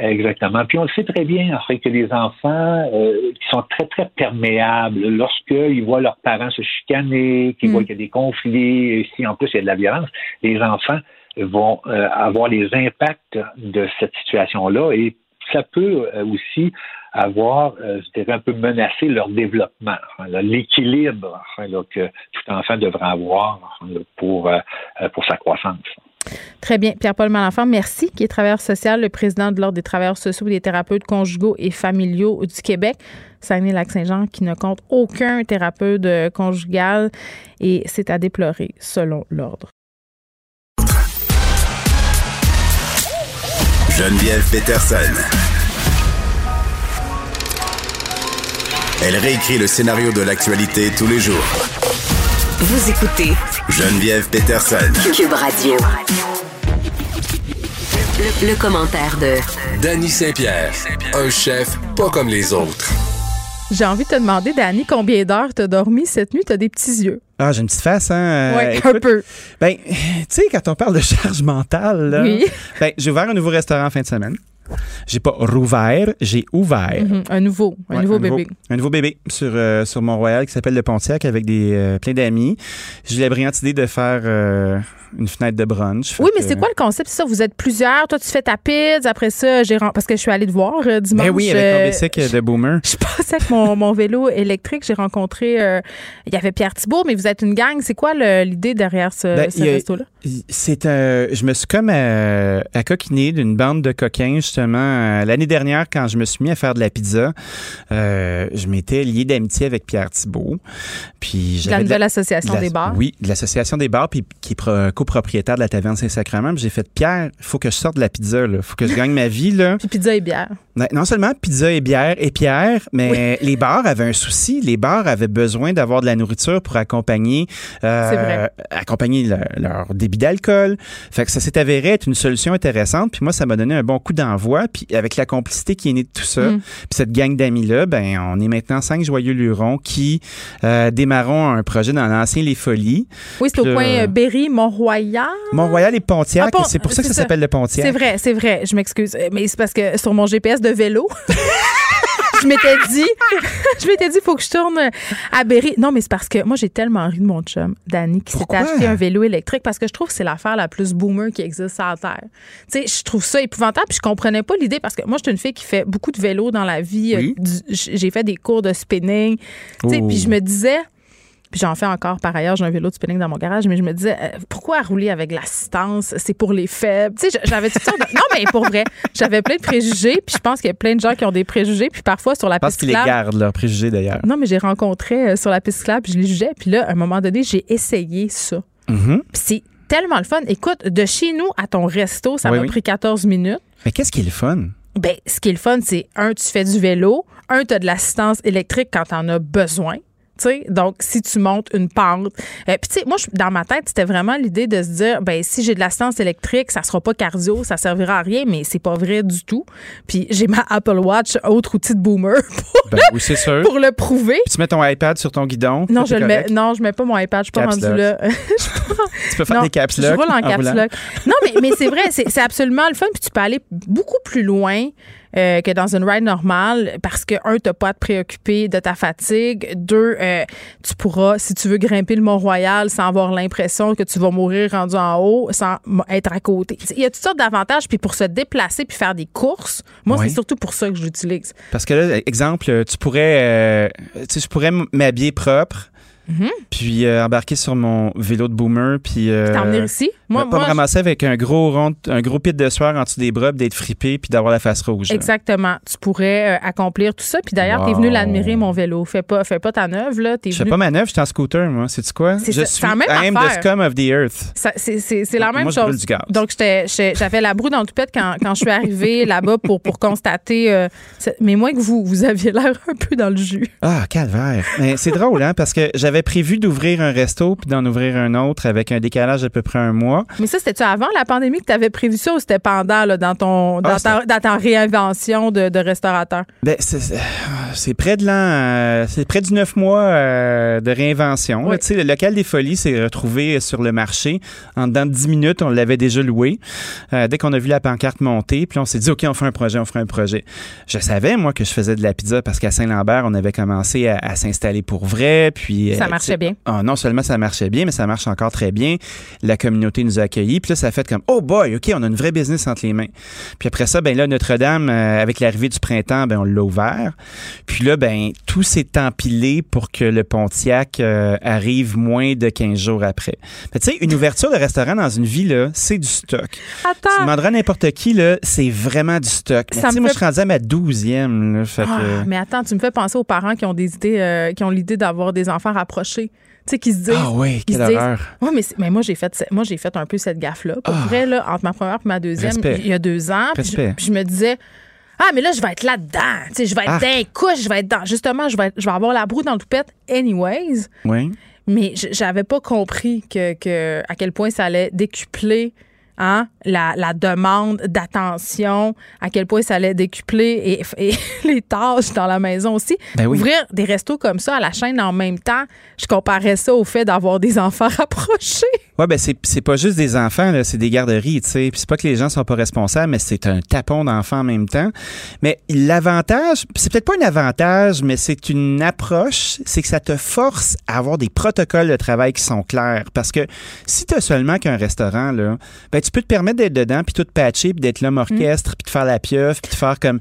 Exactement. Puis on le sait très bien, en fait, que les enfants euh, qui sont très, très perméables, lorsqu'ils voient leurs parents se chicaner, qu'ils mm. voient qu'il y a des conflits, et si en plus il y a de la violence, les enfants vont euh, avoir les impacts de cette situation-là et ça peut euh, aussi avoir, je dirais, un peu menacé leur développement, l'équilibre que tout enfant devrait avoir pour, pour sa croissance. Très bien. Pierre-Paul Malenfant, merci, qui est travailleur social, le président de l'Ordre des travailleurs sociaux et des thérapeutes conjugaux et familiaux du Québec. Saguenay-Lac-Saint-Jean qui ne compte aucun thérapeute conjugal et c'est à déplorer selon l'Ordre. Geneviève Peterson. Elle réécrit le scénario de l'actualité tous les jours. Vous écoutez Geneviève Peterson. Cube Radio. Le, commentaire de Danny Saint-Pierre, un chef pas comme les autres. J'ai envie de te demander, Danny, combien d'heures t'as dormi cette nuit? T'as des petits yeux. Ah, j'ai une petite face, hein? Oui, un peu. Ben, tu sais, quand on parle de charge mentale, oui. ben, j'ai ouvert un nouveau restaurant en fin de semaine. J'ai pas rouvert, j'ai ouvert. Mhm, un nouveau, un nouveau bébé. un nouveau bébé sur, euh, sur Mont-Royal qui s'appelle le Pontiac avec des euh, plein d'amis. J'ai la brillante idée de faire euh, une fenêtre de brunch. Oui, mais c'est quoi le concept? C'est ça, vous êtes plusieurs. Toi, tu fais ta pizza. Après ça, j'ai parce que je suis allée te voir dimanche. Ben oui, avec ton bicycle de boomer. Je passais avec mon, mon vélo électrique. J'ai rencontré, il y avait Pierre Thibault, mais vous êtes une gang. C'est quoi l'idée derrière ce, ben, ce resto-là? C'est je me suis comme accoquiné d'une bande de coquins, justement, l'année dernière, quand je me suis mis à faire de la pizza, euh, je m'étais lié d'amitié avec Pierre Thibault. Puis la nouvelle association des bars? Oui, de l'association des bars, puis qui est copropriétaire de la taverne Saint-Sacrement. J'ai fait Pierre, il faut que je sorte de la pizza, il faut que je gagne ma vie. Là. puis pizza et bière. Non seulement pizza et bière et Pierre, mais les bars avaient un souci. Les bars avaient besoin d'avoir de la nourriture pour accompagner, euh, accompagner leur débit d'alcool. Fait que ça s'est avéré être une solution intéressante. Puis moi, ça m'a donné un bon coup d'envoi. Puis avec la complicité qui est née de tout ça, mm. puis cette gang d'amis-là, ben on est maintenant cinq joyeux lurons qui euh, démarrons un projet dans l'ancien Les Folies. Oui, c'est au coin euh, Berry, Mont-Royal. Mont-Royal et Pontiac. Ah, c'est pour ça que ça, s'appelle le Pontiac. C'est vrai, c'est vrai. Je m'excuse. Mais c'est parce que sur mon GPS de vélo. je m'étais dit, je m'étais dit, il faut que je tourne à Berry. Non, mais c'est parce que moi, j'ai tellement ri de mon chum, Danny, qui s'était acheté un vélo électrique parce que je trouve que c'est l'affaire la plus boomer qui existe sur la Terre. Tu sais, je trouve ça épouvantable puis je comprenais pas l'idée parce que moi, je suis une fille qui fait beaucoup de vélo dans la vie. J'ai fait des cours de spinning. Tu sais, puis je me disais, puis j'en fais encore par ailleurs, j'ai un vélo de spinning dans mon garage, mais je me disais, euh, pourquoi rouler avec l'assistance? C'est pour les faibles. Tu sais, j'avais tout ça. Non, mais pour vrai, j'avais plein de préjugés, puis je pense qu'il y a plein de gens qui ont des préjugés, puis parfois sur la piste qu'ils les gardent, leurs préjugés d'ailleurs. Non, mais j'ai rencontré euh, sur la piste puis je les jugeais, puis là, à un moment donné, j'ai essayé ça. Mm-hmm. Puis c'est tellement le fun. Écoute, de chez nous à ton resto, ça m'a pris 14 minutes. Mais qu'est-ce qui est le fun? Ben, ce qui est le fun, c'est un, tu fais du vélo, un, tu as de l'assistance électrique quand tu en as besoin donc si tu montes une pente. Euh, puis tu sais, moi, dans ma tête, c'était vraiment l'idée de se dire, ben si j'ai de l'assistance électrique, ça sera pas cardio, ça servira à rien, mais c'est pas vrai du tout. Puis j'ai ma Apple Watch, autre outil de boomer, pour, ben, oui, sûr. pour le prouver. Puis tu mets ton iPad sur ton guidon. Non, je le mets, non, je mets pas mon iPad, je suis pas rendu là. tu peux faire des caps lock. Je roule en, caps lock. Non, mais, mais c'est vrai, c'est absolument le fun. Puis tu peux aller beaucoup plus loin. Euh, que dans une ride normale parce que, un, t'as pas à te préoccuper de ta fatigue. Deux, euh, tu pourras, si tu veux grimper le Mont-Royal sans avoir l'impression que tu vas mourir rendu en haut, sans être à côté. Il y a toutes sortes d'avantages. Puis pour se déplacer puis faire des courses, moi, c'est surtout pour ça que je l'utilise. Parce que là, exemple, tu pourrais, euh, tu sais, je pourrais m'habiller propre Mhm. Puis euh, embarquer sur mon vélo de boomer. Puis. Euh, T'emmener ici? Moi, pas me ramasser avec un gros rond, un gros pit de soir en dessous des bras, d'être fripé, puis d'avoir la face rouge. Exactement. Tu pourrais euh, accomplir tout ça. Puis d'ailleurs, tu t'es venu l'admirer, mon vélo. Fais pas, fais pas ta neuve, là. Je fais pas ma neuve, je suis en scooter, moi. C'est-tu quoi? Je suis la même I am the scum of the earth. C'est la même moi, chose. du gaz. Donc, j'avais la broue dans le toupette quand, quand je suis arrivée là-bas pour, pour constater. mais moins que vous, vous aviez l'air un peu dans le jus. Ah, calvaire. Mais c'est drôle, hein, parce que j'avais prévu d'ouvrir un resto puis d'en ouvrir un autre avec un décalage d'à peu près un mois. Mais ça, c'était-tu avant la pandémie que tu avais prévu ça ou c'était pendant là, dans, ton, dans, ah, ta, dans réinvention de, de restaurateur? Ben, c'est près de l'an, euh, c'est près du neuf mois euh, de réinvention. Tu sais, le local des folies s'est retrouvé sur le marché. En dedans de 10 minutes, on l'avait déjà loué. Euh, dès qu'on a vu la pancarte monter, puis on s'est dit, OK, on fait un projet, on fait un projet. Je savais, moi, que je faisais de la pizza parce qu'à Saint-Lambert, on avait commencé à, s'installer pour vrai. Puis, ça marchait bien. Ah, non seulement ça marchait bien, mais ça marche encore très bien. La communauté nous a accueillis. Puis là, ça a fait comme, oh boy, OK, on a une vraie business entre les mains. Puis après ça, ben là, Notre-Dame, euh, avec l'arrivée du printemps, ben on l'a ouvert. Puis là, ben tout s'est empilé pour que le Pontiac euh, arrive moins de 15 jours après. Tu sais, une ouverture de restaurant dans une ville, c'est du stock. Attends. Tu demanderas n'importe qui, là, c'est vraiment du stock. Mais moi, je suis rendu à ma douzième. Ah, mais attends, tu me fais penser aux parents qui ont des idées, euh, qui ont l'idée d'avoir des enfants rapprochés tu sais, qui se disent. Ah oui, quelle horreur. Oui, mais, mais moi, j'ai fait, moi, j'ai fait un peu cette gaffe-là. Pour ah. vrai, là, entre ma première et ma deuxième, il y a deux ans. Puis je, me disais. Ah, mais là, je vais être là-dedans. Tu sais, je vais être d'un couche, je vais être dans. Justement, je vais, je vais avoir la broue dans le toupette, anyways. Oui. Mais j'avais pas compris que, que, à quel point ça allait décupler Hein, la, demande d'attention, à quel point ça allait décupler et, les tâches dans la maison aussi. Ben Ouvrir des restos comme ça à la chaîne en même temps, je comparais ça au fait d'avoir des enfants rapprochés. Oui, ben c'est pas juste des enfants, c'est des garderies, tu sais. Puis c'est pas que les gens sont pas responsables, mais c'est un tapon d'enfants en même temps. Mais l'avantage, c'est peut-être pas un avantage, mais c'est une approche, c'est que ça te force à avoir des protocoles de travail qui sont clairs. Parce que si tu seulement qu'un restaurant, là, ben tu peux te permettre d'être dedans, puis tout patcher, puis d'être l'homme orchestre, puis de faire la pieuvre, puis de faire comme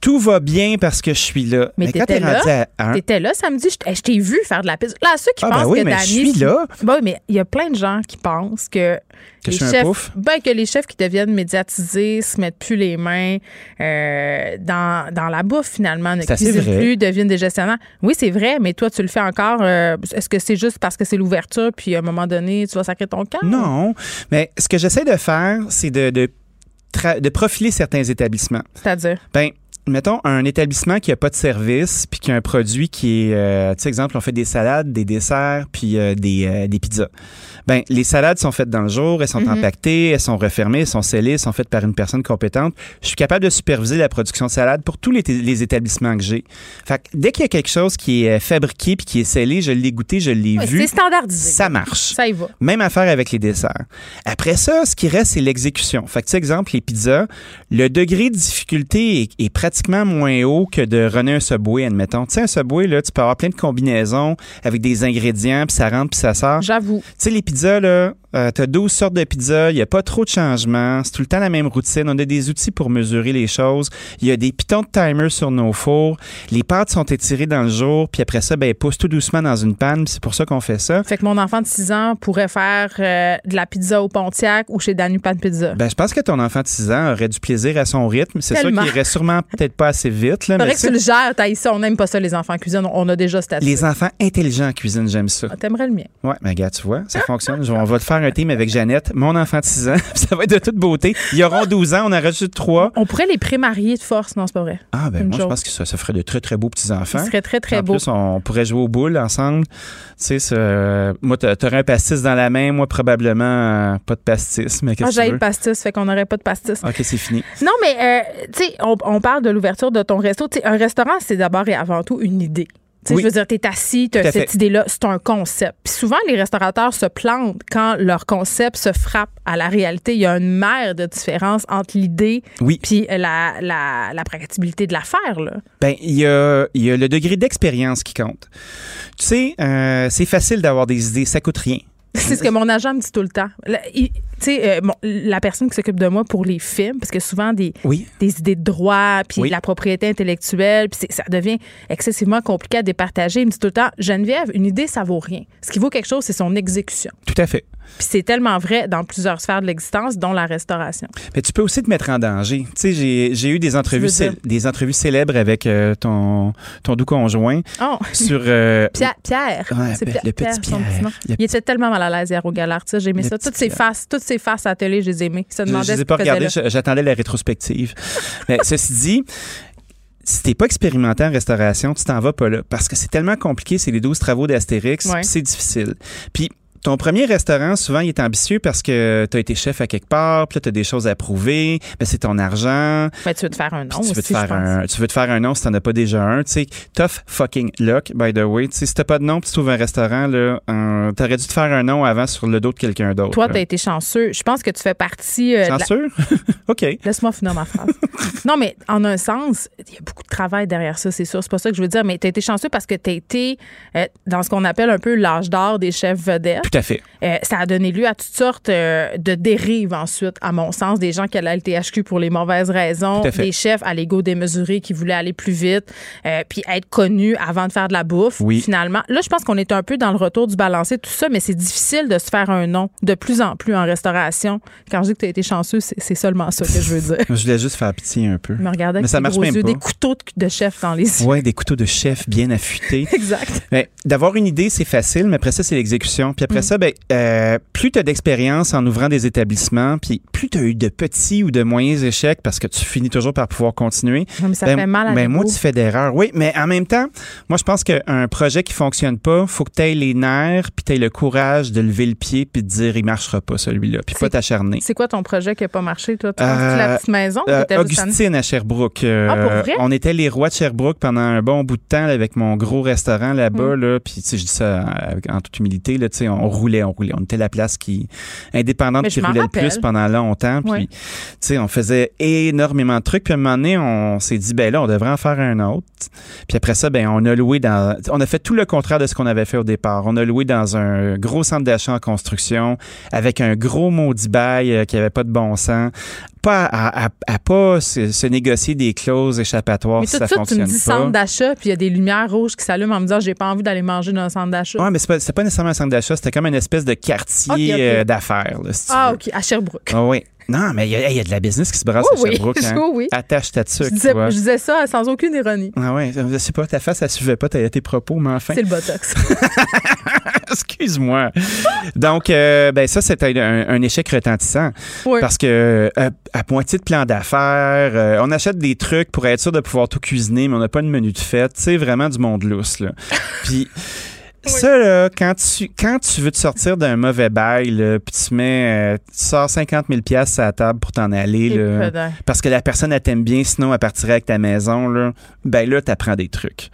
tout va bien parce que je suis là. Mais, quand t'es rendu à un... T'étais là samedi, je t'ai vu faire de la pizza. Là, ceux qui ah, pensent ben oui, que mais je suis là. Ben oui, mais il y a plein de gens qui pensent que, que les chefs, ben, que les chefs qui deviennent médiatisés se mettent plus les mains euh, dans, dans la bouffe finalement, ne cuisinent plus, deviennent des gestionnaires. Oui, c'est vrai, mais toi, tu le fais encore. Euh, est-ce que c'est juste parce que c'est l'ouverture, puis à un moment donné, tu vas sacrer ton camp? Non, mais ce que j'essaie de faire, c'est de, de de profiler certains établissements. C'est-à-dire? Ben, mettons, un établissement qui n'a pas de service, puis qui a un produit qui est, euh, tu sais, exemple, on fait des salades, des desserts, puis euh, des, euh, des pizzas. Ben, les salades sont faites dans le jour, elles sont mm-hmm. empaquetées, elles sont refermées, elles sont scellées, elles sont faites par une personne compétente. Je suis capable de superviser la production de salades pour tous les, les établissements que j'ai. Fait que dès qu'il y a quelque chose qui est fabriqué puis qui est scellé, je l'ai goûté, je l'ai vu. C'est standardisé. Ça marche. Ça y va. Même affaire avec les desserts. Après ça, ce qui reste, c'est l'exécution. Fait que, exemple, les pizzas, le degré de difficulté est, est pratiquement moins haut que de runner un Subway, admettons. Tu sais, un Subway, là, tu peux avoir plein de combinaisons avec des ingrédients, puis ça rentre, puis ça sort. J'avoue. Tu sais, les pizzas, là, euh, tu as 12 sortes de pizzas, il n'y a pas trop de changements, c'est tout le temps la même routine. On a des outils pour mesurer les choses. Il y a des pitons de timer sur nos fours. Les pâtes sont étirées dans le jour, puis après ça, ben, elles poussent tout doucement dans une panne, c'est pour ça qu'on fait ça. Fait que mon enfant de 6 ans pourrait faire euh, de la pizza au Pontiac ou chez Danny Pan Pizza. Ben, je pense que ton enfant de 6 ans aurait du plaisir à son rythme. C'est sûr qu'il irait sûrement peut-être pas assez vite. Là, mais que tu le gères, t'as ici, on n'aime pas ça, les enfants en cuisine. On a déjà cette Les enfants intelligents en cuisine, j'aime ça. Ah, t'aimerais le mien. Ouais, mais gars, tu vois, ça fonctionne. On va te faire un team avec Jeannette mon enfant de 6 ans. ça va être de toute beauté. Ils auront 12 ans, on en rajoute 3. On pourrait les prémarier de force, non, c'est pas vrai. Ah, ben moi, je pense que ça, ça ferait de très, très beaux petits-enfants. Ce serait très, très beau. En plus, on pourrait jouer aux boules ensemble. Tu sais, euh, moi, t'aurais un pastis dans la main, moi, probablement euh, pas de pastis. Mais qu'est-ce ah, le pastis, fait qu'on n'aurait pas de pastis. OK, c'est fini. Non, mais, euh, tu sais, on, on, parle de l'ouverture de ton resto. Tu sais, un restaurant, c'est d'abord et avant tout une idée. Tu sais, je veux dire, t'es assis, t'as cette idée-là, c'est un concept. Puis souvent, les restaurateurs se plantent quand leur concept se frappe à la réalité. Il y a une mer de différence entre l'idée oui. puis la, la, la praticabilité de l'affaire, là. Ben, il y a, y a le degré d'expérience qui compte. Tu sais, euh, c'est facile d'avoir des idées, ça coûte rien. C'est ce que mon agent me dit tout le temps. Tu sais, euh, la personne qui s'occupe de moi pour les films, parce que souvent des, des idées de droit, puis la propriété intellectuelle, puis ça devient excessivement compliqué à départager. Il me dit tout le temps, Geneviève, une idée, ça vaut rien. Ce qui vaut quelque chose, c'est son exécution. Tout à fait. Puis c'est tellement vrai dans plusieurs sphères de l'existence, dont la restauration. Mais tu peux aussi te mettre en danger. Tu sais, j'ai, eu des entrevues, des entrevues célèbres avec euh, ton, ton doux conjoint oh. sur... Euh, Pierre. Pierre. le petit Pierre. Il était tellement mal à l'aise hier au Galard. J'ai aimé ça. Toutes ses faces, toutes ses faces à la télé, je les ai aimées. Je, ne les ai pas regardées. J'attendais la rétrospective. Mais ceci dit si t'es pas expérimenté en restauration, tu t'en vas pas là. Parce que c'est tellement compliqué, c'est les 12 travaux d'Astérix, c'est difficile. Puis ton premier restaurant, souvent, il est ambitieux parce que tu as été chef à quelque part, puis là, tu as des choses à prouver, ben, c'est ton argent. Ben, tu veux te faire un nom tu veux te faire un, Tu veux te faire un nom si t'en as pas déjà un. Tu sais, tough fucking luck, by the way. Tu sais, si t'as pas de nom, puis tu trouves un restaurant, là, euh, t'aurais dû te faire un nom avant sur le dos de quelqu'un d'autre. Toi, t'as été chanceux. Je pense que tu fais partie... Euh, chanceux? OK. Laisse-moi finir ma phrase. non, mais en un sens, il y a beaucoup de travail derrière ça, c'est sûr. C'est pas ça que je veux dire, mais t'as été chanceux parce que t'as été euh, dans ce qu'on appelle un peu l'âge d'or des chefs vedettes. Tout à fait. Euh, ça a donné lieu à toutes sortes euh, de dérives ensuite, à mon sens. Des gens qui allaient à LTHQ pour les mauvaises raisons, des chefs à l'ego démesuré qui voulaient aller plus vite, euh, puis être connus avant de faire de la bouffe. Oui. Finalement, là, je pense qu'on est un peu dans le retour du balancé, tout ça, mais c'est difficile de se faire un nom de plus en plus en restauration. Quand je dis que tu as été chanceux, c'est seulement ça que je veux dire. je voulais juste faire pitié un peu. Me mais ça marche même pas. des couteaux de chef dans les yeux. Oui, des couteaux de chef bien affûtés. exact. D'avoir une idée, c'est facile, mais après ça, c'est l'exécution. Puis après ça, ben, euh, plus tu as d'expérience en ouvrant des établissements, puis plus tu as eu de petits ou de moyens échecs parce que tu finis toujours par pouvoir continuer. mais ça ben, fait mal à ben, moi, tu fais d'erreurs. Oui, mais en même temps, moi, je pense qu'un projet qui fonctionne pas, faut que tu aies les nerfs, puis tu aies le courage de lever le pied, puis de dire, il marchera pas celui-là, puis pas t'acharner. C'est quoi ton projet qui a pas marché, toi? Tu euh, la petite maison? Euh, Augustine à Sherbrooke. Euh, ah, pour vrai? On était les rois de Sherbrooke pendant un bon bout de temps avec mon gros restaurant là-bas, mm. là, puis je dis ça en toute humilité, là, on roulait, on roulait. On était la place qui indépendante qui roulait le plus pendant longtemps. Puis, tu sais, on faisait énormément de trucs. Puis à un moment donné, on s'est dit, ben là, on devrait en faire un autre. Puis après ça, ben on a loué dans, on a fait tout le contraire de ce qu'on avait fait au départ. On a loué dans un gros centre d'achat en construction avec un gros maudit bail euh, qui avait pas de bon sens pas à, à, pas se, négocier des clauses échappatoires si ça fonctionne tu me dis centre d'achat puis il y a des lumières rouges qui s'allument en me disant j'ai pas envie d'aller manger dans un centre d'achat. Ouais, mais c'est pas, pas nécessairement un centre d'achat, c'était comme une espèce de quartier euh, d'affaires. ah, OK, à Sherbrooke. Ah, oui. Non, mais il y, a de la business qui se brasse à Sherbrooke. Hein. oui. Attache ta je disais, je disais ça sans aucune ironie. Ah ouais, je sais pas, ta face, ça suivait pas tes propos, mais enfin. C'est le botox. Excuse-moi. Donc, euh, ben ça, c'était un, échec retentissant. Oui. Parce que euh, à moitié de plan d'affaires, euh, on achète des trucs pour être sûr de pouvoir tout cuisiner, mais on n'a pas de menu de fête. C'est vraiment du monde lousse, là. Puis ça, là, quand tu, quand tu veux te sortir d'un mauvais bail, là, puis tu mets, euh, tu sors 50 000 pièces à la table pour t'en aller, là, parce que la personne, elle t'aime bien, sinon elle partirait avec ta maison, là, ben là, t'apprends des trucs.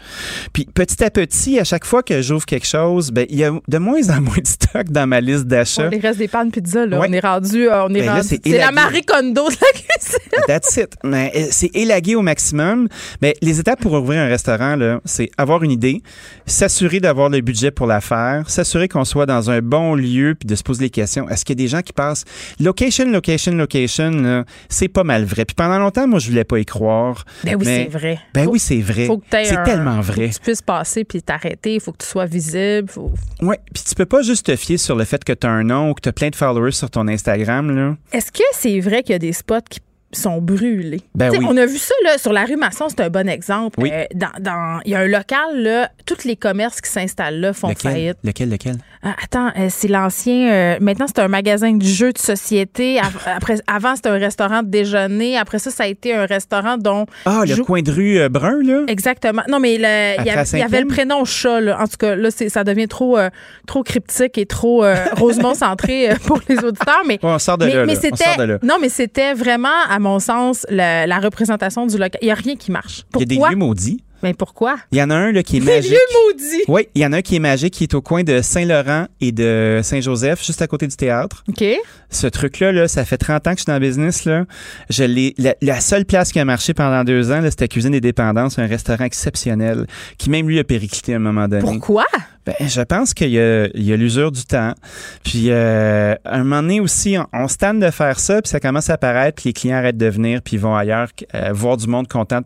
Puis petit à petit, à chaque fois que j'ouvre quelque chose, ben il y a de moins en moins de stock dans ma liste d'achats. il reste des pannes pizza, là. On est rendu, euh, on est ben rendu. C'est la Marie Kondo de la cuisine. That's it. Mais euh, c'est élagué au maximum. Mais les étapes pour ouvrir un restaurant, là, c'est avoir une idée, s'assurer d'avoir le budget pour la faire, s'assurer qu'on soit dans un bon lieu, puis de se poser les questions. Est-ce qu'il y a des gens qui passent? Location, location, location, c'est pas mal vrai. Puis pendant longtemps, moi, je voulais pas y croire. Ben oui, c'est vrai. Ben oui, c'est vrai. C'est tellement vrai. Faut que tu puisses passer puis t'arrêter. Il faut que tu sois visible. Faut... Oui, puis tu peux pas juste te fier sur le fait que tu as un nom ou que tu as plein de followers sur ton Instagram. Là. Est-ce que c'est vrai qu'il y a des spots qui sont brûlés. Ben On a vu ça là, sur la rue Masson, c'est un bon exemple. Euh, dans, il y a un local, là, tous les commerces qui s'installent là font faillite. Lequel, lequel? Ah, attends, euh, c'est l'ancien. Euh, maintenant, c'est un magasin de jeux de société. Après, avant, c'était un restaurant de déjeuner. Après ça, ça a été un restaurant dont. Ah, le coin de rue brun, là? Exactement. Non, mais il y, avait le prénom chat, là. En tout cas, là, ça devient trop, trop cryptique et trop Rosemont centré pour les auditeurs. Mais, on sort de là. Mais c'était. Non, mais c'était vraiment, à mon sens, la, représentation du local. Il n'y a rien qui marche. Il y a des lieux maudits. Mais pourquoi? Il y en a un là, qui est magique. vieux maudits! Oui, il y en a un qui est magique, qui est au coin de Saint-Laurent et de Saint-Joseph, juste à côté du théâtre. OK. Ce truc-là, là, ça fait 30 ans que je suis dans le business. Là. Je l'ai, la, la seule place qui a marché pendant deux ans, c'était Cuisine des Dépendances, un restaurant exceptionnel, qui même lui a périclité à un moment donné. Pourquoi? Ben, je pense qu'il y a, l'usure du temps. Puis, euh, à un moment donné aussi, on, on se de faire ça, puis ça commence à apparaître, puis les clients arrêtent de venir, puis ils vont ailleurs euh, voir du monde content,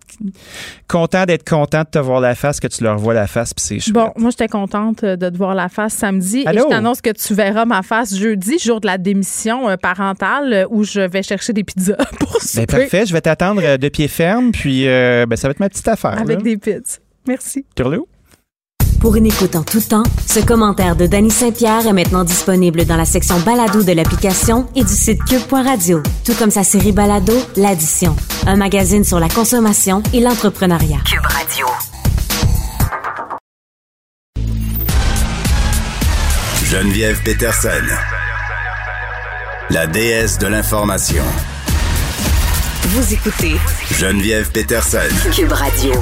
content d'être content de te voir la face, que tu leur vois la face, puis c'est chouette. Bon, moi, j'étais contente euh, de te voir la face samedi. Allô? Et je t'annonce que tu verras ma face jeudi, jour de la démission euh, parentale, euh, où je vais chercher des pizzas pour Ben, souper parfait, je vais t'attendre de pied ferme, puis euh, ben, ça va être ma petite affaire. avec là. des pizzas. Merci. Turlou? Pour une écoute en tout temps, ce commentaire de Danny Saint-Pierre est maintenant disponible dans la section balado de l'application et du site cube.radio, tout comme sa série balado L'Addition, un magazine sur la consommation et l'entrepreneuriat. Cube Radio. Geneviève Peterson. La déesse de l'information. Vous écoutez Geneviève Peterson. Cube Radio.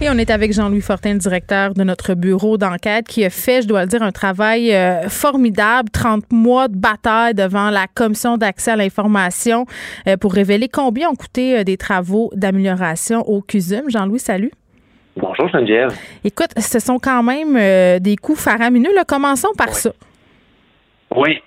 Et on est avec Jean-Louis Fortin, directeur de notre bureau d'enquête, qui a fait, je dois le dire, un travail euh, formidable, 30 mois de bataille devant la commission d'accès à l'information euh, pour révéler combien ont coûté euh, des travaux d'amélioration au CUSUM. Jean-Louis, salut. Bonjour Geneviève. Écoute, ce sont quand même des coûts faramineux. Là. Commençons par ça. Oui.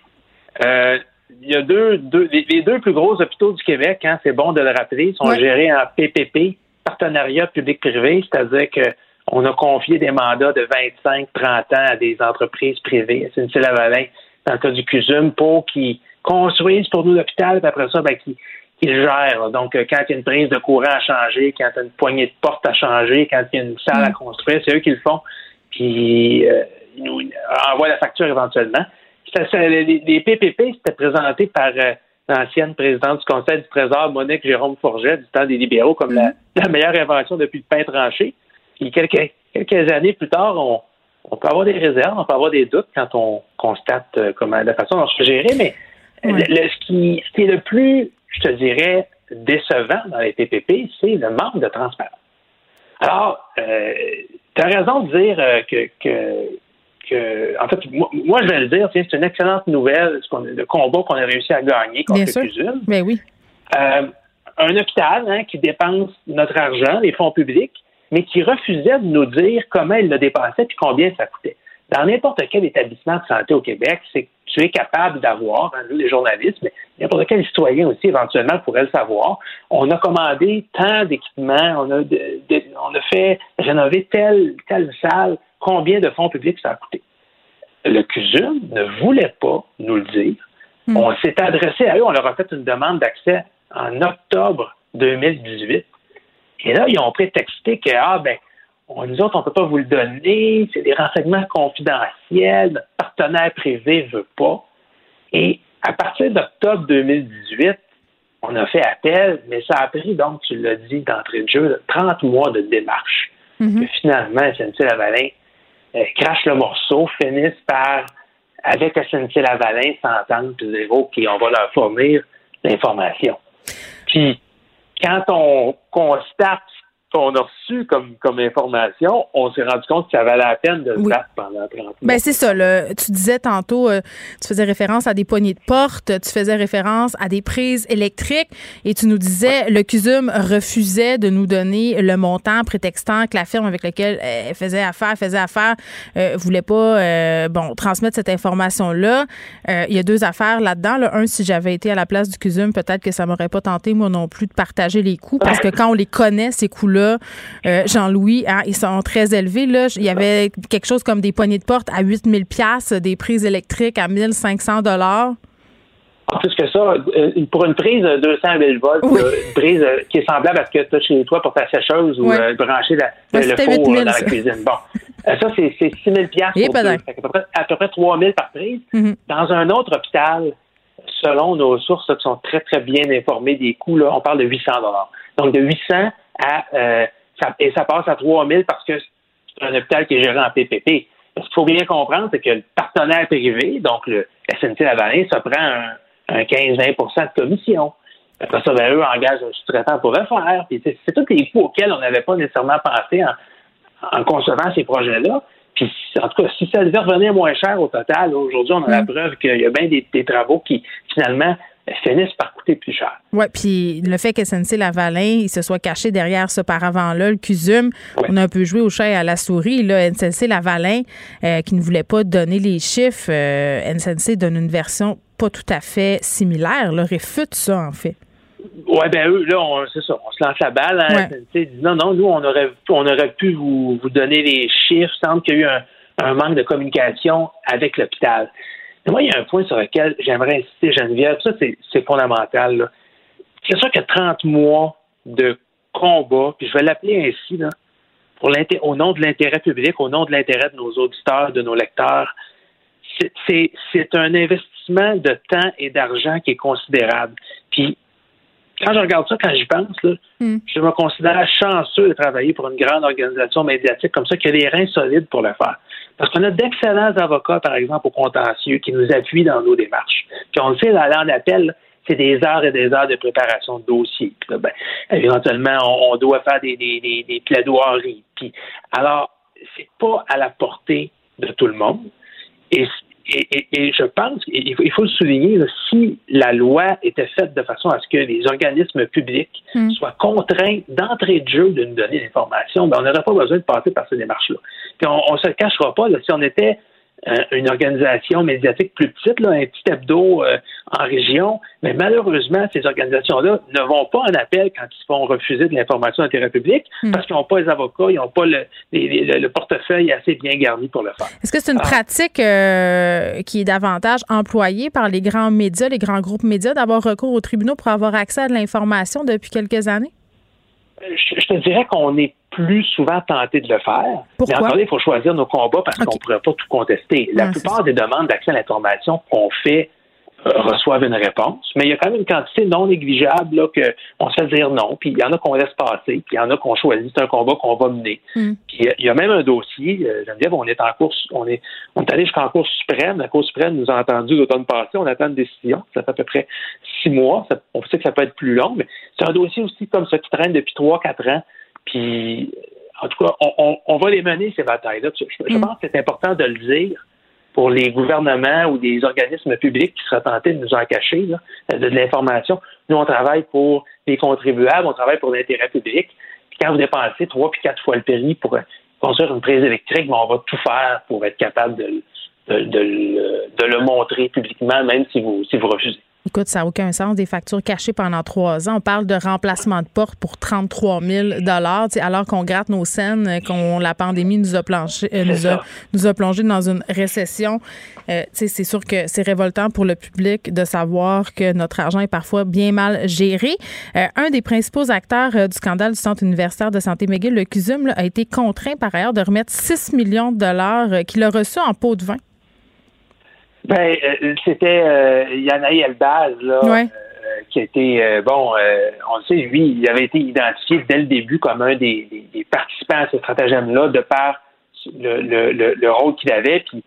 Il y a deux, deux les, les deux plus gros hôpitaux du Québec, hein, c'est bon de le rappeler, sont gérés en PPP, partenariat public-privé, c'est-à-dire que on a confié des mandats de 25, 30 ans à des entreprises privées, c'est une lavalin dans le cas du CUSUM, pour qu'ils construisent pour nous l'hôpital, puis après ça, ben, qu'ils le gèrent. Donc, euh, quand il y a une prise de courant à changer, quand il y a une poignée de porte à changer, quand il y a une salle à construire, c'est eux qui le font. Puis, euh, ils nous envoient la facture éventuellement. Ça, ça, les, les PPP, c'était présenté par euh, l'ancienne présidente du Conseil du Trésor, Monique Jérôme Forget, du temps des libéraux, comme la, la meilleure invention depuis le pain tranché. Puis, quelques, quelques années plus tard, on, on peut avoir des réserves, on peut avoir des doutes quand on constate euh, comment la façon dont c'est géré, mais euh, le- le- ce, qui, ce qui est le plus, je te dirais, décevant dans les PPP, c'est le manque de transparence. Alors, euh, tu as raison de dire euh, que, que, que- en fait, moi, moi, je vais le dire, tiens, c'est une excellente nouvelle, ce qu'on- le combat qu'on a réussi à gagner contre Bien le sûr. CUSUM. Ben oui. Euh, un hôpital hein, qui dépense notre argent, les fonds publics, mais qui refusait de nous dire comment il le dépensait et combien ça coûtait. Dans n'importe quel établissement de santé au Québec, c'est que tu es capable d'avoir, hein, nous les journalistes, mais n'importe quel citoyen aussi éventuellement pourrait le savoir. On a commandé tant d'équipements, on a, de- de- on a fait rénover telle, telle salle, combien de fonds publics ça a coûté. Le CUSUM ne voulait pas nous le dire. On s'est adressé à eux, on leur a fait une demande d'accès en octobre 2018. Et là, ils ont prétexté que, ah, ben, on- nous autres, on ne peut pas vous le donner, c'est des renseignements confidentiels, notre partenaire privé ne veut pas. Et à partir d'octobre 2018, on a fait appel, mais ça a pris, donc, tu l'as dit d'entrée de jeu, 30 mois de démarche. Mm-hmm. Que finalement, SNC-Lavalin euh, crache le morceau, finissent par, avec SNC-Lavalin, s'entendre, puis dire, OK, on va leur fournir l'information. Puis, quand on constate qu'on a reçu comme, comme information, on s'est rendu compte que ça valait la peine de le Oui. battre pendant 30 mois. Ben c'est ça. Là. Tu disais tantôt, euh, tu faisais référence à des poignées de porte, tu faisais référence à des prises électriques et tu nous disais le CUSUM refusait de nous donner le montant prétextant que la firme avec laquelle elle faisait affaire, faisait affaire, euh, voulait pas euh, bon transmettre cette information-là. Euh, Il y a deux affaires là-dedans. Là. Un, si j'avais été à la place du CUSUM, peut-être que ça m'aurait pas tenté moi non plus de partager les coûts parce que quand on les connaît ces coûts-là, euh, Jean-Louis, hein, ils sont très élevés. Là. Il y avait quelque chose comme des poignées de porte à 8000 pièces, des prises électriques à 1500 dollars. En plus que ça, euh, pour une prise de 200 000 volts, une prise euh, qui est semblable à ce que tu as chez toi pour ta sécheuse ou Ouais. euh, brancher la- le four 8 000, dans la cuisine. Bon, ça, c'est c'est 6 000 Et pour. Fait qu'à peu près, à peu près 3 000 par prise. Mhm. Dans un autre hôpital, selon nos sources qui sont très, très bien informées des coûts, là, on parle de 800 Donc, de 800 à... euh, ça, et ça passe à 3 000 parce que c'est un hôpital qui est géré en PPP. Ce qu'il faut bien comprendre, c'est que le partenaire privé, donc le SNC Lavalin, ça prend un, un 15-20 de commission. Après ça, ben, eux engagent un sous-traitant pour le faire. c'est tous les coûts auxquels on n'avait pas nécessairement pensé en, concevant ces projets-là. Puis, en tout cas, si ça devait revenir moins cher au total, aujourd'hui, on a la mm. preuve qu'il y a bien des, travaux qui, finalement, finissent par coûter plus cher. Oui, puis le fait que SNC-Lavalin il se soit caché derrière ce paravent-là, le CUSUM, on a un peu joué au chat et à la souris. Là, SNC-Lavalin, euh, qui ne voulait pas donner les chiffres, euh, SNC donne une version pas tout à fait similaire, là, réfute ça, en fait. Oui, ben eux, là, c'est ça, on se lance la balle. Hein, non, non, nous, on aurait, on aurait pu vous, vous donner les chiffres. Il semble qu'il y a eu un, manque de communication avec l'hôpital. Moi, il y a un point sur lequel j'aimerais insister, Geneviève. Ça, c'est fondamental. C'est sûr que 30 mois de combat, puis je vais l'appeler ainsi, là, pour au nom de l'intérêt public, au nom de l'intérêt de nos auditeurs, de nos lecteurs, c'est un investissement de temps et d'argent qui est considérable. Puis quand je regarde ça, quand j'y pense, là, hmm. je me considère chanceux de travailler pour une grande organisation médiatique comme ça qui a les reins solides pour le faire. Parce qu'on a d'excellents avocats, par exemple, au contentieux, qui nous appuient dans nos démarches. Puis on le sait, l'aller en appel, c'est des heures et des heures de préparation de dossiers. Puis ben, éventuellement, on, doit faire des, des, des, des plaidoiries. Puis, alors, c'est pas à la portée de tout le monde. Et et, je pense, il faut, il faut le souligner, si la loi était faite de façon à ce que les organismes publics hmm. soient contraints d'entrée de jeu de nous donner l'information, ben on n'aurait pas besoin de passer par ces démarches-là. Puis on ne se le cachera pas, si on était une organisation médiatique plus petite, là, un petit hebdo euh, en région, mais malheureusement, ces organisations-là ne vont pas en appel quand ils se font refuser de l'information d'intérêt public hmm. parce qu'ils n'ont pas les avocats, ils n'ont pas le, le, portefeuille assez bien garni pour le faire. Est-ce que c'est une pratique euh, qui est davantage employée par les grands médias, les grands groupes médias, d'avoir recours aux tribunaux pour avoir accès à de l'information depuis quelques années? Je, te dirais qu'on est plus souvent tenté de le faire. Pourquoi? Mais encore il faut choisir nos combats parce qu'on ne pourrait pas tout contester. La plupart des demandes d'accès à l'information qu'on fait euh, reçoivent une réponse, mais il y a quand même une quantité non négligeable là, que on se fait dire non, puis il y en a qu'on laisse passer, puis il y en a qu'on choisit, c'est un combat qu'on va mener. Hmm. Puis il y a même un dossier, euh, Geneviève, on est en course, on est on est allé jusqu'en course suprême, la Cour suprême nous a entendu l'automne passé, on attend une décision, ça fait à peu près six mois, on sait que ça peut être plus long, mais c'est un dossier aussi comme ça qui traîne depuis trois, quatre ans, puis en tout cas, on, va les mener, ces batailles-là. Je, hmm. pense que c'est important de le dire pour les gouvernements ou des organismes publics qui seraient tentés de nous en cacher de, l'information. Nous, on travaille pour les contribuables, on travaille pour l'intérêt public. Puis quand vous dépensez trois puis quatre fois le prix pour construire une prise électrique, ben, on va tout faire pour être capable de, de, le montrer publiquement, même si vous, si vous refusez. Écoute, ça n'a aucun sens. Des factures cachées pendant trois ans. On parle de remplacement de porte pour 33 000 alors qu'on gratte nos scènes, euh, qu'on la pandémie nous a, planché, euh, nous, a, nous a plongé dans une récession. Euh, c'est sûr que c'est révoltant pour le public de savoir que notre argent est parfois bien mal géré. un des principaux acteurs du scandale du Centre universitaire de santé McGill, le CUSUM, a été contraint par ailleurs de remettre 6 millions de dollars qu'il a reçus en pot de vin. Ben, euh, c'était euh, Yanaï Elbaz, là, euh, qui a été, bon, on le sait, lui, il avait été identifié dès le début comme un des, participants à ce stratagème-là, de par le, le, le, rôle qu'il avait. Puis,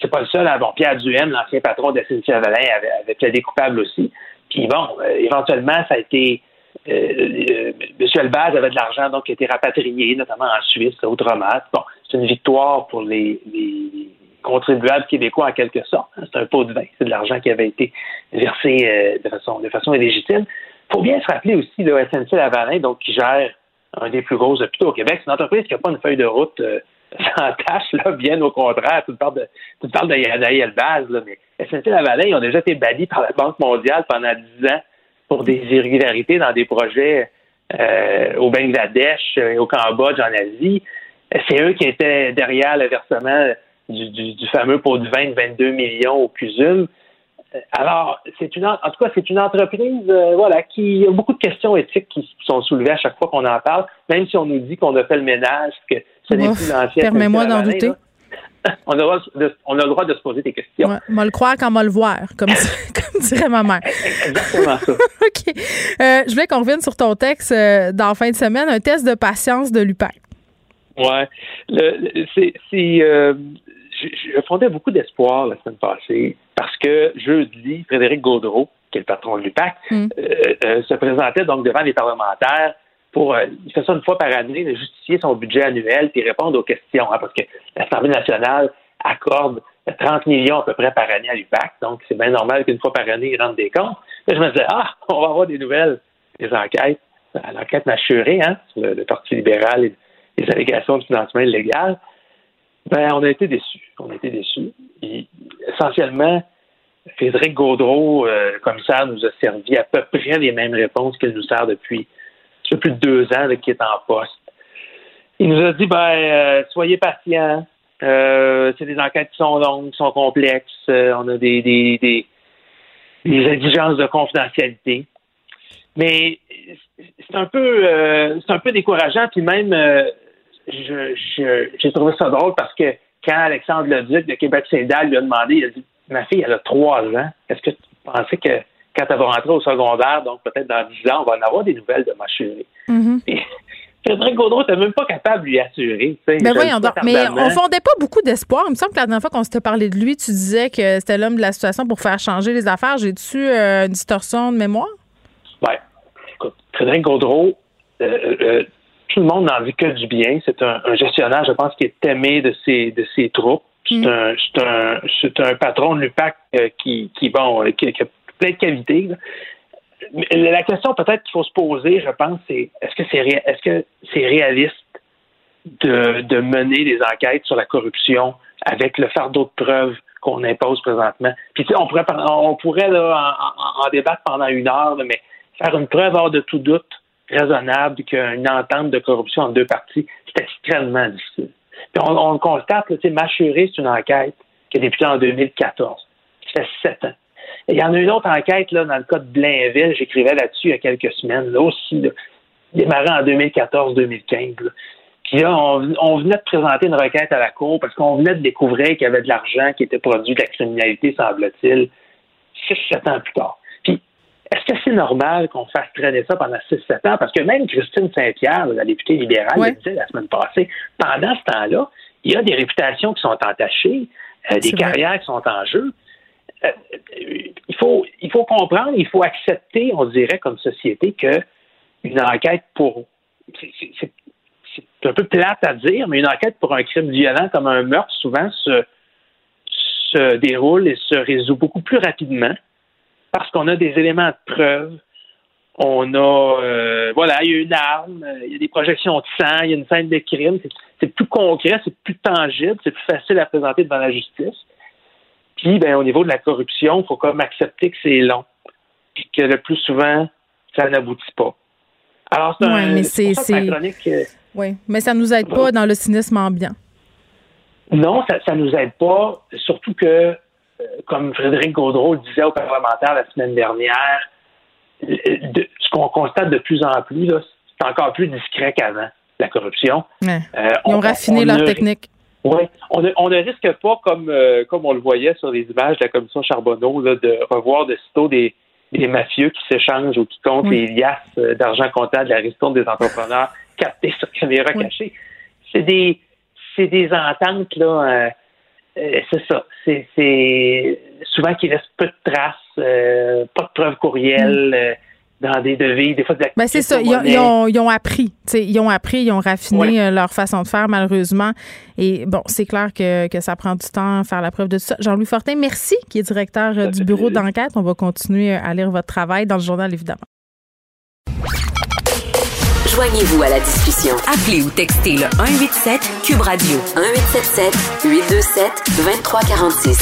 c'est pas le seul. Hein. Bon, Pierre Duhem, l'ancien patron de Cynthia Valin, avait, avait plaidé coupable aussi. Puis, bon, éventuellement, ça a été. M. Elbaz avait de l'argent donc qui a été rapatrié, notamment en Suisse, outre-mer. Bon, c'est une victoire pour les, les contribuables québécois en quelque sorte. Hein. C'est un pot de vin. C'est de l'argent qui avait été versé euh, de façon de façon illégitime. Il faut bien se rappeler aussi de SNC Lavalin, donc qui gère un des plus gros hôpitaux au Québec. C'est une entreprise qui n'a pas une feuille de route euh, sans tâche, là, bien au contraire. Tu parles de, tu parles de là, mais SNC Lavalin, ils ont déjà été bannis par la Banque mondiale pendant dix ans pour des irrégularités dans des projets euh, au Bangladesh, au Cambodge, en Asie. C'est eux qui étaient derrière le versement du, fameux pot de vin de 22 millions au CUSUM. Euh, alors, c'est une, en tout cas, c'est une entreprise, euh, voilà, qui a beaucoup de questions éthiques qui sont soulevées à chaque fois qu'on en parle, même si on nous dit qu'on a fait le ménage, que ce n'est plus l'ancien. Permets-moi d'en douter. On a, le droit de se poser des questions. Ouais, moi le croire quand moi le voir, comme, comme dirait ma mère. Exactement ça. OK. Euh, je voulais qu'on revienne sur ton texte dans la fin de semaine, un test de patience de Lupin. Ouais. C'est je, fondais beaucoup d'espoir la semaine passée parce que jeudi, Frédéric Gaudreau, qui est le patron de l'UPAC, mm. se présentait donc devant les parlementaires pour, il fait ça une fois par année, de justifier son budget annuel puis répondre aux questions, hein, parce que l'Assemblée nationale accorde 30 millions à peu près par année à l'UPAC, donc c'est bien normal qu'une fois par année, il rentre des comptes. Là, je me disais, ah, on va avoir des nouvelles, des enquêtes, l'enquête mâchurée, hein, sur le, Parti libéral et les allégations de financement illégal. Ben, on a été déçus. On a été déçus. essentiellement, Frédéric Gaudreau, euh, ça, nous a servi à peu près les mêmes réponses qu'il nous sert depuis plus de deux ans qu'il est en poste. Il nous a dit, ben, euh, soyez patients, euh, c'est des enquêtes qui sont longues, qui sont complexes. Euh, on a des, des, des, exigences de confidentialité. Mais c'est un peu euh, c'est un peu décourageant. Puis même, je, j'ai trouvé ça drôle parce que quand Alexandre Leduc de Québec Saint-Dal lui a demandé, il a dit Ma fille, elle a trois ans. Est-ce que tu pensais que quand elle va rentrer au secondaire, donc peut-être dans dix ans, on va en avoir des nouvelles de ma chérie? Mm-hmm. Frédéric Gaudreau n'était même pas capable de lui assurer. Mais ben voyons Mais on fondait pas beaucoup d'espoir. Il me semble que la dernière fois qu'on s'était parlé de lui, tu disais que c'était l'homme de la situation pour faire changer les affaires. J'ai-tu euh, une distorsion de mémoire? Oui. Écoute, Frédéric Gaudreau, euh, euh, tout le monde n'en vit que du bien. C'est un, gestionnaire, je pense, qui est aimé de ses, de ses troupes. C'est mm. un, un, patron de l'UPAC qui, qui, bon, qui, a plein de qualités la question peut-être qu'il faut se poser, je pense, c'est est-ce que c'est est-ce que c'est réaliste de, mener des enquêtes sur la corruption avec le fardeau de preuves qu'on impose présentement? Puis on pourrait on pourrait là, en, débattre pendant une heure, mais faire une preuve hors de tout doute raisonnable qu'une entente de corruption en deux parties, c'est extrêmement difficile. Puis on, on le constate, c'est Machuré, c'est une enquête qui a débuté en 2014. Ça fait sept ans il y en a une autre enquête là, dans le cas de Blainville, j'écrivais là-dessus il y a quelques semaines, là aussi, là, démarré en 2014-2015. Puis là, on, venait de présenter une requête à la Cour parce qu'on venait de découvrir qu'il y avait de l'argent qui était produit de la criminalité, semble-t-il, 6-7 ans plus tard. Est-ce que c'est normal qu'on fasse traîner ça pendant 6-7 ans? Parce que même Christine Saint-Pierre, la députée libérale, le disait la semaine passée, pendant ce temps-là, il y a des réputations qui sont entachées, euh, des carrières qui sont en jeu. Euh, il faut, il faut comprendre, il faut accepter, on dirait, comme société, que une enquête pour. C'est un peu plate à dire, mais une enquête pour un crime violent comme un meurtre, souvent, se, se déroule et se résout beaucoup plus rapidement parce qu'on a des éléments de preuve. On a, euh, voilà, il y a une arme, il y a des projections de sang, il y a une scène de crime. C'est plus concret, c'est plus tangible, c'est plus facile à présenter devant la justice. Puis, ben, au niveau de la corruption, il faut comme accepter que c'est long, puis que le plus souvent, ça n'aboutit pas. Alors, c'est ouais, mais c'est, euh, Oui, mais ça nous aide pas dans le cynisme ambiant. Non, ça, ça nous aide pas, surtout que, euh, comme Frédéric Gaudreau le disait aux parlementaires la semaine dernière, ce qu'on constate de plus en plus, c'est encore plus discret qu'avant, la corruption. Euh, Ils ont raffiné leur technique. Oui, on, on, ne risque pas, comme, euh, comme on le voyait sur les images de la commission Charbonneau, là, de revoir de sitôt des, des mafieux qui s'échangent ou qui comptent les liasses euh, d'argent comptable de la ristourne des entrepreneurs captés sur caméra cachée. C'est des c'est des ententes là. Euh, c'est ça. C'est souvent qui laissent peu de traces, pas de preuves courrielles. Mm dans des devis, des fois de ben, c'est ça. Ils ont, ils, ont, appris. Ils ont appris, ils ont raffiné euh, leur façon de faire, malheureusement. Et bon, c'est clair que, que, ça prend du temps à faire la preuve de tout ça. Jean-Louis Fortin, merci, qui est directeur euh, du bureau d'enquête. On va continuer à lire votre travail dans le journal, évidemment. Joignez-vous à la discussion. Appelez ou textez le 187 Cube Radio 1877 827 2346.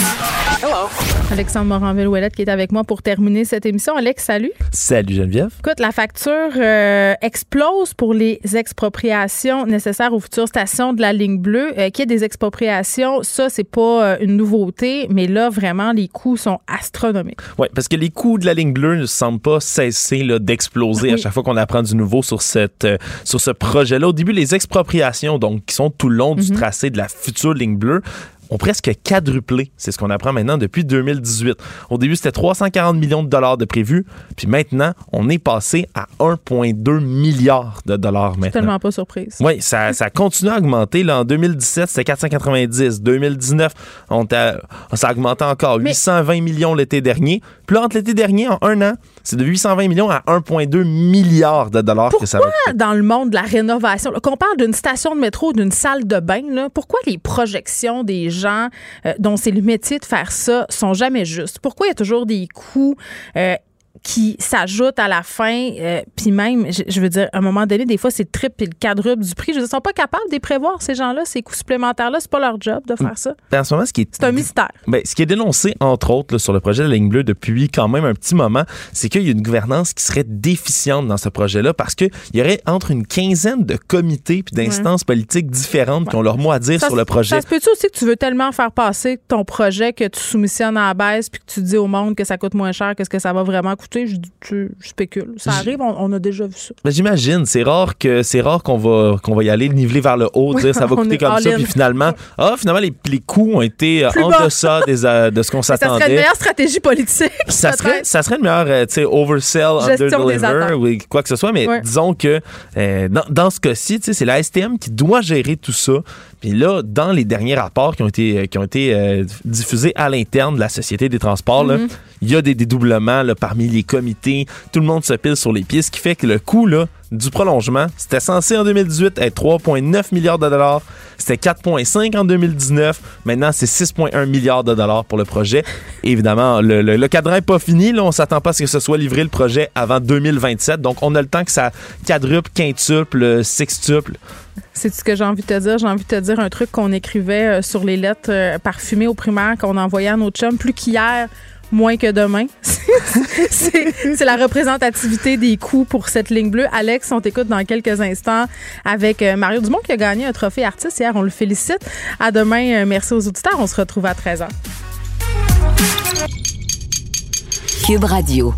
Hello. Alexandre Moranville-Ouellette qui est avec moi pour terminer cette émission. Alex, salut. Salut Geneviève. Écoute, la facture euh, explose pour les expropriations nécessaires aux futures stations de la ligne bleue. Euh, qu'il y ait des expropriations, ça, c'est pas euh, une nouveauté, mais là, vraiment, les coûts sont astronomiques. Oui, parce que les coûts de la ligne bleue ne semblent pas cesser d'exploser à chaque fois qu'on apprend du nouveau sur cette euh, sur ce projet-là. Au début, les expropriations, donc, qui sont tout le long du mhm. tracé de la future ligne bleue, ont presque quadruplé. C'est ce qu'on apprend maintenant depuis 2018. Au début, c'était 340 millions de dollars de prévus, puis maintenant, on est passé à 1,2 milliard de dollars maintenant. tellement pas surprise. Oui, ça, ça continue à augmenter. Là, en 2017, c'était 490. 2019, on ça a augmenté encore. 820 millions l'été dernier. Puis là, entre l'été dernier, en un an, c'est de 820 millions à 1,2 milliard de dollars que ça va dans le monde de la rénovation, qu'on parle d'une station de métro, d'une salle de bain, pourquoi les projections des gens euh, dont c'est le métier de faire ça sont jamais justes? Pourquoi il y a toujours des coûts euh, qui s'ajoutent à la fin, euh, puis même, je, veux dire, à un moment donné, des fois, c'est le triple et le quadruple du prix. Je veux dire, ils sont pas capables de prévoir, ces gens-là, ces coûts supplémentaires-là. C'est pas leur job de faire ça. Ben, en ce moment, ce qui est... C'est un mystère. Ben, ce qui est dénoncé, entre autres, sur le projet de la ligne bleue depuis quand même un petit moment, c'est qu'il y a une gouvernance qui serait déficiente dans ce projet-là parce qu'il y aurait entre une quinzaine de comités puis d'instances politiques différentes qui ont leur mot à dire sur le projet. Ça se peut-tu aussi que tu veux tellement faire passer ton projet que tu soumissionnes à la baisse puis que tu dis au monde que ça coûte moins cher que ce que ça va vraiment coûter? Je, spécule. Ça arrive, on, a déjà vu ça. Ben, j'imagine. C'est rare que c'est rare qu'on va qu'on va y aller niveler vers le haut, dire ça va coûter comme ça, puis finalement, ah, finalement les, les coûts ont été euh, en deçà des, euh, de ce qu'on s'attendait. Ça serait une meilleure stratégie politique. Ça serait, ça serait une meilleure, euh, tu sais, oversell, underdeliver ou quoi que ce soit, mais disons que dans, dans, ce cas-ci, c'est la STM qui doit gérer tout ça. Puis là, dans les derniers rapports qui ont été, qui ont été diffusés à l'interne de la Société des transports, mm-hmm. il y a des dédoublements là, parmi les comités. Tout le monde se pile sur les pieds, ce qui fait que le coût là, du prolongement, c'était censé en 2018 être 3,9 milliards de dollars. C'était 4,5 en 2019. Maintenant, c'est 6,1 milliards de dollars pour le projet. Évidemment, le, le, cadran n'est pas fini. Là, on s'attend pas à ce que ce soit livré le projet avant 2027. Donc, on a le temps que ça quadruple, quintuple, sextuple. C'est ce que j'ai envie de te dire. J'ai envie de te dire un truc qu'on écrivait euh, sur les lettres euh, parfumées au primaire qu'on envoyait à nos chums. Plus qu'hier, moins que demain. c'est la représentativité des coûts pour cette ligne bleue. Alex, on t'écoute dans quelques instants avec euh, Mario Dumont qui a gagné un trophée artiste hier. On le félicite. À demain. Merci aux auditeurs. On se retrouve à 13h. Cube Radio.